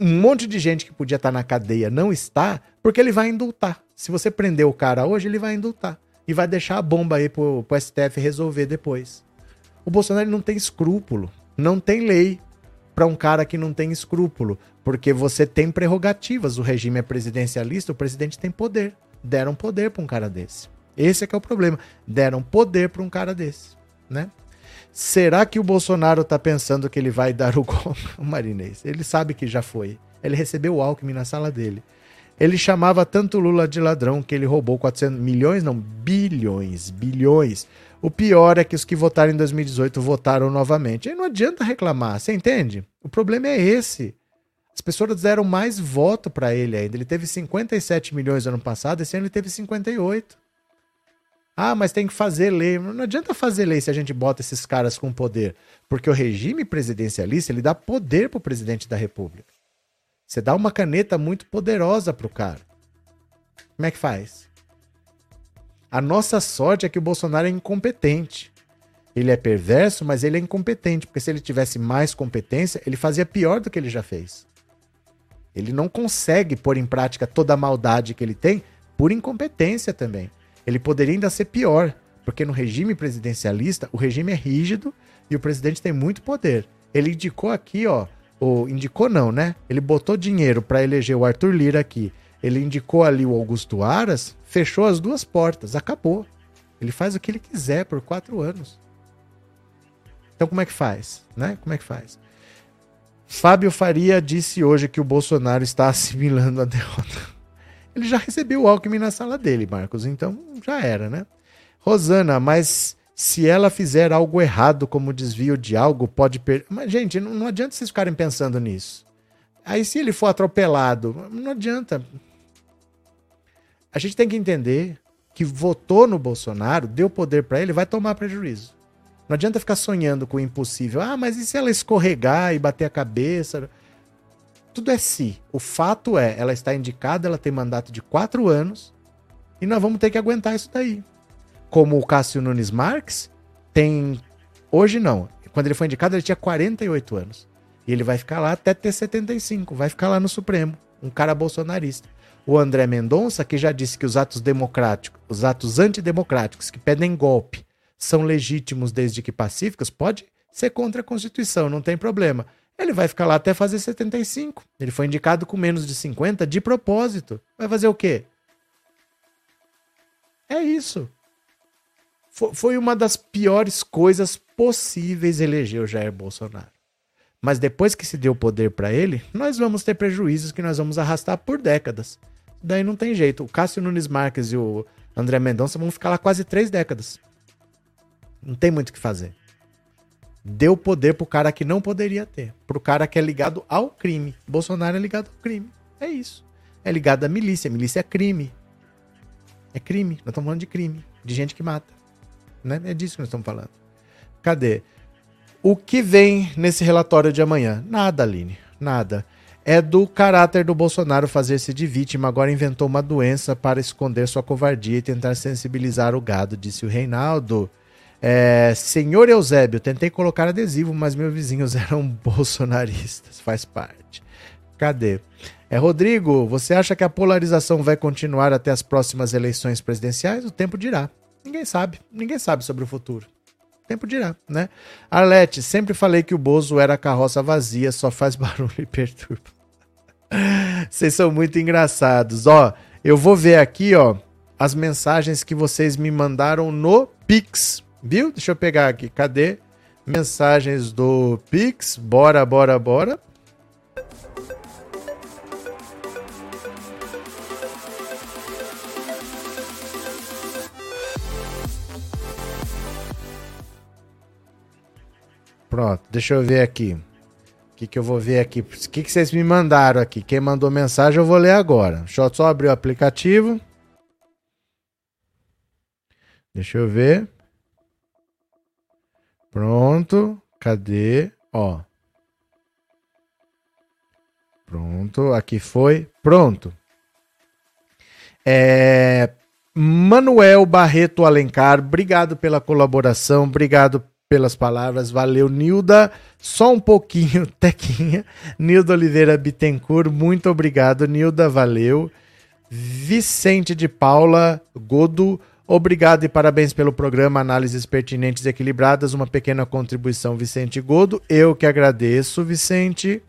um monte de gente que podia estar na cadeia não está, porque ele vai indultar. Se você prender o cara hoje, ele vai indultar. E vai deixar a bomba aí pro, pro STF resolver depois. O Bolsonaro não tem escrúpulo. Não tem lei para um cara que não tem escrúpulo. Porque você tem prerrogativas. O regime é presidencialista, o presidente tem poder. Deram poder para um cara desse. Esse é que é o problema. Deram poder para um cara desse, né? Será que o Bolsonaro está pensando que ele vai dar o golpe? O Marinês, ele sabe que já foi. Ele recebeu o Alckmin na sala dele. Ele chamava tanto Lula de ladrão que ele roubou 400 milhões, não, bilhões, bilhões. O pior é que os que votaram em 2018 votaram novamente. Aí não adianta reclamar, você entende? O problema é esse. As pessoas deram mais voto para ele ainda. Ele teve 57 milhões no ano passado, esse ano ele teve 58. Ah, mas tem que fazer lei. Não adianta fazer lei se a gente bota esses caras com poder. Porque o regime presidencialista, ele dá poder pro presidente da república. Você dá uma caneta muito poderosa pro cara. Como é que faz? A nossa sorte é que o Bolsonaro é incompetente. Ele é perverso, mas ele é incompetente, porque se ele tivesse mais competência, ele fazia pior do que ele já fez. Ele não consegue pôr em prática toda a maldade que ele tem por incompetência também. Ele poderia ainda ser pior, porque no regime presidencialista, o regime é rígido e o presidente tem muito poder. Ele indicou aqui, ó, ou indicou não, né? Ele botou dinheiro para eleger o Arthur Lira aqui. Ele indicou ali o Augusto Aras, fechou as duas portas, acabou. Ele faz o que ele quiser por quatro anos. Então como é que faz, né? Como é que faz? Fábio Faria disse hoje que o Bolsonaro está assimilando a derrota. Ele já recebeu o Alckmin na sala dele, Marcos, então já era, né? Rosana, mas se ela fizer algo errado como desvio de algo, pode perder. Mas, gente, não, não adianta vocês ficarem pensando nisso. Aí, se ele for atropelado, não adianta. A gente tem que entender que votou no Bolsonaro, deu poder para ele, vai tomar prejuízo. Não adianta ficar sonhando com o impossível. Ah, mas e se ela escorregar e bater a cabeça? Tudo é si. O fato é, ela está indicada, ela tem mandato de quatro anos e nós vamos ter que aguentar isso daí. Como o Cássio Nunes Marques tem. Hoje não. Quando ele foi indicado, ele tinha 48 anos. E ele vai ficar lá até ter 75. Vai ficar lá no Supremo. Um cara bolsonarista. O André Mendonça, que já disse que os atos democráticos, os atos antidemocráticos que pedem golpe são legítimos desde que pacíficos, pode ser contra a Constituição, não tem problema. Ele vai ficar lá até fazer 75. Ele foi indicado com menos de 50 de propósito. Vai fazer o quê? É isso. Foi uma das piores coisas possíveis eleger o Jair Bolsonaro. Mas depois que se deu poder para ele, nós vamos ter prejuízos que nós vamos arrastar por décadas. Daí não tem jeito. O Cássio Nunes Marques e o André Mendonça vão ficar lá quase três décadas. Não tem muito o que fazer. Deu poder pro cara que não poderia ter. Pro cara que é ligado ao crime. Bolsonaro é ligado ao crime. É isso. É ligado à milícia. Milícia é crime. É crime. Nós estamos falando de crime. De gente que mata. Né? É disso que nós estamos falando. Cadê? O que vem nesse relatório de amanhã? Nada, Aline. Nada. É do caráter do Bolsonaro fazer-se de vítima. Agora inventou uma doença para esconder sua covardia e tentar sensibilizar o gado, disse o Reinaldo. É, Senhor Eusébio, tentei colocar adesivo, mas meus vizinhos eram bolsonaristas. Faz parte. Cadê? É, Rodrigo, você acha que a polarização vai continuar até as próximas eleições presidenciais? O tempo dirá. Ninguém sabe. Ninguém sabe sobre o futuro. O tempo dirá, né? Arlete, sempre falei que o Bozo era carroça vazia, só faz barulho e perturba. Vocês são muito engraçados. Ó, eu vou ver aqui, ó, as mensagens que vocês me mandaram no Pix. Viu? Deixa eu pegar aqui. Cadê? Mensagens do Pix. Bora, bora, bora. Pronto, deixa eu ver aqui. O que, que eu vou ver aqui? O que, que vocês me mandaram aqui? Quem mandou mensagem eu vou ler agora. Deixa eu só abrir o aplicativo. Deixa eu ver. Pronto. Cadê? Ó. Pronto. Aqui foi. Pronto. É... Manuel Barreto Alencar, obrigado pela colaboração, obrigado pelas palavras, valeu Nilda, só um pouquinho, Tequinha, Nilda Oliveira Bittencourt, muito obrigado, Nilda, valeu, Vicente de Paula Godo, Obrigado e parabéns pelo programa Análises Pertinentes e Equilibradas. Uma pequena contribuição, Vicente Godo. Eu que agradeço, Vicente.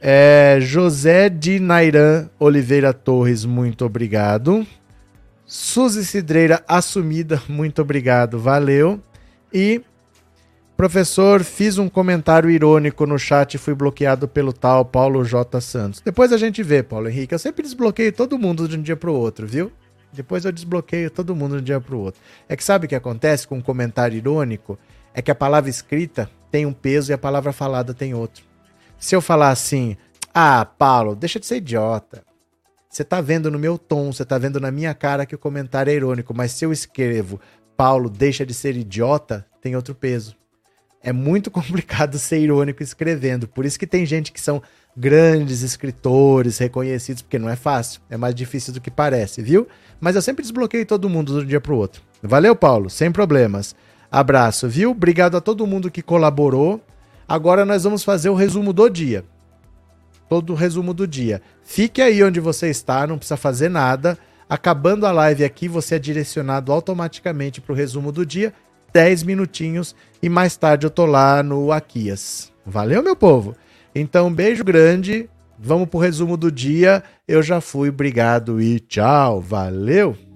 É, José de Nairan Oliveira Torres, muito obrigado. Suzy Cidreira Assumida, muito obrigado, valeu. E, professor, fiz um comentário irônico no chat e fui bloqueado pelo tal Paulo J. Santos. Depois a gente vê, Paulo Henrique. Eu sempre desbloqueio todo mundo de um dia para o outro, viu? Depois eu desbloqueio todo mundo de um dia para o outro. É que sabe o que acontece com um comentário irônico? É que a palavra escrita tem um peso e a palavra falada tem outro. Se eu falar assim, ah, Paulo, deixa de ser idiota. Você tá vendo no meu tom, você tá vendo na minha cara que o comentário é irônico, mas se eu escrevo, Paulo, deixa de ser idiota, tem outro peso. É muito complicado ser irônico escrevendo. Por isso que tem gente que são grandes escritores reconhecidos, porque não é fácil, é mais difícil do que parece, viu? Mas eu sempre desbloqueio todo mundo de um dia pro outro. Valeu, Paulo, sem problemas. Abraço, viu? Obrigado a todo mundo que colaborou. Agora nós vamos fazer o resumo do dia. Todo o resumo do dia. Fique aí onde você está, não precisa fazer nada. Acabando a live aqui, você é direcionado automaticamente para o resumo do dia, 10 minutinhos, e mais tarde eu tô lá no Aquias. Valeu, meu povo? Então, um beijo grande. Vamos pro resumo do dia. Eu já fui, obrigado e tchau. Valeu!